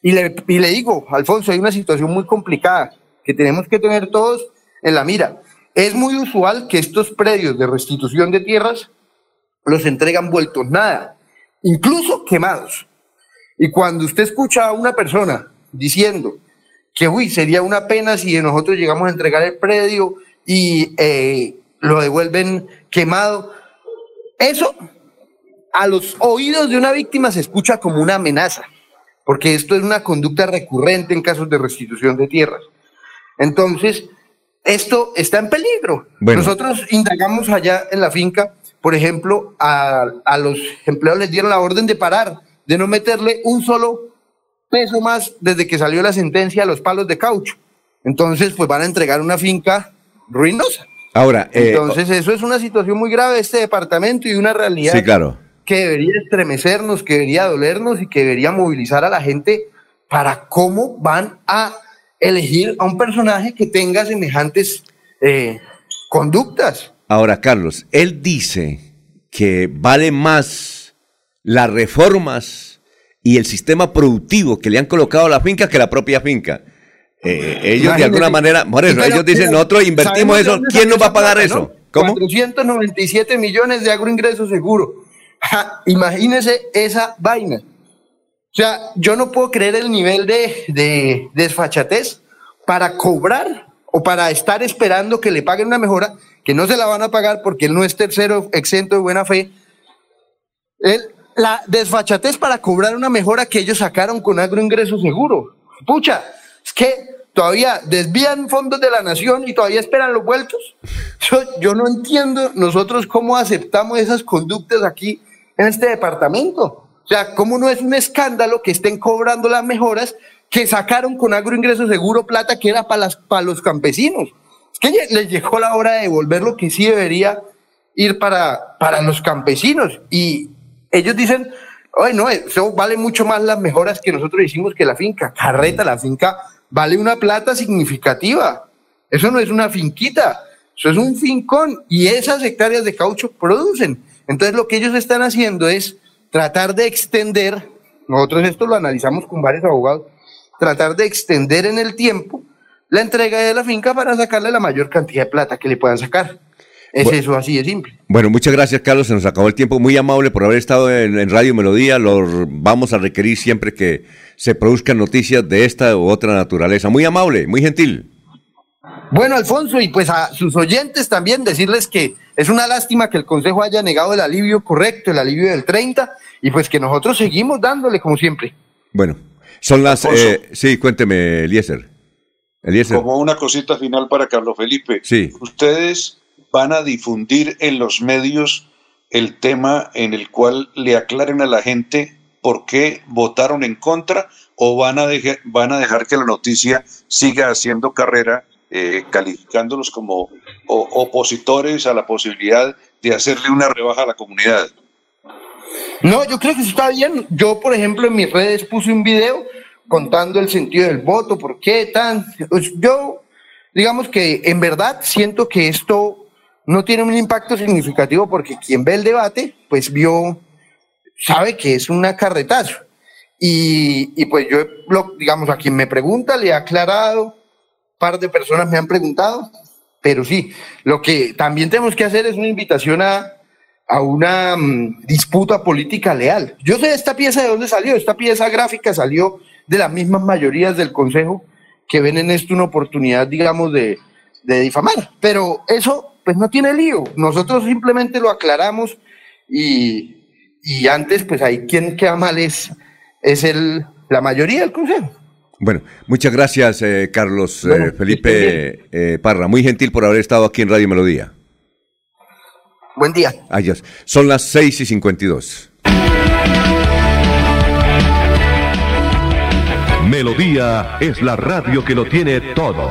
y le, y le digo, Alfonso, hay una situación muy complicada que tenemos que tener todos en la mira. Es muy usual que estos predios de restitución de tierras los entregan vueltos nada, incluso quemados. Y cuando usted escucha a una persona diciendo que, uy, sería una pena si nosotros llegamos a entregar el predio y eh, lo devuelven quemado, eso a los oídos de una víctima se escucha como una amenaza, porque esto es una conducta recurrente en casos de restitución de tierras. Entonces, esto está en peligro. Bueno. Nosotros indagamos allá en la finca, por ejemplo, a, a los empleados les dieron la orden de parar, de no meterle un solo peso más desde que salió la sentencia a los palos de caucho. Entonces, pues van a entregar una finca ruinosa. Ahora, eh, Entonces, eso es una situación muy grave de este departamento y una realidad sí, claro. que debería estremecernos, que debería dolernos y que debería movilizar a la gente para cómo van a elegir a un personaje que tenga semejantes eh, conductas. Ahora, Carlos, él dice que vale más las reformas y el sistema productivo que le han colocado a la finca que la propia finca. Eh, ellos de alguna manera, por eso, Pero, ellos dicen, pero, nosotros invertimos ¿sabemos de eso, ¿quién nos va a pagar plata, eso? no? ¿Cómo? 497 millones de agroingresos seguro. Ja, imagínese esa vaina. O sea, yo no puedo creer el nivel de, de desfachatez para cobrar o para estar esperando que le paguen una mejora que no se la van a pagar porque él no es tercero exento de buena fe. Él- la desfachatez para cobrar una mejora que ellos sacaron con agroingreso seguro. Pucha, es que todavía desvían fondos de la nación y todavía esperan los vueltos. Yo, yo no entiendo nosotros cómo aceptamos esas conductas aquí en este departamento. O sea, cómo no es un escándalo que estén cobrando las mejoras que sacaron con agroingreso seguro plata que era para, las, para los campesinos. Es que les llegó la hora de devolver lo que sí debería ir para, para los campesinos. Y ellos dicen, Oye, no, eso vale mucho más las mejoras que nosotros hicimos que la finca. Carreta, la finca vale una plata significativa. Eso no es una finquita, eso es un fincón. Y esas hectáreas de caucho producen. Entonces lo que ellos están haciendo es tratar de extender, nosotros esto lo analizamos con varios abogados, tratar de extender en el tiempo la entrega de la finca para sacarle la mayor cantidad de plata que le puedan sacar. Es Bueno. eso así de simple. Bueno, muchas gracias, Carlos. Se nos acabó el tiempo. Muy amable por haber estado en, en Radio Melodía. Lo vamos a requerir siempre que se produzcan noticias de esta u otra naturaleza. Muy amable, muy gentil. Bueno, Alfonso, y pues a sus oyentes también decirles que es una lástima que el Consejo haya negado el alivio correcto, el alivio del 30, y pues que nosotros seguimos dándole como siempre. Bueno, son las... Eh, sí, cuénteme, Eliezer. Eliezer. Como una cosita final para Carlos Felipe. Sí. Ustedes van a difundir en los medios el tema en el cual le aclaren a la gente por qué votaron en contra o van a, dejar, van a dejar que la noticia siga haciendo carrera, eh, calificándolos como o- opositores a la posibilidad de hacerle una rebaja a la comunidad. No, yo creo que eso está bien. Yo, por ejemplo, en mis redes puse un video contando el sentido del voto, por qué tan... Pues yo, digamos que en verdad siento que esto no tiene un impacto significativo porque quien ve el debate, pues vio, sabe que es una carretazo. Y, y pues yo, digamos, a quien me pregunta le he aclarado, un par de personas me han preguntado, pero sí, lo que también tenemos que hacer es una invitación a, a una mm, disputa política leal. Yo sé esta pieza de dónde salió, esta pieza gráfica salió de las mismas mayorías del Consejo que ven en esto una oportunidad, digamos, de, de difamar. Pero eso, pues no tiene lío. Nosotros simplemente lo aclaramos y, y antes, pues ahí quien queda mal es, es el, la mayoría del Consejo. Bueno, muchas gracias, eh, Carlos eh, Felipe eh, Parra. Muy gentil por haber estado aquí en Radio Melodía. Buen día. Adiós. Son las 6 y 52. Melodía es la radio que lo tiene todo.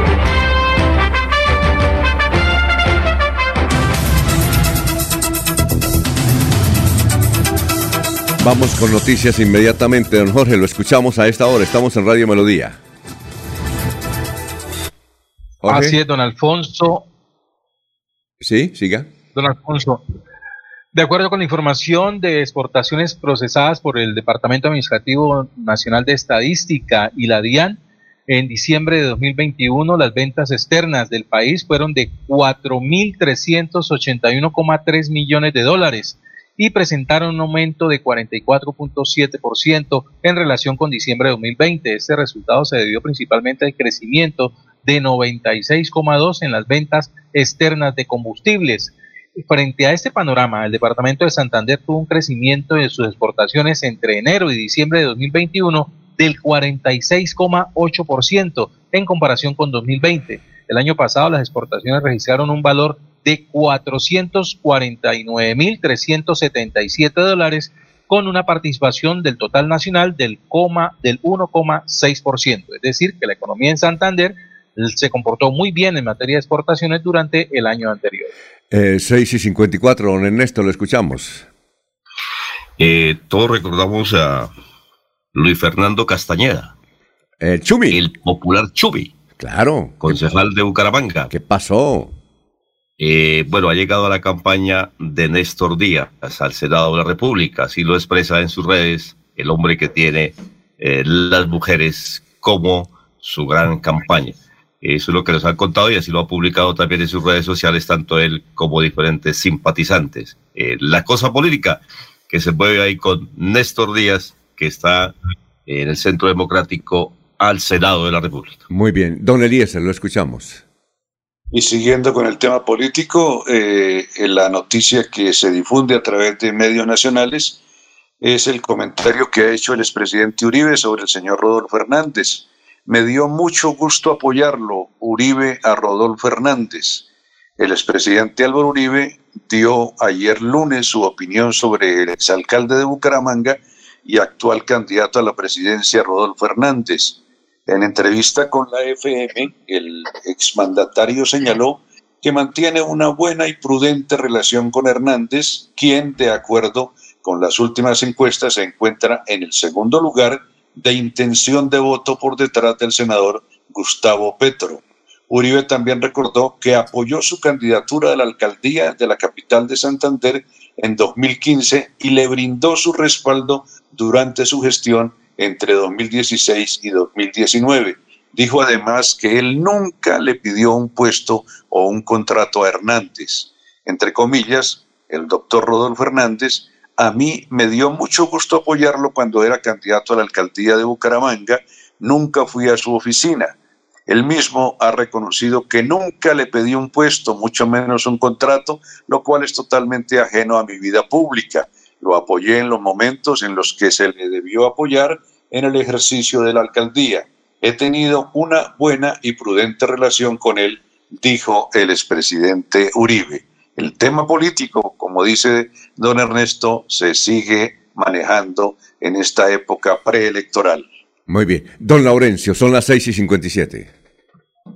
Vamos con noticias inmediatamente, don Jorge. Lo escuchamos a esta hora. Estamos en Radio Melodía. Así es, don Alfonso. Sí, siga. Don Alfonso, de acuerdo con la información de exportaciones procesadas por el Departamento Administrativo Nacional de Estadística y la DIAN, en diciembre de 2021 las ventas externas del país fueron de 4.381,3 millones de dólares y presentaron un aumento de 44.7% en relación con diciembre de 2020. Este resultado se debió principalmente al crecimiento de 96,2 en las ventas externas de combustibles Frente a este panorama, el departamento de Santander tuvo un crecimiento de sus exportaciones entre enero y diciembre de 2021 del 46,8% en comparación con 2020. El año pasado las exportaciones registraron un valor de 449.377 dólares con una participación del total nacional del, del 1,6%. Es decir, que la economía en Santander se comportó muy bien en materia de exportaciones durante el año anterior. Eh, 6 y 54, don Ernesto, lo escuchamos. Eh, todos recordamos a Luis Fernando Castañeda. El Chumi. El popular Chumi. Claro. Concejal de Bucaramanga. ¿Qué pasó? Eh, bueno, ha llegado a la campaña de Néstor Díaz al Senado de la República. Así lo expresa en sus redes el hombre que tiene eh, las mujeres como su gran campaña. Eso es lo que nos han contado y así lo ha publicado también en sus redes sociales, tanto él como diferentes simpatizantes. Eh, la cosa política que se mueve ahí con Néstor Díaz, que está en el Centro Democrático al Senado de la República. Muy bien. Don Eliezer, lo escuchamos. Y siguiendo con el tema político, eh, la noticia que se difunde a través de medios nacionales es el comentario que ha hecho el expresidente Uribe sobre el señor Rodolfo Hernández me dio mucho gusto apoyarlo, Uribe, a Rodolfo Hernández. El expresidente Álvaro Uribe dio ayer lunes su opinión sobre el exalcalde de Bucaramanga y actual candidato a la presidencia, Rodolfo Hernández. En entrevista con la FM, el exmandatario señaló que mantiene una buena y prudente relación con Hernández, quien, de acuerdo con las últimas encuestas, se encuentra en el segundo lugar de intención de voto por detrás del senador Gustavo Petro. Uribe también recordó que apoyó su candidatura a la alcaldía de la capital de Santander en 2015 y le brindó su respaldo durante su gestión entre 2016 y 2019. Dijo además que él nunca le pidió un puesto o un contrato a Hernández. Entre comillas, el doctor Rodolfo Hernández a mí me dio mucho gusto apoyarlo cuando era candidato a la alcaldía de Bucaramanga. Nunca fui a su oficina. Él mismo ha reconocido que nunca le pedí un puesto, mucho menos un contrato, lo cual es totalmente ajeno a mi vida pública. Lo apoyé en los momentos en los que se le debió apoyar en el ejercicio de la alcaldía. He tenido una buena y prudente relación con él, dijo el expresidente Uribe. El tema político, como dice don Ernesto, se sigue manejando en esta época preelectoral. Muy bien. Don Laurencio, son las 6 y 57.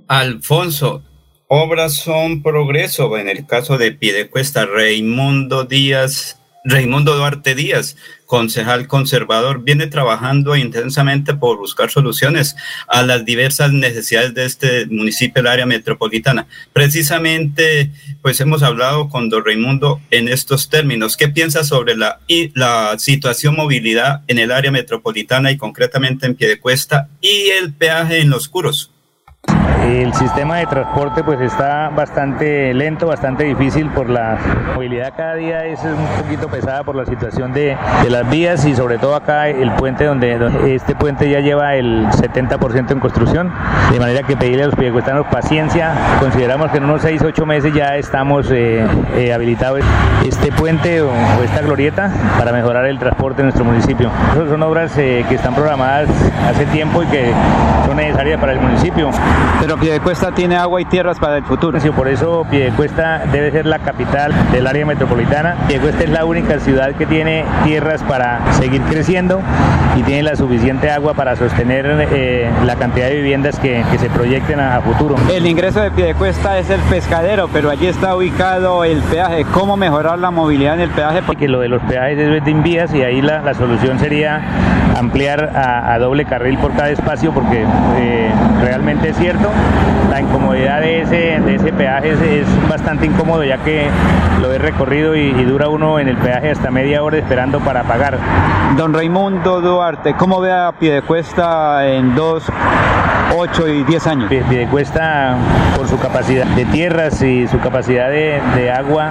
Alfonso, obras son progreso. En el caso de Piedecuesta, Raimundo Díaz Raimundo Duarte Díaz, concejal conservador, viene trabajando intensamente por buscar soluciones a las diversas necesidades de este municipio, el área metropolitana. Precisamente, pues hemos hablado con don Raimundo en estos términos. ¿Qué piensa sobre la, y la situación movilidad en el área metropolitana y concretamente en Piedecuesta y el peaje en los curos? El sistema de transporte pues está bastante lento, bastante difícil por la movilidad cada día es un poquito pesada por la situación de, de las vías y sobre todo acá el puente donde, este puente ya lleva el 70% en construcción, de manera que pedirle a los piedecuestanos paciencia, consideramos que en unos 6, 8 meses ya estamos eh, eh, habilitados este puente o, o, esta glorieta para mejorar el transporte en nuestro municipio. Esas son obras eh, que están programadas hace tiempo y que son necesarias para el municipio. Pero Piedecuesta tiene agua y tierras para el futuro. Sí, por eso Piedecuesta debe ser la capital del área metropolitana. Piedecuesta es la única ciudad que tiene tierras para seguir creciendo y tiene la suficiente agua para sostener eh, la cantidad de viviendas que, que se proyecten a, a, futuro. El ingreso de Piedecuesta es el pescadero, pero allí está ubicado el peaje. ¿Cómo mejorar la movilidad en el peaje? Porque lo de los peajes es de invías y ahí la, la solución sería ampliar a, a, doble carril por cada espacio porque eh, realmente es cierto la incomodidad de ese, de ese peaje es, es, bastante incómodo ya que lo he recorrido y, y, dura uno en el peaje hasta media hora esperando para pagar. Don Raimundo Duarte, ¿cómo ve a Piedecuesta en dos, ocho y diez años? Piedecuesta, por su capacidad de tierras y su capacidad de, de agua,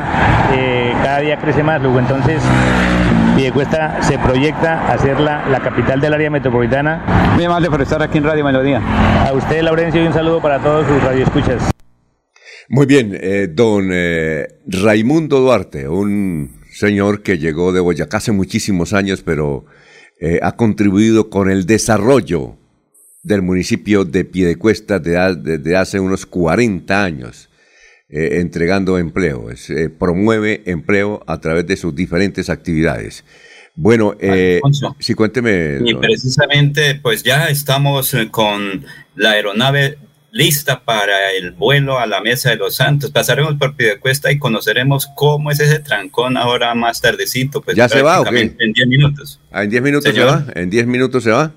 eh, cada día crece más, luego entonces Piedecuesta se proyecta a ser la, la, capital del área metropolitana. Muy amable por estar aquí en Radio Melodía. A usted, Laurencio, y un saludo para todos sus radioescuchas. Muy bien, eh, don eh, Raimundo Duarte, un señor que llegó de Boyacá hace muchísimos años, pero eh, ha contribuido con el desarrollo del municipio de Piedecuesta desde de, de hace unos 40 años. Eh, entregando empleo, eh, promueve empleo a través de sus diferentes actividades. Bueno, eh, sí, cuénteme. Y precisamente, pues ya estamos eh, con la aeronave lista para el vuelo a la Mesa de los Santos. Pasaremos por Piedecuesta y conoceremos cómo es ese trancón ahora más tardecito. Pues ¿Ya se va o qué? En 10 minutos. ¿Ah, ¿En 10 minutos Señor. se va? ¿En 10 minutos se va?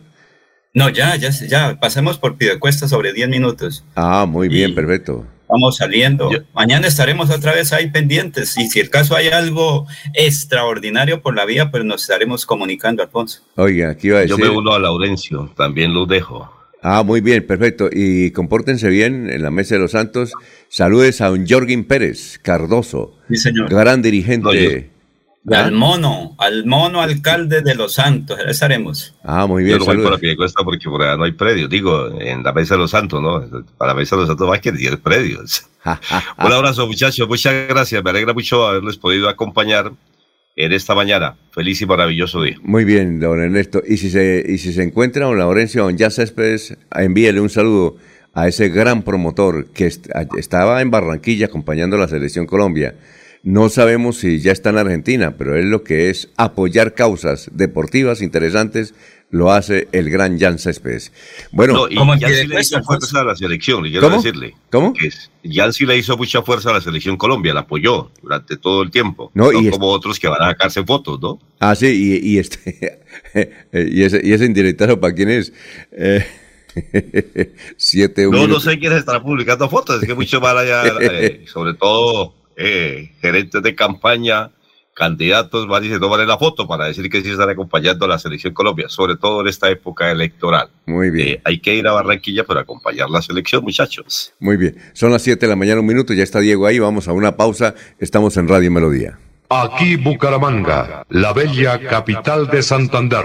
No, ya, ya, ya. Pasemos por Piedecuesta sobre 10 minutos. Ah, muy bien, y... perfecto vamos saliendo. Yo, Mañana estaremos otra vez ahí pendientes y si el caso hay algo extraordinario por la vía, pues nos estaremos comunicando, Alfonso. Oiga, aquí va a decir. Yo me uno a Laurencio, también lo dejo. Ah, muy bien, perfecto. Y compórtense bien en la Mesa de los Santos. Saludes a un Jorgin Pérez Cardoso, sí, señor. gran dirigente. No, yo, ¿Ah? Al mono, al mono alcalde de Los Santos, estaremos. Ah, muy bien. Yo no voy por la Piedecuesta porque por allá no hay predios. Digo, en la Mesa de los Santos, ¿no? Para la Mesa de los Santos más que 10 predios. Un abrazo, muchachos. Muchas gracias. Me alegra mucho haberles podido acompañar en esta mañana. Feliz y maravilloso día. Muy bien, don Ernesto. Y si se, y si se encuentra don Laurencio, don Ya Céspedes, envíele un saludo a ese gran promotor que est estaba en Barranquilla acompañando a la Selección Colombia no sabemos si ya está en Argentina, pero es lo que es apoyar causas deportivas interesantes, lo hace el gran Jan Céspedes. Bueno, no, y ¿cómo Jan sí le hizo fuerza a la selección, le quiero ¿Cómo? decirle. ¿Cómo? Que Jan sí le hizo mucha fuerza a la selección Colombia, la apoyó durante todo el tiempo. No, no y como es... otros que van a sacarse fotos, ¿no? Ah, sí, y, y este, y ese, y ese indirectado, ¿para quién es? Eh, siete, no, no sé quién estará publicando fotos, es que mucho mal allá, eh, sobre todo eh, gerentes de campaña, candidatos, van y se toman la foto para decir que sí están acompañando a la selección Colombia, sobre todo en esta época electoral. Muy bien. Eh, hay que ir a Barranquilla para acompañar la selección, muchachos. Muy bien. Son las 7 de la mañana, un minuto, ya está Diego ahí, vamos a una pausa, estamos en Radio Melodía. Aquí Bucaramanga, la bella capital de Santander.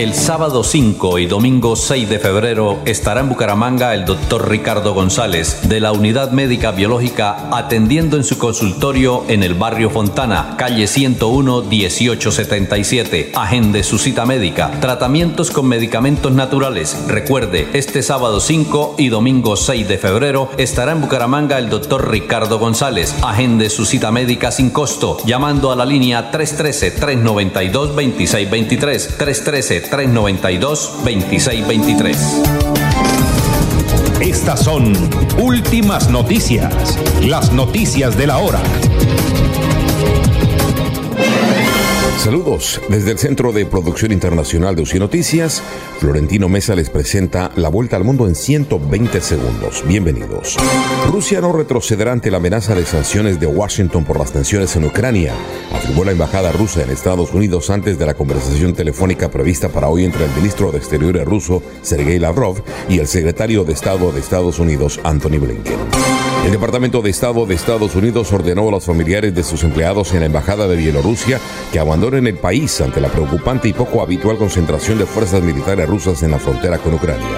El sábado 5 y domingo 6 de febrero estará en Bucaramanga el doctor Ricardo González de la Unidad Médica Biológica atendiendo en su consultorio en el barrio Fontana, calle 101 1877. Agende su cita médica. Tratamientos con medicamentos naturales. Recuerde, este sábado 5 y domingo 6 de febrero estará en Bucaramanga el doctor Ricardo González. Agende su cita médica sin costo llamando a la línea 313 392 2623 313 392-2623. Estas son últimas noticias, las noticias de la hora. Saludos desde el Centro de Producción Internacional de UCI Noticias. Florentino Mesa les presenta la vuelta al mundo en 120 segundos. Bienvenidos. Rusia no retrocederá ante la amenaza de sanciones de Washington por las tensiones en Ucrania, afirmó la embajada rusa en Estados Unidos antes de la conversación telefónica prevista para hoy entre el ministro de Exteriores ruso, Sergei Lavrov, y el secretario de Estado de Estados Unidos, Anthony Blinken. El Departamento de Estado de Estados Unidos ordenó a los familiares de sus empleados en la Embajada de Bielorrusia que abandonen el país ante la preocupante y poco habitual concentración de fuerzas militares rusas en la frontera con Ucrania.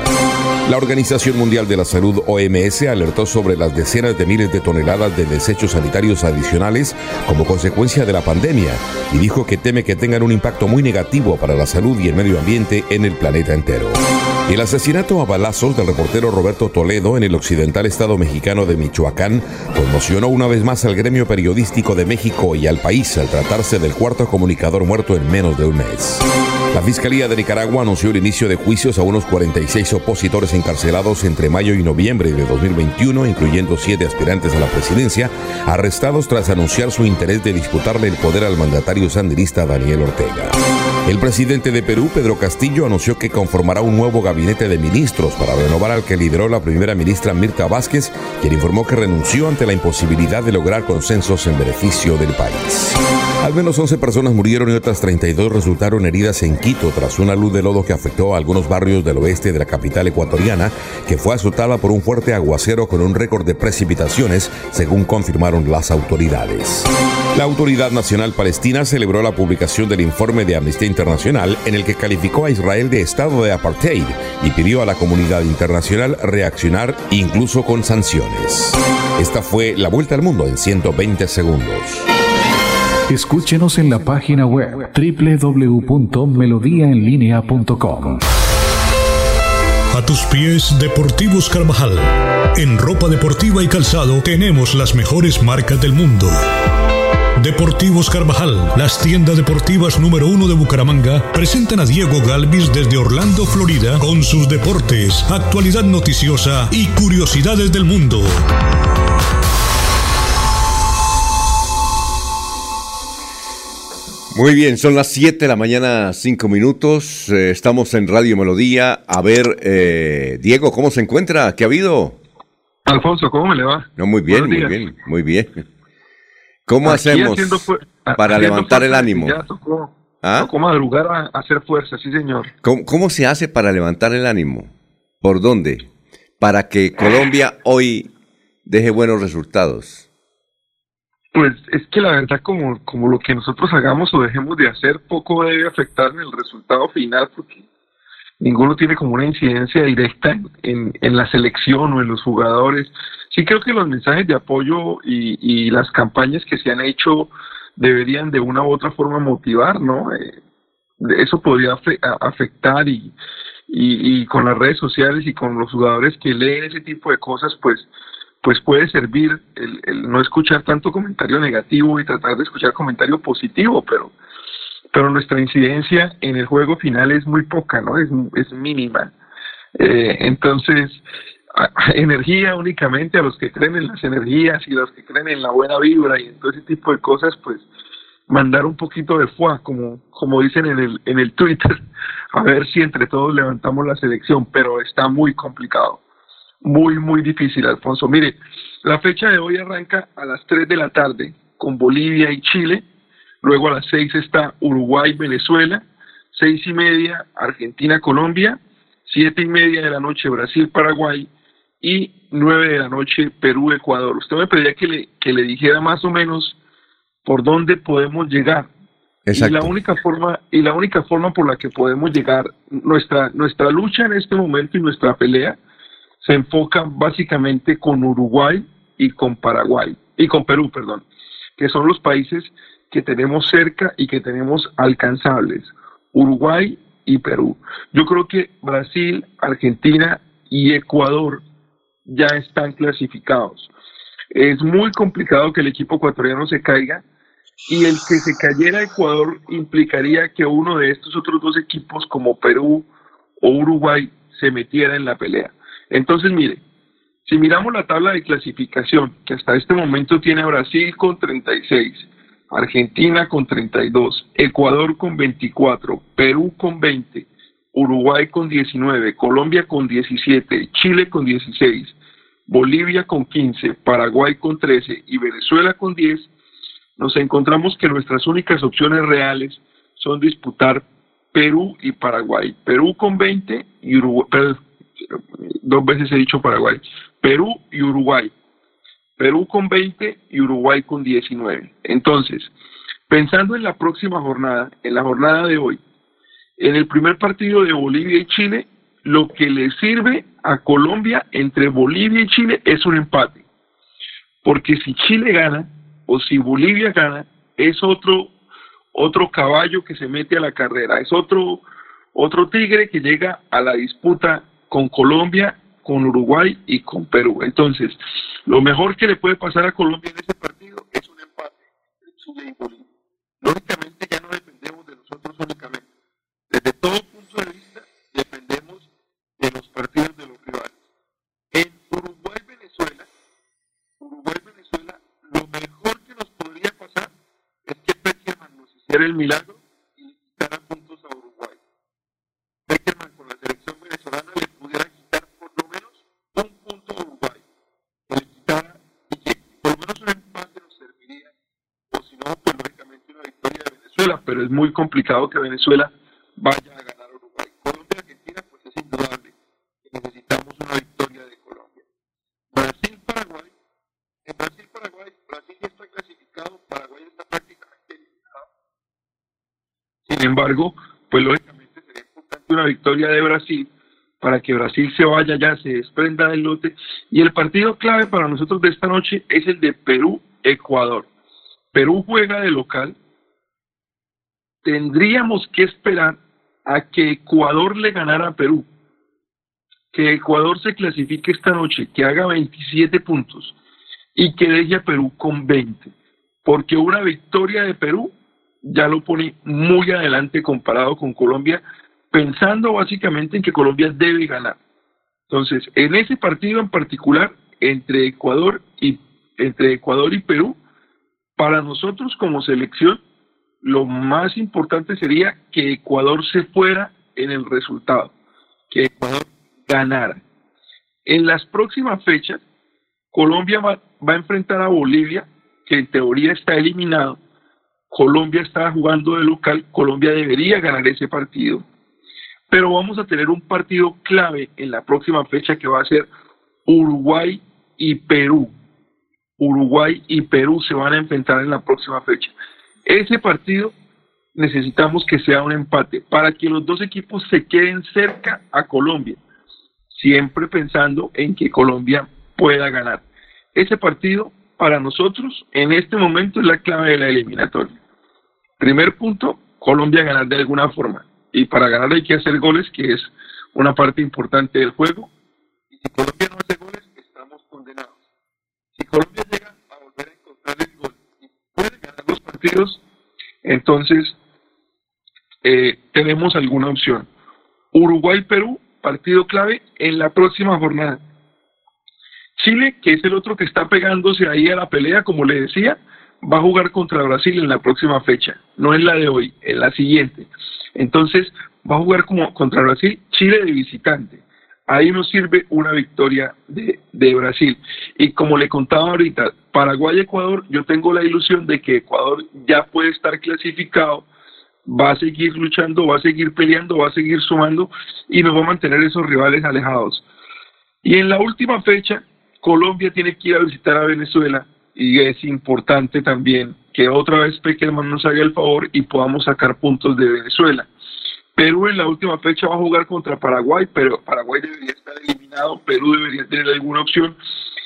La Organización Mundial de la Salud OMS alertó sobre las decenas de miles de toneladas de desechos sanitarios adicionales como consecuencia de la pandemia y dijo que teme que tengan un impacto muy negativo para la salud y el medio ambiente en el planeta entero. El asesinato a balazos del reportero Roberto Toledo en el occidental estado mexicano de Michoacán conmocionó una vez más al gremio periodístico de México y al país al tratarse del cuarto comunicador muerto en menos de un mes. La Fiscalía de Nicaragua anunció el inicio de juicios a unos 46 opositores encarcelados entre mayo y noviembre de 2021, incluyendo siete aspirantes a la presidencia, arrestados tras anunciar su interés de disputarle el poder al mandatario sandinista Daniel Ortega. El presidente de Perú, Pedro Castillo, anunció que conformará un nuevo gabinete de ministros para renovar al que lideró la primera ministra Mirta Vázquez, quien informó que renunció ante la imposibilidad de lograr consensos en beneficio del país. Al menos 11 personas murieron y otras 32 resultaron heridas en Quito tras una luz de lodo que afectó a algunos barrios del oeste de la capital ecuatoriana, que fue azotada por un fuerte aguacero con un récord de precipitaciones, según confirmaron las autoridades. La Autoridad Nacional Palestina celebró la publicación del informe de Amnistía Internacional en el que calificó a Israel de estado de apartheid y pidió a la comunidad internacional reaccionar incluso con sanciones. Esta fue la vuelta al mundo en 120 segundos. Escúchenos en la página web www.melodiaenlinea.com. A tus pies, Deportivos Carvajal. En ropa deportiva y calzado tenemos las mejores marcas del mundo. Deportivos Carvajal, las tiendas deportivas número uno de Bucaramanga, presentan a Diego Galvis desde Orlando, Florida, con sus deportes, actualidad noticiosa y curiosidades del mundo. Muy bien, son las 7 de la mañana, 5 minutos. Eh, estamos en Radio Melodía. A ver, eh, Diego, ¿cómo se encuentra? ¿Qué ha habido? Alfonso, ¿cómo me le va? No, muy bien, muy bien, muy bien. ¿Cómo hacemos para levantar el ánimo? Ya tocó, ¿Ah? madrugar a, hacer fuerza, sí, señor. ¿Cómo, ¿Cómo se hace para levantar el ánimo? ¿Por dónde? Para que Colombia hoy deje buenos resultados. Pues es que la verdad como, como lo que nosotros hagamos o dejemos de hacer poco debe afectar en el resultado final porque ninguno tiene como una incidencia directa en, en la selección o en los jugadores. Sí creo que los mensajes de apoyo y, y las campañas que se han hecho deberían de una u otra forma motivar, ¿no? Eh, eso podría afectar y, y, y con las redes sociales y con los jugadores que leen ese tipo de cosas, pues pues puede servir el, el, no escuchar tanto comentario negativo y tratar de escuchar comentario positivo, pero, pero nuestra incidencia en el juego final es muy poca, ¿no? Es, es mínima. Eh, entonces, energía únicamente a los que creen en las energías y los que creen en la buena vibra y en todo ese tipo de cosas, pues mandar un poquito de fuá, como, como dicen en el, en el Twitter, a ver si entre todos levantamos la selección, pero está muy complicado muy, muy difícil, Alfonso. Mire, la fecha de hoy arranca a las 3 de la tarde con Bolivia y Chile, luego a las 6 está Uruguay, Venezuela, seis y media Argentina, Colombia, siete y media de la noche Brasil, Paraguay y nueve de la noche Perú, Ecuador. Usted me pedía que le, que le dijera más o menos por dónde podemos llegar. Y la única forma y la única forma por la que podemos llegar nuestra nuestra lucha en este momento y nuestra pelea se enfoca básicamente con Uruguay y con Paraguay y con Perú, perdón, que son los países que tenemos cerca y que tenemos alcanzables. Uruguay y Perú. Yo creo que Brasil, Argentina y Ecuador ya están clasificados. Es muy complicado que el equipo ecuatoriano se caiga y el que se cayera Ecuador implicaría que uno de estos otros dos equipos como Perú o Uruguay se metiera en la pelea. Entonces, mire, si miramos la tabla de clasificación, que hasta este momento tiene Brasil con 36, Argentina con 32, Ecuador con 24, Perú con 20, Uruguay con 19, Colombia con 17, Chile con 16, Bolivia con 15, Paraguay con 13 y Venezuela con 10, nos encontramos que nuestras únicas opciones reales son disputar Perú y Paraguay. Perú con 20 y Uruguay, dos veces he dicho Paraguay. Perú y Uruguay. Perú con 20 y Uruguay con 19. Entonces, pensando en la próxima jornada, en la jornada de hoy, en el primer partido de Bolivia y Chile, lo que le sirve a Colombia entre Bolivia y Chile es un empate. Porque si Chile gana o si Bolivia gana, es otro otro caballo que se mete a la carrera, es otro otro tigre que llega a la disputa con Colombia, con Uruguay y con Perú. Entonces, lo mejor que le puede pasar a Colombia en ese partido es un empate. Lógicamente ya no dependemos de nosotros únicamente. Desde todo punto de vista dependemos de los partidos de los rivales. En Uruguay-Venezuela, Uruguay-Venezuela, lo mejor que nos podría pasar es que Peckerman nos hiciera el milagro y le quitara puntos a Uruguay. Peckerman con la selección venezolana le pudiera quitar por lo menos un punto a Uruguay. Que le quitara y que por lo menos un empate nos serviría. O si no, pues lógicamente una victoria de Venezuela. Pero es muy complicado que Venezuela vaya a ganar Uruguay. Colombia-Argentina, pues es indudable que necesitamos una victoria de Colombia. Brasil-Paraguay. En Brasil-Paraguay, Brasil ya está clasificado, Paraguay está prácticamente eliminado. Sin embargo, pues lógicamente sería importante una victoria de Brasil para que Brasil se vaya ya, se desprenda del lote. Y el partido clave para nosotros de esta noche es el de Perú-Ecuador. Perú juega de local. Tendríamos que esperar a que Ecuador le ganara a Perú. Que Ecuador se clasifique esta noche, que haga 27 puntos y que deje a Perú con 20. Porque una victoria de Perú ya lo pone muy adelante comparado con Colombia, pensando básicamente en que Colombia debe ganar. Entonces, en ese partido en particular, entre Ecuador y, entre Ecuador y Perú, para nosotros como selección, lo más importante sería que Ecuador se fuera en el resultado, que Ecuador ganara. En las próximas fechas, Colombia va, a enfrentar a Bolivia, que en teoría está eliminado. Colombia está jugando de local, Colombia debería ganar ese partido. Pero vamos a tener un partido clave en la próxima fecha que va a ser Uruguay y Perú. Uruguay y Perú se van a enfrentar en la próxima fecha. Ese partido necesitamos que sea un empate para que los dos equipos se queden cerca a Colombia, siempre pensando en que Colombia pueda ganar. Ese partido para nosotros en este momento es la clave de la eliminatoria. Primer punto, Colombia ganar de alguna forma. Y para ganar hay que hacer goles, que es una parte importante del juego. Y si Colombia no hace goles, estamos condenados. Si Colombia llega a volver a encontrar el gol y puede ganar los partidos, entonces eh, tenemos alguna opción. Uruguay-Perú, partido clave en la próxima jornada. Chile, que es el otro que está pegándose ahí a la pelea, como le decía, va a jugar contra Brasil en la próxima fecha, no en la de hoy, en la siguiente. Entonces, va a jugar como contra Brasil, Chile de visitante. Ahí nos sirve una victoria de, Brasil. Y como le contaba ahorita, Paraguay-Ecuador, yo tengo la ilusión de que Ecuador ya puede estar clasificado, va a seguir luchando, va a seguir peleando, va a seguir sumando y nos va a mantener esos rivales alejados. Y en la última fecha, Colombia tiene que ir a visitar a Venezuela y es importante también que otra vez Peckerman nos haga el favor y podamos sacar puntos de Venezuela. Perú en la última fecha va a jugar contra Paraguay, pero Paraguay debería estar eliminado, Perú debería tener alguna opción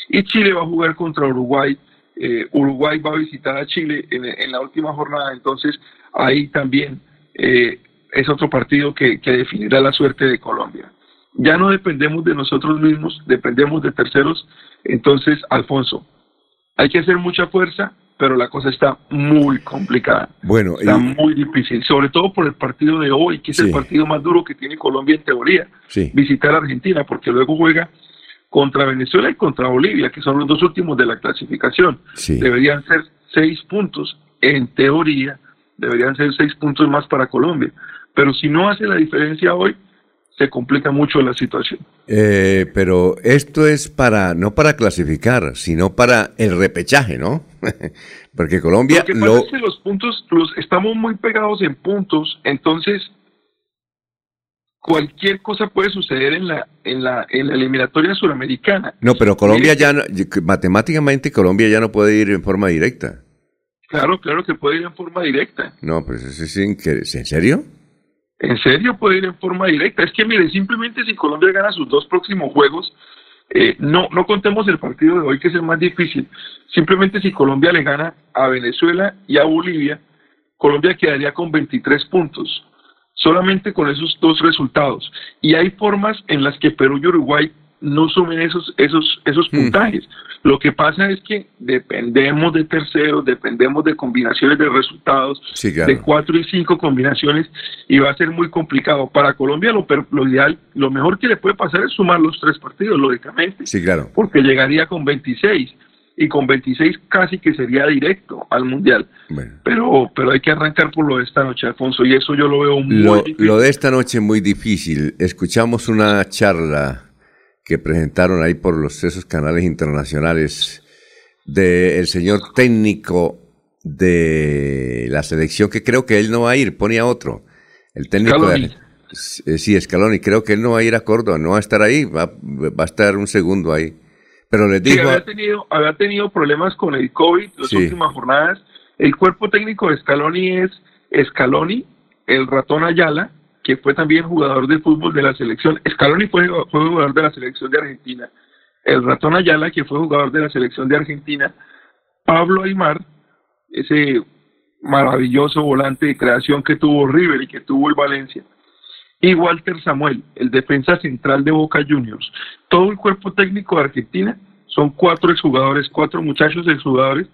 y Chile va a jugar contra Uruguay. Eh, Uruguay va a visitar a Chile en, la última jornada, entonces ahí también eh, es otro partido que, que definirá la suerte de Colombia. Ya no dependemos de nosotros mismos, dependemos de terceros. Entonces, Alfonso, hay que hacer mucha fuerza, pero la cosa está muy complicada. Bueno, está muy difícil, sobre todo por el partido de hoy, que es el partido más duro que tiene Colombia en teoría, visitar a Argentina, porque luego juega contra Venezuela y contra Bolivia, que son los dos últimos de la clasificación. Deberían ser seis puntos, en teoría, deberían ser seis puntos más para Colombia. Pero si no hace la diferencia hoy, se complica mucho la situación. Eh, pero esto es para, no para clasificar, sino para el repechaje, ¿no? Porque Colombia... Lo que pasa es que los puntos, los, estamos muy pegados en puntos, entonces cualquier cosa puede suceder en la, en la, en la eliminatoria suramericana. No, pero Colombia ya, matemáticamente Colombia ya no puede ir en forma directa. Claro, claro que puede ir en forma directa. No, pues es, ¿en serio? En serio puede ir en forma directa. Es que mire, simplemente si Colombia gana sus dos próximos juegos, eh, no, no contemos el partido de hoy que es el más difícil. Simplemente si Colombia le gana a Venezuela y a Bolivia, Colombia quedaría con 23 puntos. Solamente con esos dos resultados. Y hay formas en las que Perú y Uruguay no sumen esos, esos, esos mm. Lo que pasa es que dependemos de terceros, dependemos de combinaciones de resultados, de cuatro y cinco combinaciones, y va a ser muy complicado. Para Colombia lo, lo ideal, lo mejor que le puede pasar es sumar los tres partidos, lógicamente. Sí, claro. Porque llegaría con 26 y con 26 casi que sería directo al Mundial. Pero, pero hay que arrancar por lo de esta noche, Alfonso, y eso yo lo veo muy lo, difícil. Lo de esta noche muy difícil. Escuchamos una charla que presentaron ahí por los esos canales internacionales del señor técnico de la selección, que creo que él no va a ir, ponía otro. El técnico de, eh, sí, Scaloni, creo que él no va a ir a Córdoba, no va a estar ahí, va, va a estar un segundo ahí. Pero les digo... había, tenido, había tenido problemas con el COVID las últimas jornadas. El cuerpo técnico de Scaloni es Scaloni, el ratón Ayala, que fue también jugador de fútbol de la selección. Scaloni fue, fue jugador de la selección de Argentina. El ratón Ayala, que fue jugador de la selección de Argentina. Pablo Aymar, ese maravilloso volante de creación que tuvo River y que tuvo el Valencia. Y Walter Samuel, el defensa central de Boca Juniors. Todo el cuerpo técnico de Argentina son cuatro exjugadores, cuatro muchachos exjugadores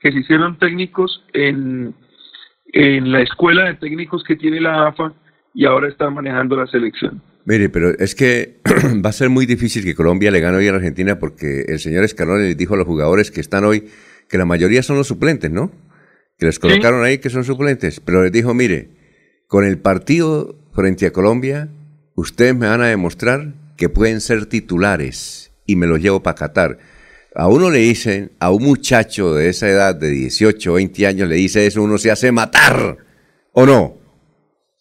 que se hicieron técnicos en, en la escuela de técnicos que tiene la AFA y ahora está manejando la selección. Mire, pero es que va a ser muy difícil que Colombia le gane hoy a Argentina porque el señor Escalón le dijo a los jugadores que están hoy que la mayoría son los suplentes, ¿no? Que les colocaron ahí que son suplentes, pero les dijo, mire, con el partido frente a Colombia, ustedes me van a demostrar que pueden ser titulares y me los llevo para Qatar. A uno le dicen, a un muchacho de esa edad, de 18, 20 años, le dice eso, uno se hace matar, ¿o no?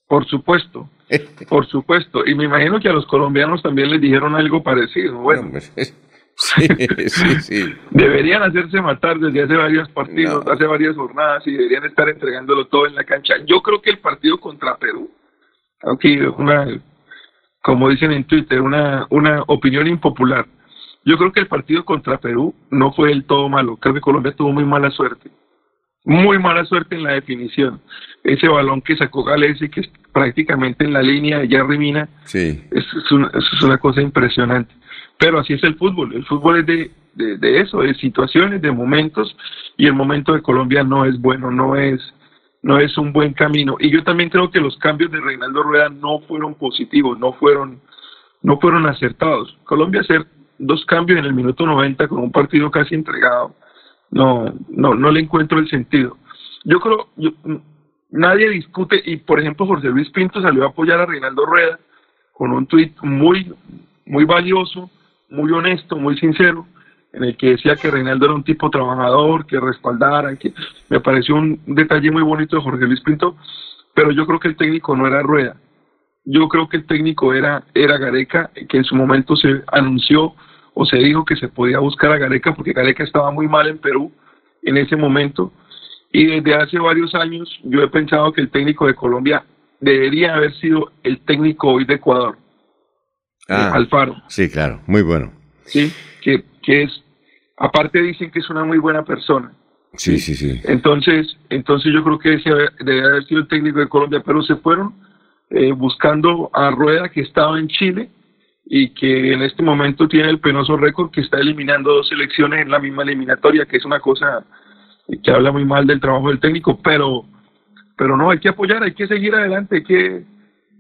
Por supuesto, por supuesto. Y me imagino que a los colombianos también les dijeron algo parecido. Bueno, sí, sí, sí. deberían hacerse matar desde hace varios partidos, hace varias jornadas y deberían estar entregándolo todo en la cancha. Yo creo que el partido contra Perú, aunque una, como dicen en Twitter, una, una opinión impopular. Yo creo que el partido contra Perú no fue del todo malo. Creo que Colombia tuvo muy mala suerte muy mala suerte en la definición. Ese balón que sacó Galese, que es prácticamente en la línea de Jerry Mina, sí. es, una, es una cosa impresionante. Pero así es el fútbol. El fútbol es de, de, eso, de situaciones, de momentos, y el momento de Colombia no es bueno, no es no es un buen camino. Y yo también creo que los cambios de Reinaldo Rueda no fueron positivos, no fueron, no fueron acertados. Colombia hacer dos cambios en el minuto 90 con un partido casi entregado no, no, no le encuentro el sentido. Yo creo, nadie discute, y por ejemplo José Luis Pinto salió a apoyar a Reinaldo Rueda con un tuit muy, muy valioso, muy honesto, muy sincero, en el que decía que Reinaldo era un tipo trabajador, que respaldara, que me pareció un detalle muy bonito de Jorge Luis Pinto, pero yo creo que el técnico no era Rueda. Yo creo que el técnico era, era Gareca, que en su momento se anunció o se dijo que se podía buscar a Gareca porque Gareca estaba muy mal en Perú en ese momento Y desde hace varios años yo he pensado que el técnico de Colombia debería haber sido el técnico hoy de Ecuador, Ah, Alfaro. Sí, claro, muy bueno. ¿sí? Que, que es, aparte dicen que es una muy buena persona. Sí, sí, sí. Entonces, entonces yo creo que ese debe haber sido el técnico de Colombia, pero se fueron eh, buscando a Rueda que estaba en Chile y que en este momento tiene el penoso récord que está eliminando dos selecciones en la misma eliminatoria, que es una cosa que habla muy mal del trabajo del técnico, pero pero no, hay que apoyar, hay que seguir adelante, hay que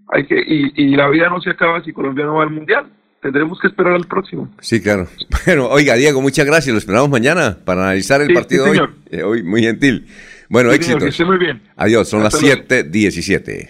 hay que y, y la vida no se acaba si Colombia no va al mundial. Tendremos que esperar al próximo. Sí, claro. Bueno, oiga, Diego, muchas gracias. Lo esperamos mañana para analizar el Sí, partido sí, hoy. señor. Eh, hoy. Muy gentil. Bueno, Sí, señor, éxitos. que esté muy bien. Adiós, son Hasta las luego. 7:17.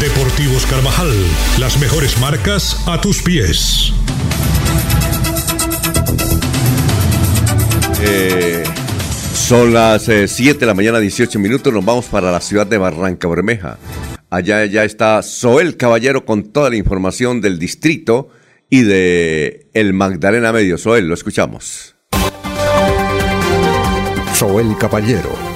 Deportivos Carvajal, las mejores marcas a tus pies. Eh, son las 7 de la mañana, 18 minutos. Nos vamos para la ciudad de Barranca Bermeja. Allá ya está Soel Caballero con toda la información del distrito y de el Magdalena Medio. Soel, lo escuchamos. Soel Caballero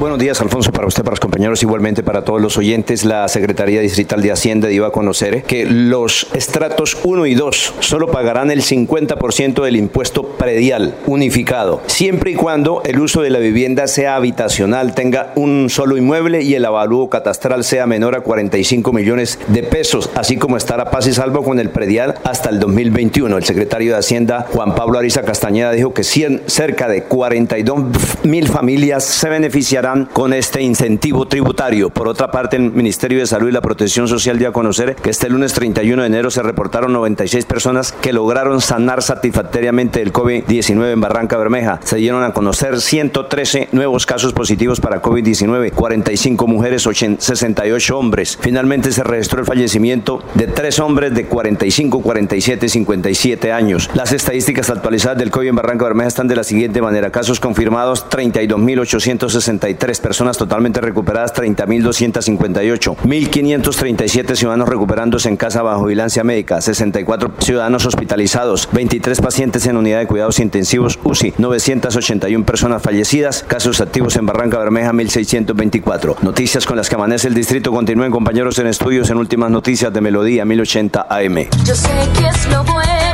Buenos días, Alfonso, para usted, para los compañeros, igualmente para todos los oyentes. La Secretaría Distrital de Hacienda dio a conocer que los estratos 1 y 2 solo pagarán el 50% del impuesto predial unificado, siempre y cuando el uso de la vivienda sea habitacional, tenga un solo inmueble y el avalúo catastral sea menor a 45 millones de pesos, así como estar a paz y salvo con el predial hasta el 2021. El secretario de Hacienda, Juan Pablo Ariza Castañeda, dijo que cien- cerca de 42 mil familias se beneficiarán con este incentivo tributario. Por otra parte, el Ministerio de Salud y la Protección Social dio a conocer que este lunes 31 de enero se reportaron 96 personas que lograron sanar satisfactoriamente del COVID-19 en Barranca Bermeja. Se dieron a conocer 113 nuevos casos positivos para COVID-19, 45 mujeres, 80 68 hombres. Finalmente se registró el fallecimiento de tres hombres de 45, 47 y 57 años. Las estadísticas actualizadas del COVID en Barranca Bermeja están de la siguiente manera. Casos confirmados 32.863 personas totalmente recuperadas 30.258. 1.537 ciudadanos recuperándose en casa bajo vigilancia médica. 64 ciudadanos hospitalizados. 23 pacientes en unidad de cuidados intensivos UCI. 981 personas fallecidas. Casos activos en Barranca Bermeja 1.624. Noticias con las que amanece el distrito. Continúen compañeros en estudios en últimas noticias de Melodía 1080 AM. Yo sé que es lo bueno.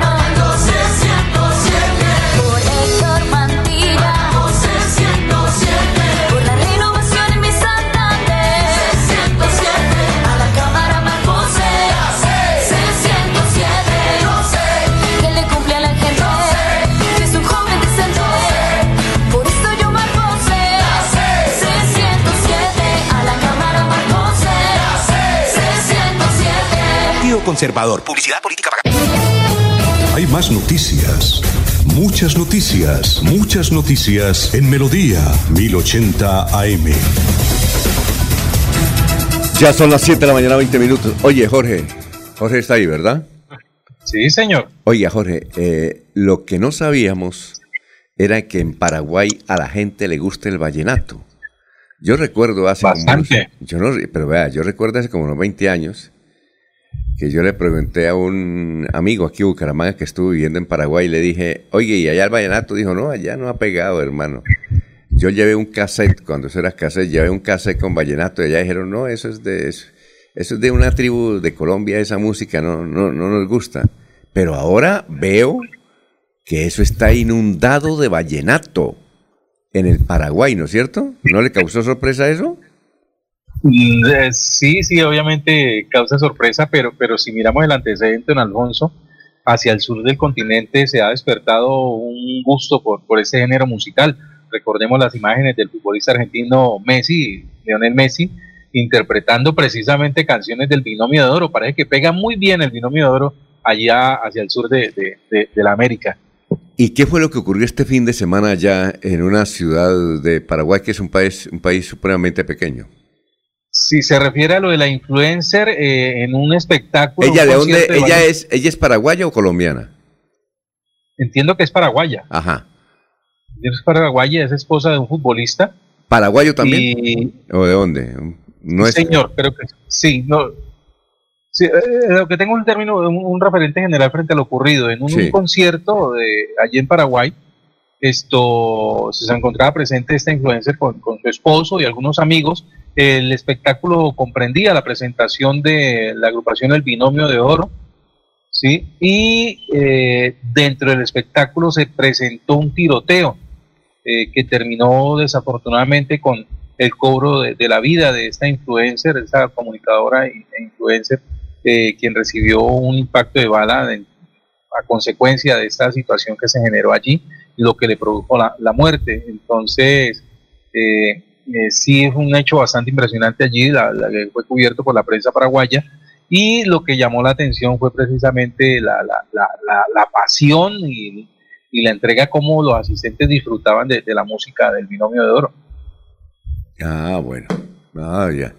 Conservador. Publicidad política pagada. Hay más noticias. Muchas noticias, muchas noticias en Melodía 1080 AM. Ya son las 7 de la mañana, 20 minutos. Oye, Jorge. Jorge está ahí, ¿verdad? Sí, señor. Oiga, Jorge, eh, lo que no sabíamos era que en Paraguay a la gente le gusta el vallenato. Yo recuerdo hace como unos- Bastante. yo no, pero vea, yo recuerdo hace como unos 20 años que yo le pregunté a un amigo aquí en Bucaramanga que estuvo viviendo en Paraguay y le dije, oye, ¿y allá el vallenato? Dijo, no, allá no ha pegado, hermano. Yo llevé un cassette, cuando eso era cassette, llevé un cassette con vallenato y allá dijeron, no, eso es de eso, eso es de una tribu de Colombia, esa música no, no, no nos gusta. Pero ahora veo que eso está inundado de vallenato en el Paraguay, ¿no es cierto? ¿No le causó sorpresa eso? Mm, eh, Sí, sí, obviamente causa sorpresa, pero, pero si miramos el antecedente, don Alfonso, hacia el sur del continente se ha despertado un gusto por, por ese género musical. Recordemos las imágenes del futbolista argentino Messi, Lionel Messi, interpretando precisamente canciones del binomio de oro. Parece que pega muy bien el binomio de oro allá hacia el sur de, de, de la América. ¿Y qué fue lo que ocurrió este fin de semana allá en una ciudad de Paraguay que es un país, un país supremamente pequeño? Si se refiere a lo de la influencer eh, en un espectáculo. ¿Ella un de dónde? concierto de ¿Ella ballet- es, ¿Ella es paraguaya o colombiana? Entiendo que es paraguaya. Ajá. Es paraguaya, es esposa de un futbolista. ¿Paraguayo también? Y- ¿O de dónde? No es, señor, creo que sí. No, sí, eh, lo que tengo un término, un, un referente general frente a lo ocurrido. En un, Sí. concierto de, allí en Paraguay, esto se encontraba presente esta influencer con, con su esposo y algunos amigos. El espectáculo comprendía la presentación de la agrupación El Binomio de Oro, ¿sí? Y eh, dentro del espectáculo se presentó un tiroteo eh, que terminó desafortunadamente con el cobro de, la vida de esta influencer, esta comunicadora e influencer, eh, quien recibió un impacto de bala a consecuencia de esta situación que se generó allí, lo que le produjo la, muerte. Entonces, eh, sí es un hecho bastante impresionante allí, la, que fue cubierto por la prensa paraguaya, y lo que llamó la atención fue precisamente la, la, la, pasión y, la entrega como los asistentes disfrutaban de, de la música del binomio de oro. Ah, bueno. Ah, ya.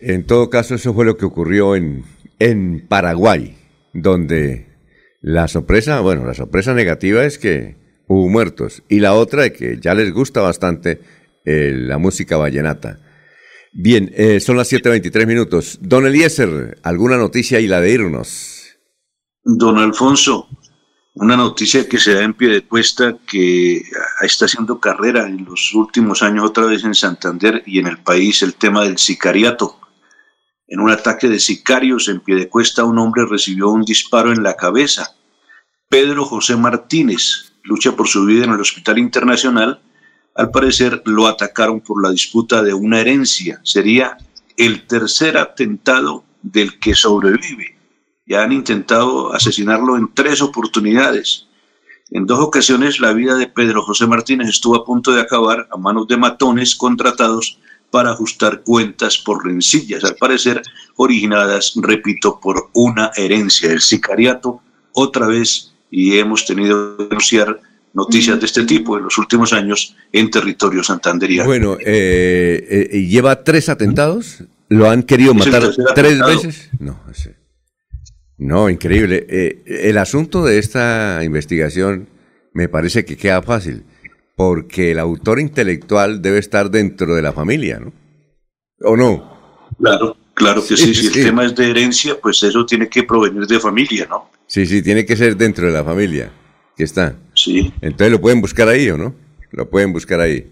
En todo caso, eso fue lo que ocurrió en, en Paraguay, donde la sorpresa, bueno, la sorpresa negativa es que hubo muertos. Y la otra es que ya les gusta bastante eh, la música vallenata. Bien, eh, son las 7.23 minutos. Don Eliezer, ¿alguna noticia y la de irnos? Don Alfonso, una noticia que se da en pie de cuesta que está haciendo carrera en los últimos años otra vez en Santander y en el país, el tema del sicariato. En un ataque de sicarios en pie de cuesta, un hombre recibió un disparo en la cabeza. Pedro José Martínez lucha por su vida en el Hospital Internacional. Al parecer lo atacaron por la disputa de una herencia. Sería el tercer atentado del que sobrevive. Ya han intentado asesinarlo en tres oportunidades. En dos ocasiones la vida de Pedro José Martínez estuvo a punto de acabar a manos de matones contratados para ajustar cuentas por rencillas, al parecer originadas, repito, por una herencia, el sicariato, otra vez, y hemos tenido que denunciar noticias de este tipo en los últimos años en territorio santanderiano. Bueno, eh, eh, ¿lleva tres atentados? ¿Lo han querido matar tres atentado. veces? No, no, increíble. Eh, el asunto de esta investigación me parece que queda fácil, porque el autor intelectual debe estar dentro de la familia, ¿no? ¿O no? Claro, claro que sí, Sí, si el sí. tema es de herencia, pues eso tiene que provenir de familia, ¿no? Sí, sí, tiene que ser dentro de la familia que está. Sí. Entonces lo pueden buscar ahí, ¿o no? Lo pueden buscar ahí.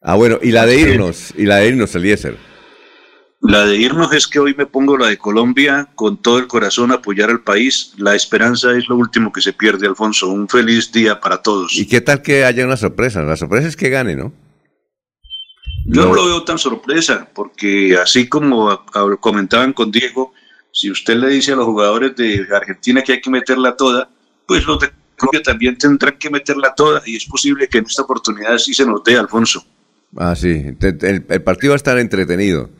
Ah, bueno, y la de irnos, y la de irnos, Eliezer. La de irnos es que hoy me pongo la de Colombia con todo el corazón a apoyar al país. La esperanza es lo último que se pierde, Alfonso. Un feliz día para todos. ¿Y qué tal que haya una sorpresa? La sorpresa es que gane, ¿no? Yo no lo veo tan sorpresa, porque así como a- a- comentaban con Diego, si usted le dice a los jugadores de Argentina que hay que meterla toda, pues los de Colombia también tendrán que meterla toda, y es posible que en esta oportunidad sí se nos dé, Alfonso. Ah, sí. El, el partido va a estar entretenido.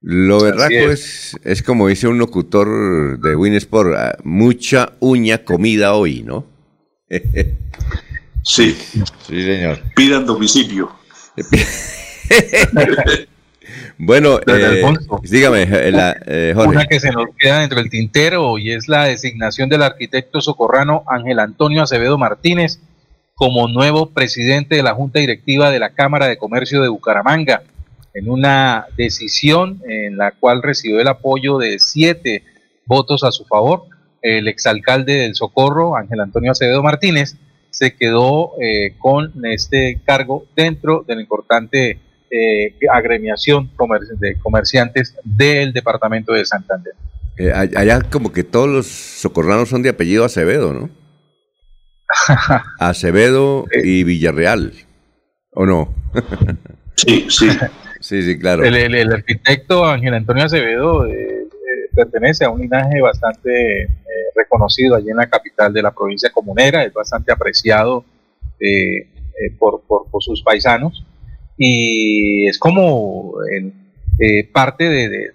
Lo berraco es. es como dice un locutor de Winsport, ah, mucha uña comida hoy, ¿no? Sí. Sí, señor. Pidan domicilio. Bueno, eh, Alfonso. dígame, eh, la- eh, Jorge. Una que se nos queda dentro del tintero y es la designación del arquitecto socorrano Ángel Antonio Acevedo Martínez como nuevo presidente de la Junta Directiva de la Cámara de Comercio de Bucaramanga, en una decisión en la cual recibió el apoyo de siete votos a su favor. El exalcalde del Socorro, Ángel Antonio Acevedo Martínez, se quedó eh, con este cargo dentro de la importante eh, agremiación comer- de comerciantes del departamento de Santander. Eh, allá como que todos los socorranos son de apellido Acevedo, ¿no? Acevedo y Villarreal, ¿o no? Sí, sí. Sí, sí, claro. El, el- el arquitecto Ángel Antonio Acevedo eh, eh, pertenece a un linaje bastante eh, reconocido allí en la capital de la provincia comunera, es bastante apreciado eh, eh, por, por- por sus paisanos y es como eh, parte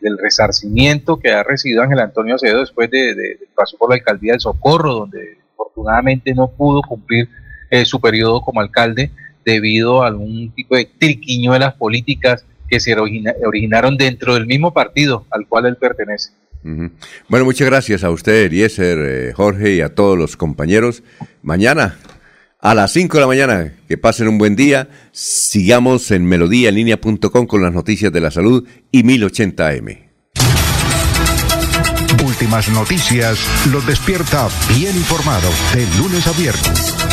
del resarcimiento que ha recibido Ángel Antonio Acevedo después de, de, por la alcaldía del Socorro, donde afortunadamente no pudo cumplir eh, su periodo como alcalde debido a algún tipo de triquiñuelas políticas que se originaron dentro del mismo partido al cual él pertenece. Bueno, muchas gracias a usted, Eliezer, eh, Jorge y a todos los compañeros. Mañana a las 5 de la mañana. Que pasen un buen día. Sigamos en melodíaenlínea.com con las noticias de la salud y 1080m. Últimas noticias los despierta bien informados de lunes a viernes.